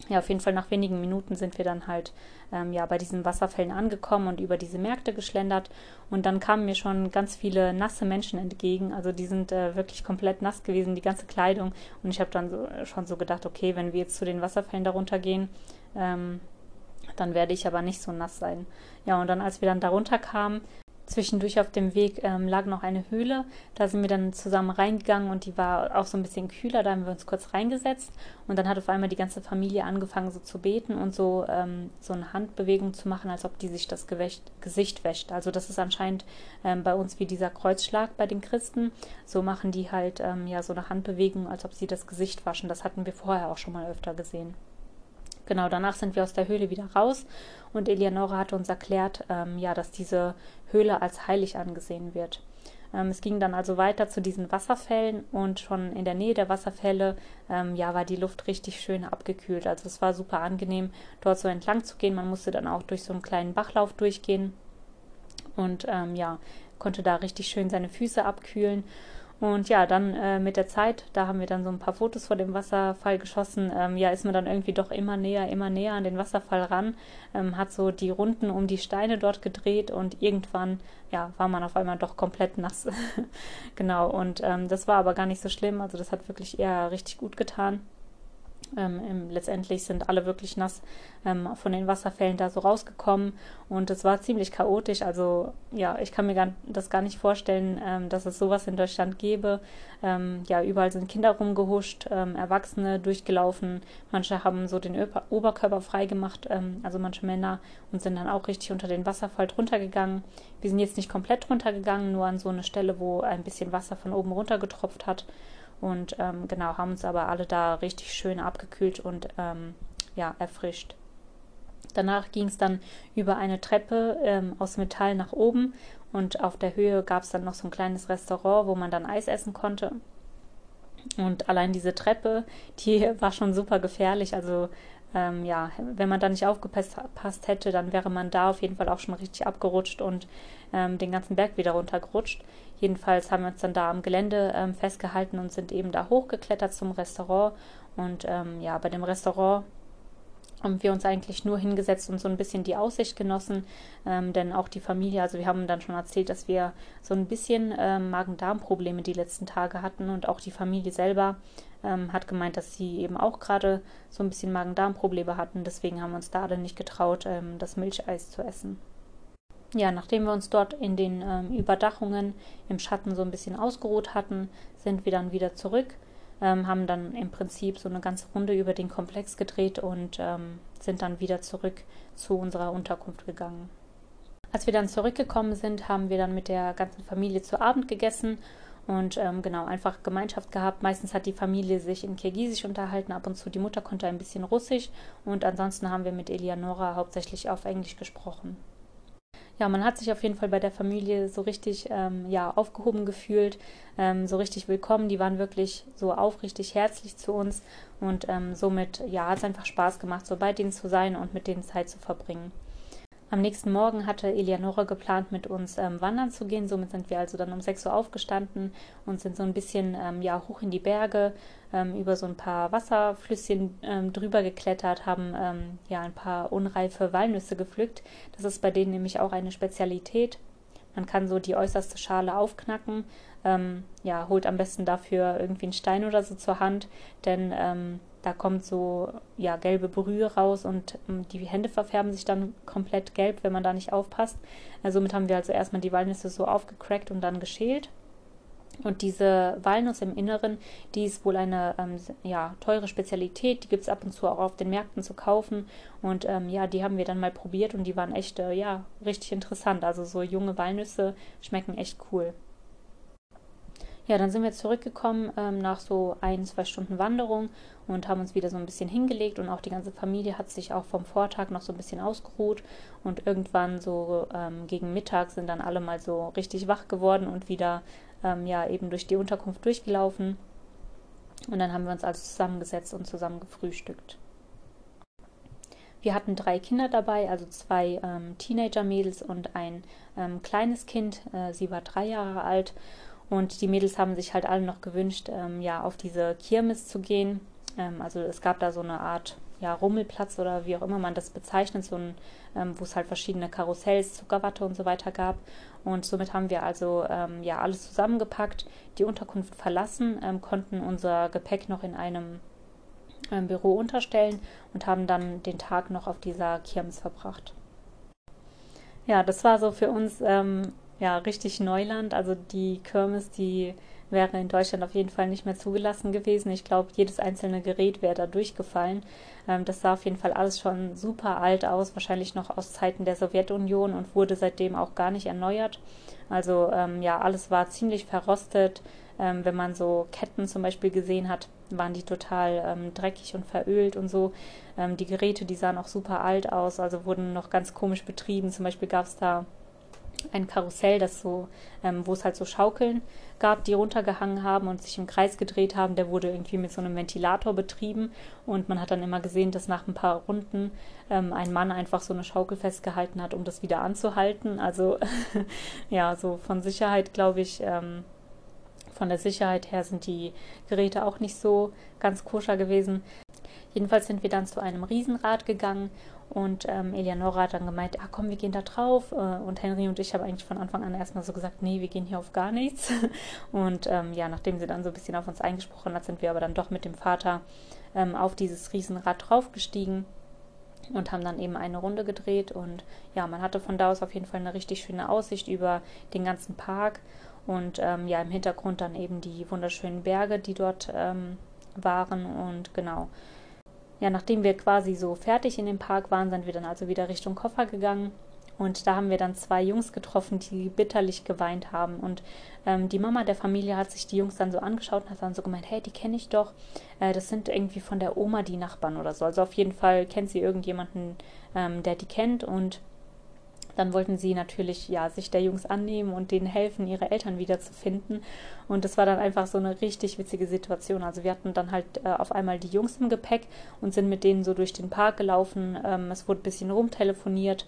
ja, auf jeden Fall nach wenigen Minuten sind wir dann halt ähm, ja bei diesen Wasserfällen angekommen und über diese Märkte geschlendert und dann kamen mir schon ganz viele nasse Menschen entgegen. Also die sind äh, wirklich komplett nass gewesen, die ganze Kleidung. Und ich habe dann so, schon so gedacht, okay, wenn wir jetzt zu den Wasserfällen darunter gehen, ähm, dann werde ich aber nicht so nass sein. Ja, und dann als wir dann darunter kamen, Zwischendurch auf dem Weg ähm, lag noch eine Höhle. Da sind wir dann zusammen reingegangen und die war auch so ein bisschen kühler. Da haben wir uns kurz reingesetzt und dann hat auf einmal die ganze Familie angefangen so zu beten und so, ähm, so eine Handbewegung zu machen, als ob die sich das Gewächt, Gesicht wäscht. Also das ist anscheinend ähm, bei uns wie dieser Kreuzschlag bei den Christen. So machen die halt ähm, ja so eine Handbewegung, als ob sie das Gesicht waschen. Das hatten wir vorher auch schon mal öfter gesehen. Genau, danach sind wir aus der Höhle wieder raus und Eleonora hat uns erklärt, ähm, ja, dass diese Höhle als heilig angesehen wird. Ähm, es ging dann also weiter zu diesen Wasserfällen und schon in der Nähe der Wasserfälle, ähm, ja, war die Luft richtig schön abgekühlt. Also es war super angenehm, dort so entlang zu gehen. Man musste dann auch durch so einen kleinen Bachlauf durchgehen und ähm, ja, konnte da richtig schön seine Füße abkühlen. Und ja, dann äh, mit der Zeit, da haben wir dann so ein paar Fotos vor dem Wasserfall geschossen. Ähm, ja, ist man dann irgendwie doch immer näher, immer näher an den Wasserfall ran, ähm, hat so die Runden um die Steine dort gedreht und irgendwann, ja, war man auf einmal doch komplett nass. [laughs] genau, und ähm, das war aber gar nicht so schlimm. Also das hat wirklich eher richtig gut getan. Ähm, letztendlich sind alle wirklich nass ähm, von den Wasserfällen da so rausgekommen und es war ziemlich chaotisch. Also ja, ich kann mir gar, das gar nicht vorstellen, ähm, dass es sowas in Deutschland gäbe. Ähm, ja, überall sind Kinder rumgehuscht, ähm, Erwachsene durchgelaufen. Manche haben so den Ober Oberkörper freigemacht, ähm, also manche Männer und sind dann auch richtig unter den Wasserfall drunter gegangen. Wir sind jetzt nicht komplett runtergegangen, nur an so eine Stelle, wo ein bisschen Wasser von oben runter getropft hat und ähm, genau, haben uns aber alle da richtig schön abgekühlt und ähm, ja, erfrischt. Danach ging es dann über eine Treppe ähm, aus Metall nach oben und auf der Höhe gab es dann noch so ein kleines Restaurant, wo man dann Eis essen konnte. Und allein diese Treppe, die [laughs] war schon super gefährlich. Also ähm, ja, wenn man da nicht aufgepasst hätte, dann wäre man da auf jeden Fall auch schon richtig abgerutscht und ähm, den ganzen Berg wieder runtergerutscht. Jedenfalls haben wir uns dann da am Gelände ähm, festgehalten und sind eben da hochgeklettert zum Restaurant. Und ähm, ja, bei dem Restaurant haben wir uns eigentlich nur hingesetzt und so ein bisschen die Aussicht genossen, ähm, denn auch die Familie, also wir haben dann schon erzählt, dass wir so ein bisschen ähm, Magen-Darm-Probleme die letzten Tage hatten und auch die Familie selber ähm, hat gemeint, dass sie eben auch gerade so ein bisschen Magen-Darm-Probleme hatten, deswegen haben wir uns da alle nicht getraut, ähm, das Milcheis zu essen. Ja, nachdem wir uns dort in den ähm, Überdachungen im Schatten so ein bisschen ausgeruht hatten, sind wir dann wieder zurück ähm, haben dann im Prinzip so eine ganze Runde über den Komplex gedreht und ähm, sind dann wieder zurück zu unserer Unterkunft gegangen. Als wir dann zurückgekommen sind, haben wir dann mit der ganzen Familie zu Abend gegessen und ähm, genau einfach Gemeinschaft gehabt. Meistens hat die Familie sich in Kirgisisch unterhalten, ab und zu die Mutter konnte ein bisschen Russisch und ansonsten haben wir mit Eleonora hauptsächlich auf Englisch gesprochen ja, man hat sich auf jeden Fall bei der Familie so richtig ähm, ja, aufgehoben gefühlt, ähm, so richtig willkommen. Die waren wirklich so aufrichtig herzlich zu uns und ähm, somit ja, hat es einfach Spaß gemacht, so bei denen zu sein und mit denen Zeit zu verbringen. Am nächsten Morgen hatte Eleonora geplant, mit uns ähm, wandern zu gehen. Somit sind wir also dann um 6 Uhr aufgestanden und sind so ein bisschen ähm, ja, hoch in die Berge, ähm, über so ein paar Wasserflüsschen ähm, drüber geklettert, haben ähm, ja ein paar unreife Walnüsse gepflückt. Das ist bei denen nämlich auch eine Spezialität. Man kann so die äußerste Schale aufknacken. Ähm, ja, holt am besten dafür irgendwie einen Stein oder so zur Hand, denn da kommt so ja gelbe Brühe raus und ähm, die Hände verfärben sich dann komplett gelb, wenn man da nicht aufpasst. Also somit haben wir also erstmal die Walnüsse so aufgecrackt und dann geschält. Und diese Walnuss im Inneren, die ist wohl eine ähm, ja, teure Spezialität. Die gibt es ab und zu auch auf den Märkten zu kaufen. Und ähm, ja, die haben wir dann mal probiert und die waren echt, äh, ja, richtig interessant. Also so junge Walnüsse schmecken echt cool. Ja, dann sind wir zurückgekommen ähm, nach so ein, zwei Stunden Wanderung und haben uns wieder so ein bisschen hingelegt und auch die ganze Familie hat sich auch vom Vortag noch so ein bisschen ausgeruht und irgendwann so ähm, gegen Mittag sind dann alle mal so richtig wach geworden und wieder ähm, ja eben durch die Unterkunft durchgelaufen und dann haben wir uns also zusammengesetzt und zusammen gefrühstückt. Wir hatten drei Kinder dabei, also zwei ähm, Teenager-Mädels und ein ähm, kleines Kind. Äh, sie war drei Jahre alt und die Mädels haben sich halt alle noch gewünscht, ähm, ja, auf diese Kirmes zu gehen. Ähm, also es gab da so eine Art ja, Rummelplatz oder wie auch immer man das bezeichnet, so ein, ähm, wo es halt verschiedene Karussells, Zuckerwatte und so weiter gab. Und somit haben wir also ähm, ja alles zusammengepackt, die Unterkunft verlassen, ähm, konnten unser Gepäck noch in einem ähm, Büro unterstellen und haben dann den Tag noch auf dieser Kirmes verbracht. Ja, das war so für uns ja richtig Neuland. Also die Kirmes, die wäre in Deutschland auf jeden Fall nicht mehr zugelassen gewesen. Ich glaube, jedes einzelne Gerät wäre da durchgefallen. Ähm, das sah auf jeden Fall alles schon super alt aus, wahrscheinlich noch aus Zeiten der Sowjetunion und wurde seitdem auch gar nicht erneuert. Also ähm, ja, alles war ziemlich verrostet. Ähm, wenn man so Ketten zum Beispiel gesehen hat, waren die total ähm, dreckig und verölt und so. Ähm, die Geräte, die sahen auch super alt aus, also wurden noch ganz komisch betrieben. Zum Beispiel gab es da ein Karussell, das so, ähm, wo es halt so Schaukeln gab, die runtergehangen haben und sich im Kreis gedreht haben. Der wurde irgendwie mit so einem Ventilator betrieben und man hat dann immer gesehen, dass nach ein paar Runden ähm, ein Mann einfach so eine Schaukel festgehalten hat, um das wieder anzuhalten. Also [laughs] ja, so von Sicherheit glaube ich. Ähm, von der Sicherheit her sind die Geräte auch nicht so ganz koscher gewesen. Jedenfalls sind wir dann zu einem Riesenrad gegangen und ähm, Eleonora hat dann gemeint, ah komm, wir gehen da drauf. Äh, und Henry und ich haben eigentlich von Anfang an erstmal so gesagt, nee, wir gehen hier auf gar nichts. [laughs] Und ähm, ja, nachdem sie dann so ein bisschen auf uns eingesprochen hat, sind wir aber dann doch mit dem Vater ähm, auf dieses Riesenrad draufgestiegen und haben dann eben eine Runde gedreht. Und ja, man hatte von da aus auf jeden Fall eine richtig schöne Aussicht über den ganzen Park. Und ähm, ja, im Hintergrund dann eben die wunderschönen Berge, die dort ähm, waren. Und genau, ja, nachdem wir quasi so fertig in dem Park waren, sind wir dann also wieder Richtung Koffer gegangen. Und da haben wir dann zwei Jungs getroffen, die bitterlich geweint haben. Und ähm, die Mama der Familie hat sich die Jungs dann so angeschaut und hat dann so gemeint, hey, die kenne ich doch. Äh, das sind irgendwie von der Oma die Nachbarn oder so. Also auf jeden Fall kennt sie irgendjemanden, ähm, der die kennt. Und dann wollten sie natürlich ja sich der Jungs annehmen und denen helfen, ihre Eltern wiederzufinden. Und das war dann einfach so eine richtig witzige Situation. Also wir hatten dann halt äh, auf einmal die Jungs im Gepäck und sind mit denen so durch den Park gelaufen. Ähm, es wurde ein bisschen rumtelefoniert.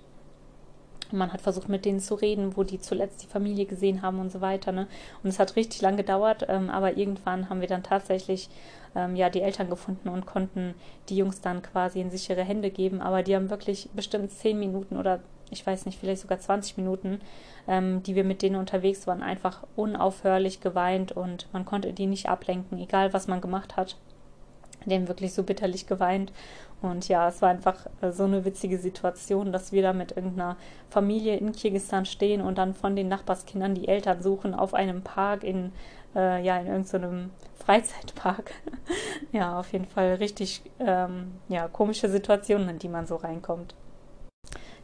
Man hat versucht, mit denen zu reden, wo die zuletzt die Familie gesehen haben und so weiter. Ne? Und es hat richtig lang gedauert, ähm, aber irgendwann haben wir dann tatsächlich ähm, ja die Eltern gefunden und konnten die Jungs dann quasi in sichere Hände geben. Aber die haben wirklich bestimmt zehn Minuten oder ich weiß nicht, vielleicht sogar 20 Minuten, ähm, die wir mit denen unterwegs waren, einfach unaufhörlich geweint und man konnte die nicht ablenken, egal was man gemacht hat. Haben wirklich so bitterlich geweint. Und ja, es war einfach äh, so eine witzige Situation, dass wir da mit irgendeiner Familie in Kirgisistan stehen und dann von den Nachbarskindern die Eltern suchen auf einem Park in, äh, ja, in irgendeinem Freizeitpark. [laughs] ja, auf jeden Fall richtig, ähm, ja, komische Situationen, in die man so reinkommt.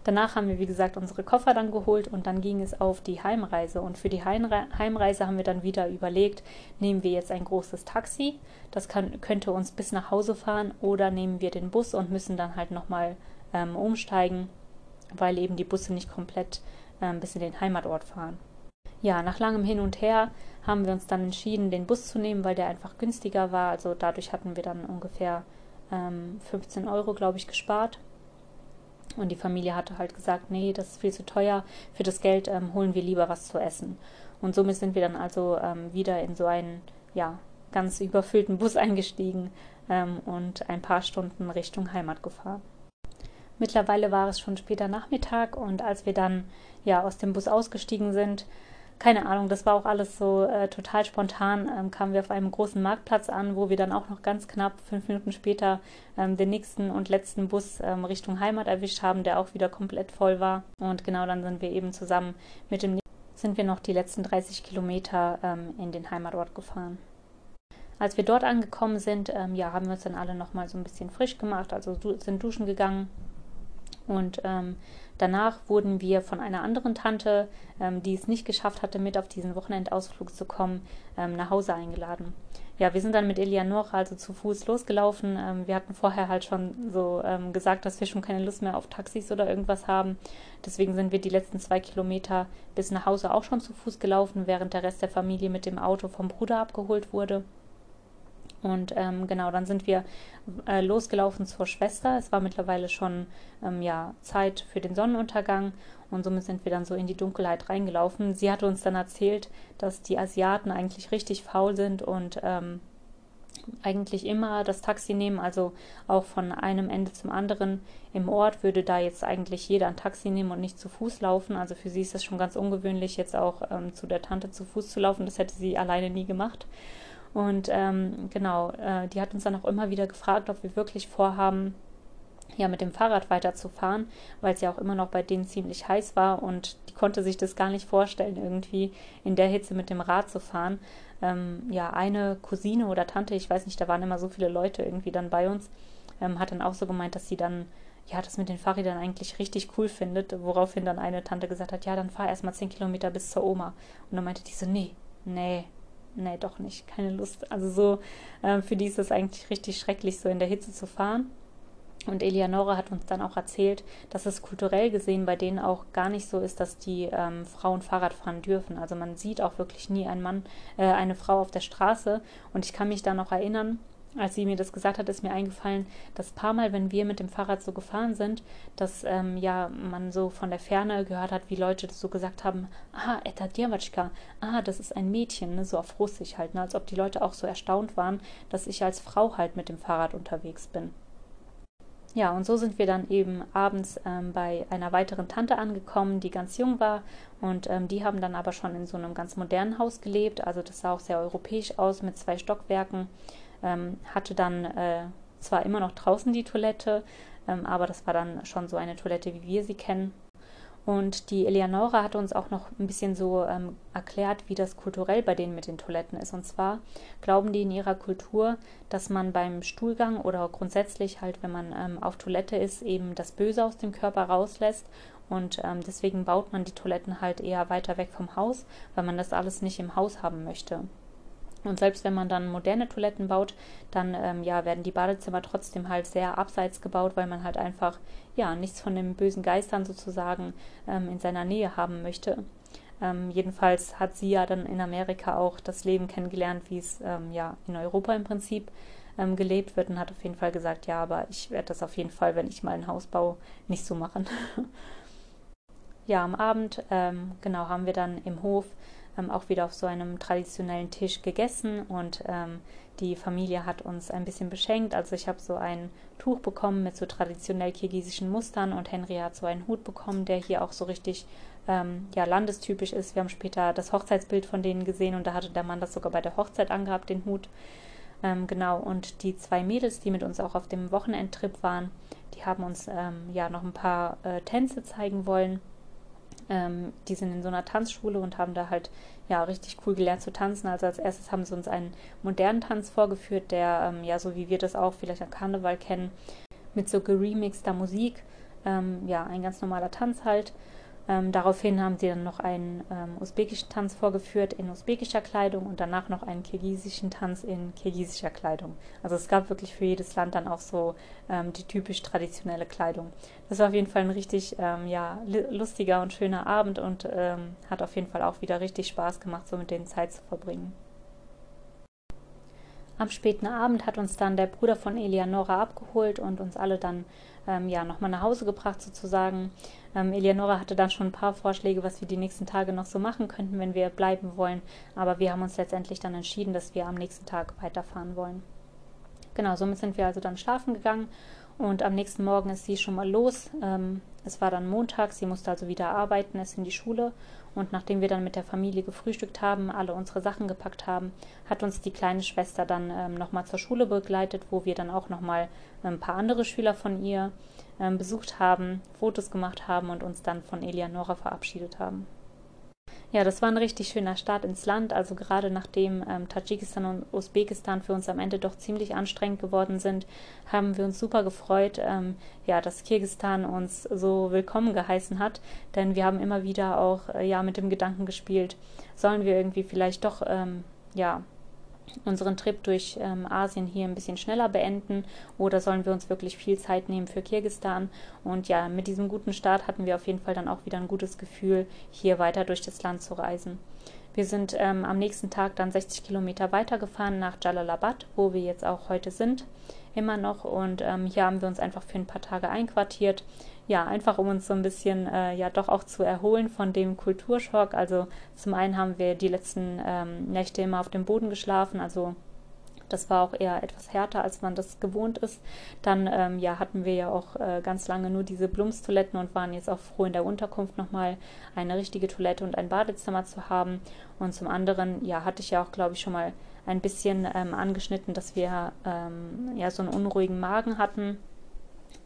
Danach haben wir, wie gesagt, unsere Koffer dann geholt und dann ging es auf die Heimreise. Und für die Heimreise haben wir dann wieder überlegt, nehmen wir jetzt ein großes Taxi, das kann, könnte uns bis nach Hause fahren, oder nehmen wir den Bus und müssen dann halt nochmal ähm, umsteigen, weil eben die Busse nicht komplett ähm, bis in den Heimatort fahren. Ja, nach langem Hin und Her haben wir uns dann entschieden, den Bus zu nehmen, weil der einfach günstiger war. Also dadurch hatten wir dann ungefähr ähm, 15 Euro, glaube ich, gespart. Und die Familie hatte halt gesagt, nee, das ist viel zu teuer. Für das Geld ähm, holen wir lieber was zu essen. Und somit sind wir dann also ähm, wieder in so einen, ja, ganz überfüllten Bus [laughs] eingestiegen ähm, und ein paar Stunden Richtung Heimat gefahren. Mittlerweile war es schon später Nachmittag und als wir dann ja aus dem Bus ausgestiegen sind, keine Ahnung, das war auch alles so äh, total spontan. Ähm, kamen wir auf einem großen Marktplatz an, wo wir dann auch noch ganz knapp fünf Minuten später ähm, den nächsten und letzten Bus ähm, Richtung Heimat erwischt haben, der auch wieder komplett voll war. Und genau dann sind wir eben zusammen mit dem sind wir noch die letzten 30 Kilometer ähm, in den Heimatort gefahren. Als wir dort angekommen sind, ähm, ja, haben wir uns dann alle noch mal so ein bisschen frisch gemacht, also du sind duschen gegangen und ähm, Danach wurden wir von einer anderen Tante, ähm, die es nicht geschafft hatte, mit auf diesen Wochenendausflug zu kommen, ähm, nach Hause eingeladen. Ja, wir sind dann mit Eleanora also zu Fuß losgelaufen. Ähm, wir hatten vorher halt schon so ähm, gesagt, dass wir schon keine Lust mehr auf Taxis oder irgendwas haben. Deswegen sind wir die letzten zwei Kilometer bis nach Hause auch schon zu Fuß gelaufen, während der Rest der Familie mit dem Auto vom Bruder abgeholt wurde. Und ähm, genau, dann sind wir äh, losgelaufen zur Schwester. Es war mittlerweile schon ähm, ja, Zeit für den Sonnenuntergang und somit sind wir dann so in die Dunkelheit reingelaufen. Sie hatte uns dann erzählt, dass die Asiaten eigentlich richtig faul sind und ähm, eigentlich immer das Taxi nehmen, also auch von einem Ende zum anderen. Im Ort würde da jetzt eigentlich jeder ein Taxi nehmen und nicht zu Fuß laufen. Also für sie ist das schon ganz ungewöhnlich, jetzt auch ähm, zu der Tante zu Fuß zu laufen. Das hätte sie alleine nie gemacht. Und ähm, genau, äh, die hat uns dann auch immer wieder gefragt, ob wir wirklich vorhaben, ja mit dem Fahrrad weiterzufahren, weil es ja auch immer noch bei denen ziemlich heiß war und die konnte sich das gar nicht vorstellen, irgendwie in der Hitze mit dem Rad zu fahren. Ähm, ja, eine Cousine oder Tante, ich weiß nicht, da waren immer so viele Leute irgendwie dann bei uns, ähm, hat dann auch so gemeint, dass sie dann ja, das mit den Fahrrädern eigentlich richtig cool findet, woraufhin dann eine Tante gesagt hat, ja, dann fahr erstmal zehn Kilometer bis zur Oma. Und dann meinte die so, nee, nee, nee, doch nicht, keine Lust. Also so, äh, für die ist es eigentlich richtig schrecklich, so in der Hitze zu fahren. Und Eleonore hat uns dann auch erzählt, dass es kulturell gesehen bei denen auch gar nicht so ist, dass die ähm, Frauen Fahrrad fahren dürfen. Also man sieht auch wirklich nie einen Mann, äh, eine Frau auf der Straße. Und ich kann mich da noch erinnern, als sie mir das gesagt hat, ist mir eingefallen, dass paar Mal, wenn wir mit dem Fahrrad so gefahren sind, dass ähm, ja man so von der Ferne gehört hat, wie Leute das so gesagt haben, ah, eta Djewatschka, ah, das ist ein Mädchen, ne, so auf Russisch halt, ne, als ob die Leute auch so erstaunt waren, dass ich als Frau halt mit dem Fahrrad unterwegs bin. Ja, und so sind wir dann eben abends ähm, bei einer weiteren Tante angekommen, die ganz jung war. Und ähm, die haben dann aber schon in so einem ganz modernen Haus gelebt. Also das sah auch sehr europäisch aus mit zwei Stockwerken. Ähm, hatte dann äh, zwar immer noch draußen die Toilette, ähm, aber das war dann schon so eine Toilette, wie wir sie kennen. Und die Eleonora hat uns auch noch ein bisschen so ähm, erklärt, wie das kulturell bei denen mit den Toiletten ist. Und zwar glauben die in ihrer Kultur, dass man beim Stuhlgang oder grundsätzlich halt, wenn man ähm, auf Toilette ist, eben das Böse aus dem Körper rauslässt. Und ähm, deswegen baut man die Toiletten halt eher weiter weg vom Haus, weil man das alles nicht im Haus haben möchte. Und selbst wenn man dann moderne Toiletten baut, dann ähm, ja, werden die Badezimmer trotzdem halt sehr abseits gebaut, weil man halt einfach ja nichts von den bösen Geistern sozusagen ähm, in seiner Nähe haben möchte. Ähm, jedenfalls hat sie ja dann in Amerika auch das Leben kennengelernt, wie es ähm, ja in Europa im Prinzip ähm, gelebt wird und hat auf jeden Fall gesagt, ja, aber ich werde das auf jeden Fall, wenn ich mal ein Haus baue, nicht so machen. [laughs] ja, am Abend ähm, genau haben wir dann im Hof ähm, auch wieder auf so einem traditionellen Tisch gegessen und ähm, die Familie hat uns ein bisschen beschenkt. Also ich habe so ein Tuch bekommen mit so traditionell kirgisischen Mustern und Henry hat so einen Hut bekommen, der hier auch so richtig ähm, ja, landestypisch ist. Wir haben später das Hochzeitsbild von denen gesehen und da hatte der Mann das sogar bei der Hochzeit angehabt, den Hut. Ähm, genau, und die zwei Mädels, die mit uns auch auf dem Wochenendtrip waren, die haben uns ähm, ja noch ein paar äh, Tänze zeigen wollen. Ähm, die sind in so einer Tanzschule und haben da halt ja richtig cool gelernt zu tanzen. Also als erstes haben sie uns einen modernen Tanz vorgeführt, der ähm, ja so wie wir das auch vielleicht am Karneval kennen, mit so geremixter Musik. Ähm, ja, ein ganz normaler Tanz halt. Ähm, daraufhin haben sie dann noch einen ähm, usbekischen Tanz vorgeführt in usbekischer Kleidung und danach noch einen kirgisischen Tanz in kirgisischer Kleidung. Also es gab wirklich für jedes Land dann auch so ähm, die typisch traditionelle Kleidung. Das war auf jeden Fall ein richtig ähm, ja, lustiger und schöner Abend und ähm, hat auf jeden Fall auch wieder richtig Spaß gemacht, so mit denen Zeit zu verbringen. Am späten Abend hat uns dann der Bruder von Eleonora abgeholt und uns alle dann ähm, ja nochmal nach Hause gebracht sozusagen. Ähm, Eleonora hatte dann schon ein paar Vorschläge, was wir die nächsten Tage noch so machen könnten, wenn wir bleiben wollen. Aber wir haben uns letztendlich dann entschieden, dass wir am nächsten Tag weiterfahren wollen. Genau, somit sind wir also dann schlafen gegangen und am nächsten Morgen ist sie schon mal los. Ähm, es war dann Montag, sie musste also wieder arbeiten, ist in die Schule. Und nachdem wir dann mit der Familie gefrühstückt haben, alle unsere Sachen gepackt haben, hat uns die kleine Schwester dann ähm, nochmal zur Schule begleitet, wo wir dann auch nochmal ein paar andere Schüler von ihr ähm, besucht haben, Fotos gemacht haben und uns dann von Eleonora verabschiedet haben. Ja, das war ein richtig schöner Start ins Land. Also gerade nachdem ähm, Tadschikistan und Usbekistan für uns am Ende doch ziemlich anstrengend geworden sind, haben wir uns super gefreut, ähm, ja, dass Kirgistan uns so willkommen geheißen hat. Denn wir haben immer wieder auch äh, ja mit dem Gedanken gespielt, sollen wir irgendwie vielleicht doch ähm, ja unseren Trip durch ähm, Asien hier ein bisschen schneller beenden oder sollen wir uns wirklich viel Zeit nehmen für Kirgistan? Und ja, mit diesem guten Start hatten wir auf jeden Fall dann auch wieder ein gutes Gefühl, hier weiter durch das Land zu reisen. Wir sind ähm, am nächsten Tag dann 60 Kilometer weitergefahren nach Jalalabad, wo wir jetzt auch heute sind, immer noch. Und ähm, hier haben wir uns einfach für ein paar Tage einquartiert ja, einfach um uns so ein bisschen äh, ja doch auch zu erholen von dem Kulturschock. Also zum einen haben wir die letzten ähm, Nächte immer auf dem Boden geschlafen, also das war auch eher etwas härter, als man das gewohnt ist. Dann ähm, ja, hatten wir ja auch äh, ganz lange nur diese Blumstoiletten und waren jetzt auch froh, in der Unterkunft nochmal eine richtige Toilette und ein Badezimmer zu haben. Und zum anderen, ja, hatte ich ja auch, glaube ich, schon mal ein bisschen ähm, angeschnitten, dass wir ähm, ja so einen unruhigen Magen hatten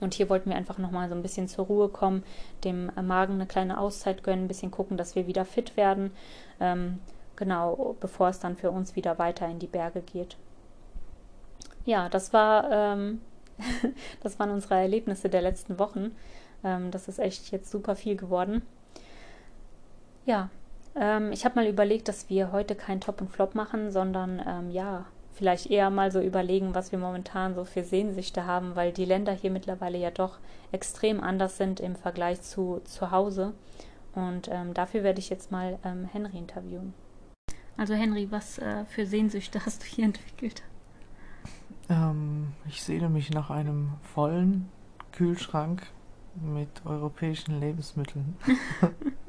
Und hier wollten wir einfach nochmal so ein bisschen zur Ruhe kommen, dem Magen eine kleine Auszeit gönnen, ein bisschen gucken, dass wir wieder fit werden. Ähm, genau, bevor es dann für uns wieder weiter in die Berge geht. Ja, das war, ähm, [laughs] das waren unsere Erlebnisse der letzten Wochen. Ähm, das ist echt jetzt super viel geworden. Ja, ähm, ich habe mal überlegt, dass wir heute kein Top und Flop machen, sondern ähm, ja, vielleicht eher mal so überlegen, was wir momentan so für Sehnsüchte haben, weil die Länder hier mittlerweile ja doch extrem anders sind im Vergleich zu zu Hause. Und ähm, dafür werde ich jetzt mal ähm, Henry interviewen. Also Henry, was äh, für Sehnsüchte hast du hier entwickelt? Ähm, ich sehne mich nach einem vollen Kühlschrank mit europäischen Lebensmitteln.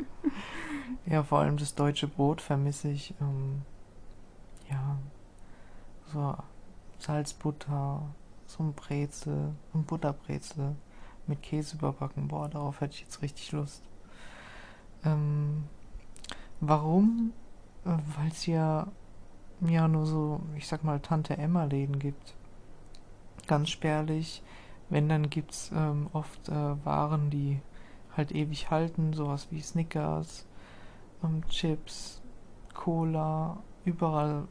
[laughs] ja, vor allem das deutsche Brot vermisse ich. Ähm, ja, so Salzbutter, so ein Brezel, ein Butterbrezel mit Käse überbacken. Boah, darauf hätte ich jetzt richtig Lust. Ähm, warum? Weil es ja, ja nur so, ich sag mal, Tante Emma-Läden gibt. Ganz spärlich. Wenn, dann gibt's ähm, oft äh, Waren, die halt ewig halten, sowas wie Snickers, ähm, Chips, Cola, überall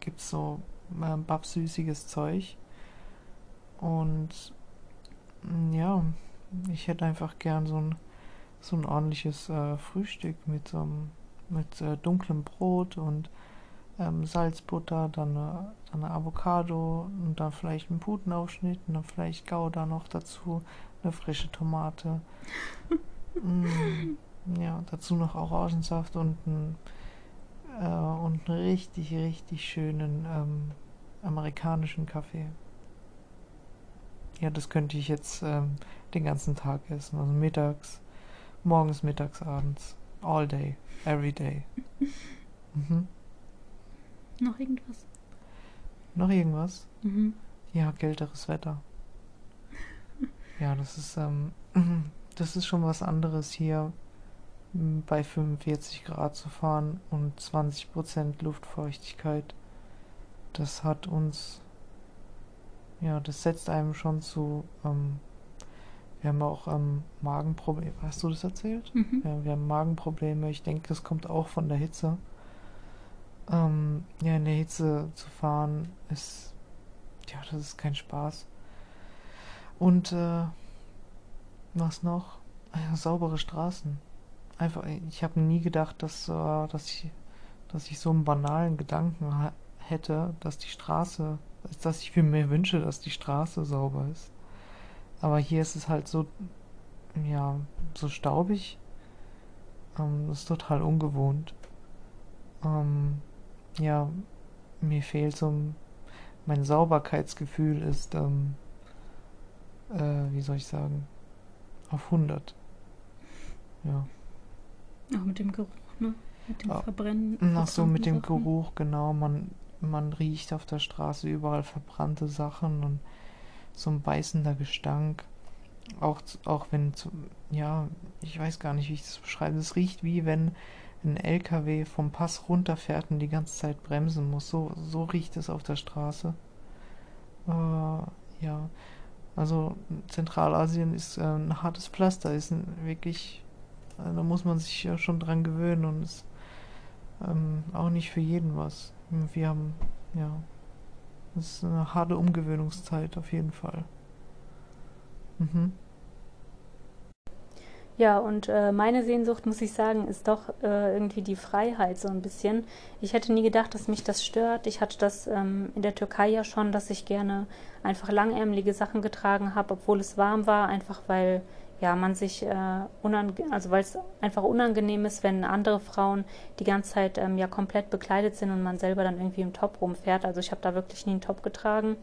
gibt's so äh, babsüßiges Zeug. Und mm, ja, ich hätte einfach gern so ein, so ein ordentliches äh, Frühstück mit, so einem, mit äh, dunklem Brot und ähm, Salzbutter, dann eine, dann eine Avocado und dann vielleicht einen Putenaufschnitt und dann vielleicht Gouda noch dazu, eine frische Tomate. [laughs] mm, ja, dazu noch Orangensaft und ein äh, und einen richtig, richtig schönen ähm, amerikanischen Kaffee. Ja, das könnte ich jetzt ähm, den ganzen Tag essen. Also mittags, morgens, mittags, abends. All day, every day. [laughs] Mhm. Noch irgendwas? Noch irgendwas? Mhm. Ja, kälteres Wetter. Ja, das ist, ähm, [clears throat] das ist schon was anderes hier bei 45 Grad zu fahren und 20% Luftfeuchtigkeit. Das hat uns, ja, das setzt einem schon zu, ähm, wir haben auch ähm, Magenprobleme. Hast du das erzählt? Mhm. Ja, wir haben Magenprobleme. Ich denke, das kommt auch von der Hitze. Ähm, ja, in der Hitze zu fahren ist, ja, das ist kein Spaß. Und äh, was noch? Ja, saubere Straßen einfach, ich habe nie gedacht, dass, äh, dass, ich, dass ich so einen banalen Gedanken hätte, dass die Straße, dass ich mir wünsche, dass die Straße sauber ist. Aber hier ist es halt so, ja, so staubig. Ähm, das ist total ungewohnt. Ähm, ja, mir fehlt so mein Sauberkeitsgefühl ist, ähm, äh, wie soll ich sagen, auf 100. Ja. Auch mit dem Geruch, ne? Mit dem. Verbrennen. Ach so, mit dem Sachen. Geruch, genau. Man, man riecht auf der Straße überall verbrannte Sachen und so ein beißender Gestank. Auch, auch wenn, ja, ich weiß gar nicht, wie ich das beschreibe. Es riecht wie wenn ein LKW vom Pass runterfährt und die ganze Zeit bremsen muss. So, so riecht es auf der Straße. Äh, ja, also Zentralasien ist äh, ein hartes Pflaster, ist ein, wirklich also da muss man sich ja schon dran gewöhnen und ist ähm, auch nicht für jeden was. Wir haben, ja, es ist eine harte Umgewöhnungszeit auf jeden Fall. Mhm. Ja, und äh, meine Sehnsucht, muss ich sagen, ist doch äh, irgendwie die Freiheit so ein bisschen. Ich hätte nie gedacht, dass mich das stört. Ich hatte das ähm, in der Türkei ja schon, dass ich gerne einfach langärmelige Sachen getragen habe, obwohl es warm war, einfach weil ja, man sich, äh, also weil es einfach unangenehm ist, wenn andere Frauen die ganze Zeit ähm, ja komplett bekleidet sind und man selber dann irgendwie im Top rumfährt. Also ich habe da wirklich nie einen Top getragen.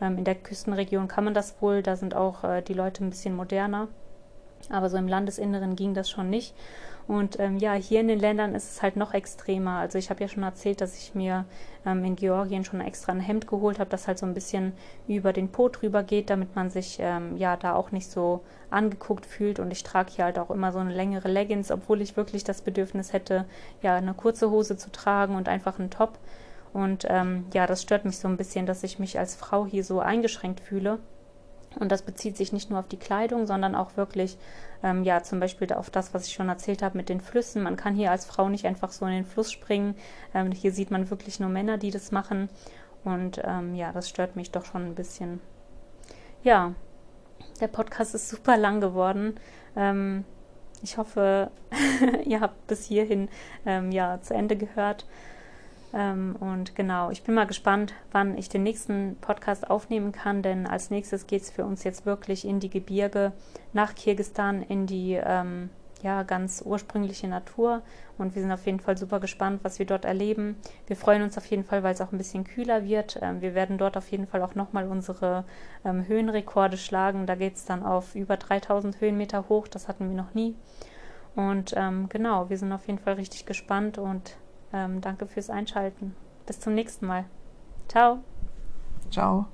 Ähm, in der Küstenregion kann man das wohl, da sind auch äh, die Leute ein bisschen moderner. Aber so im Landesinneren ging das schon nicht. Und ähm, ja, hier in den Ländern ist es halt noch extremer. Also ich habe ja schon erzählt, dass ich mir ähm, in Georgien schon extra ein Hemd geholt habe, das halt so ein bisschen über den Po drüber geht, damit man sich ähm, ja da auch nicht so angeguckt fühlt. Und ich trage hier halt auch immer so eine längere Leggings, obwohl ich wirklich das Bedürfnis hätte, ja eine kurze Hose zu tragen und einfach einen Top. Und ähm, ja, das stört mich so ein bisschen, dass ich mich als Frau hier so eingeschränkt fühle. Und das bezieht sich nicht nur auf die Kleidung, sondern auch wirklich, ähm, ja, zum Beispiel auf das, was ich schon erzählt habe mit den Flüssen. Man kann hier als Frau nicht einfach so in den Fluss springen. Ähm, hier sieht man wirklich nur Männer, die das machen. Und ähm, ja, das stört mich doch schon ein bisschen. Ja, der Podcast ist super lang geworden. Ähm, ich hoffe, [laughs] ihr habt bis hierhin ähm, ja zu Ende gehört. Ähm, und genau, ich bin mal gespannt, wann ich den nächsten Podcast aufnehmen kann, denn als nächstes geht es für uns jetzt wirklich in die Gebirge nach Kirgistan, in die ähm, ja, ganz ursprüngliche Natur. Und wir sind auf jeden Fall super gespannt, was wir dort erleben. Wir freuen uns auf jeden Fall, weil es auch ein bisschen kühler wird. Ähm, wir werden dort auf jeden Fall auch nochmal unsere ähm, Höhenrekorde schlagen. Da geht es dann auf über 3000 Höhenmeter hoch. Das hatten wir noch nie. Und ähm, genau, wir sind auf jeden Fall richtig gespannt und ähm, danke fürs Einschalten. Bis zum nächsten Mal. Ciao. Ciao.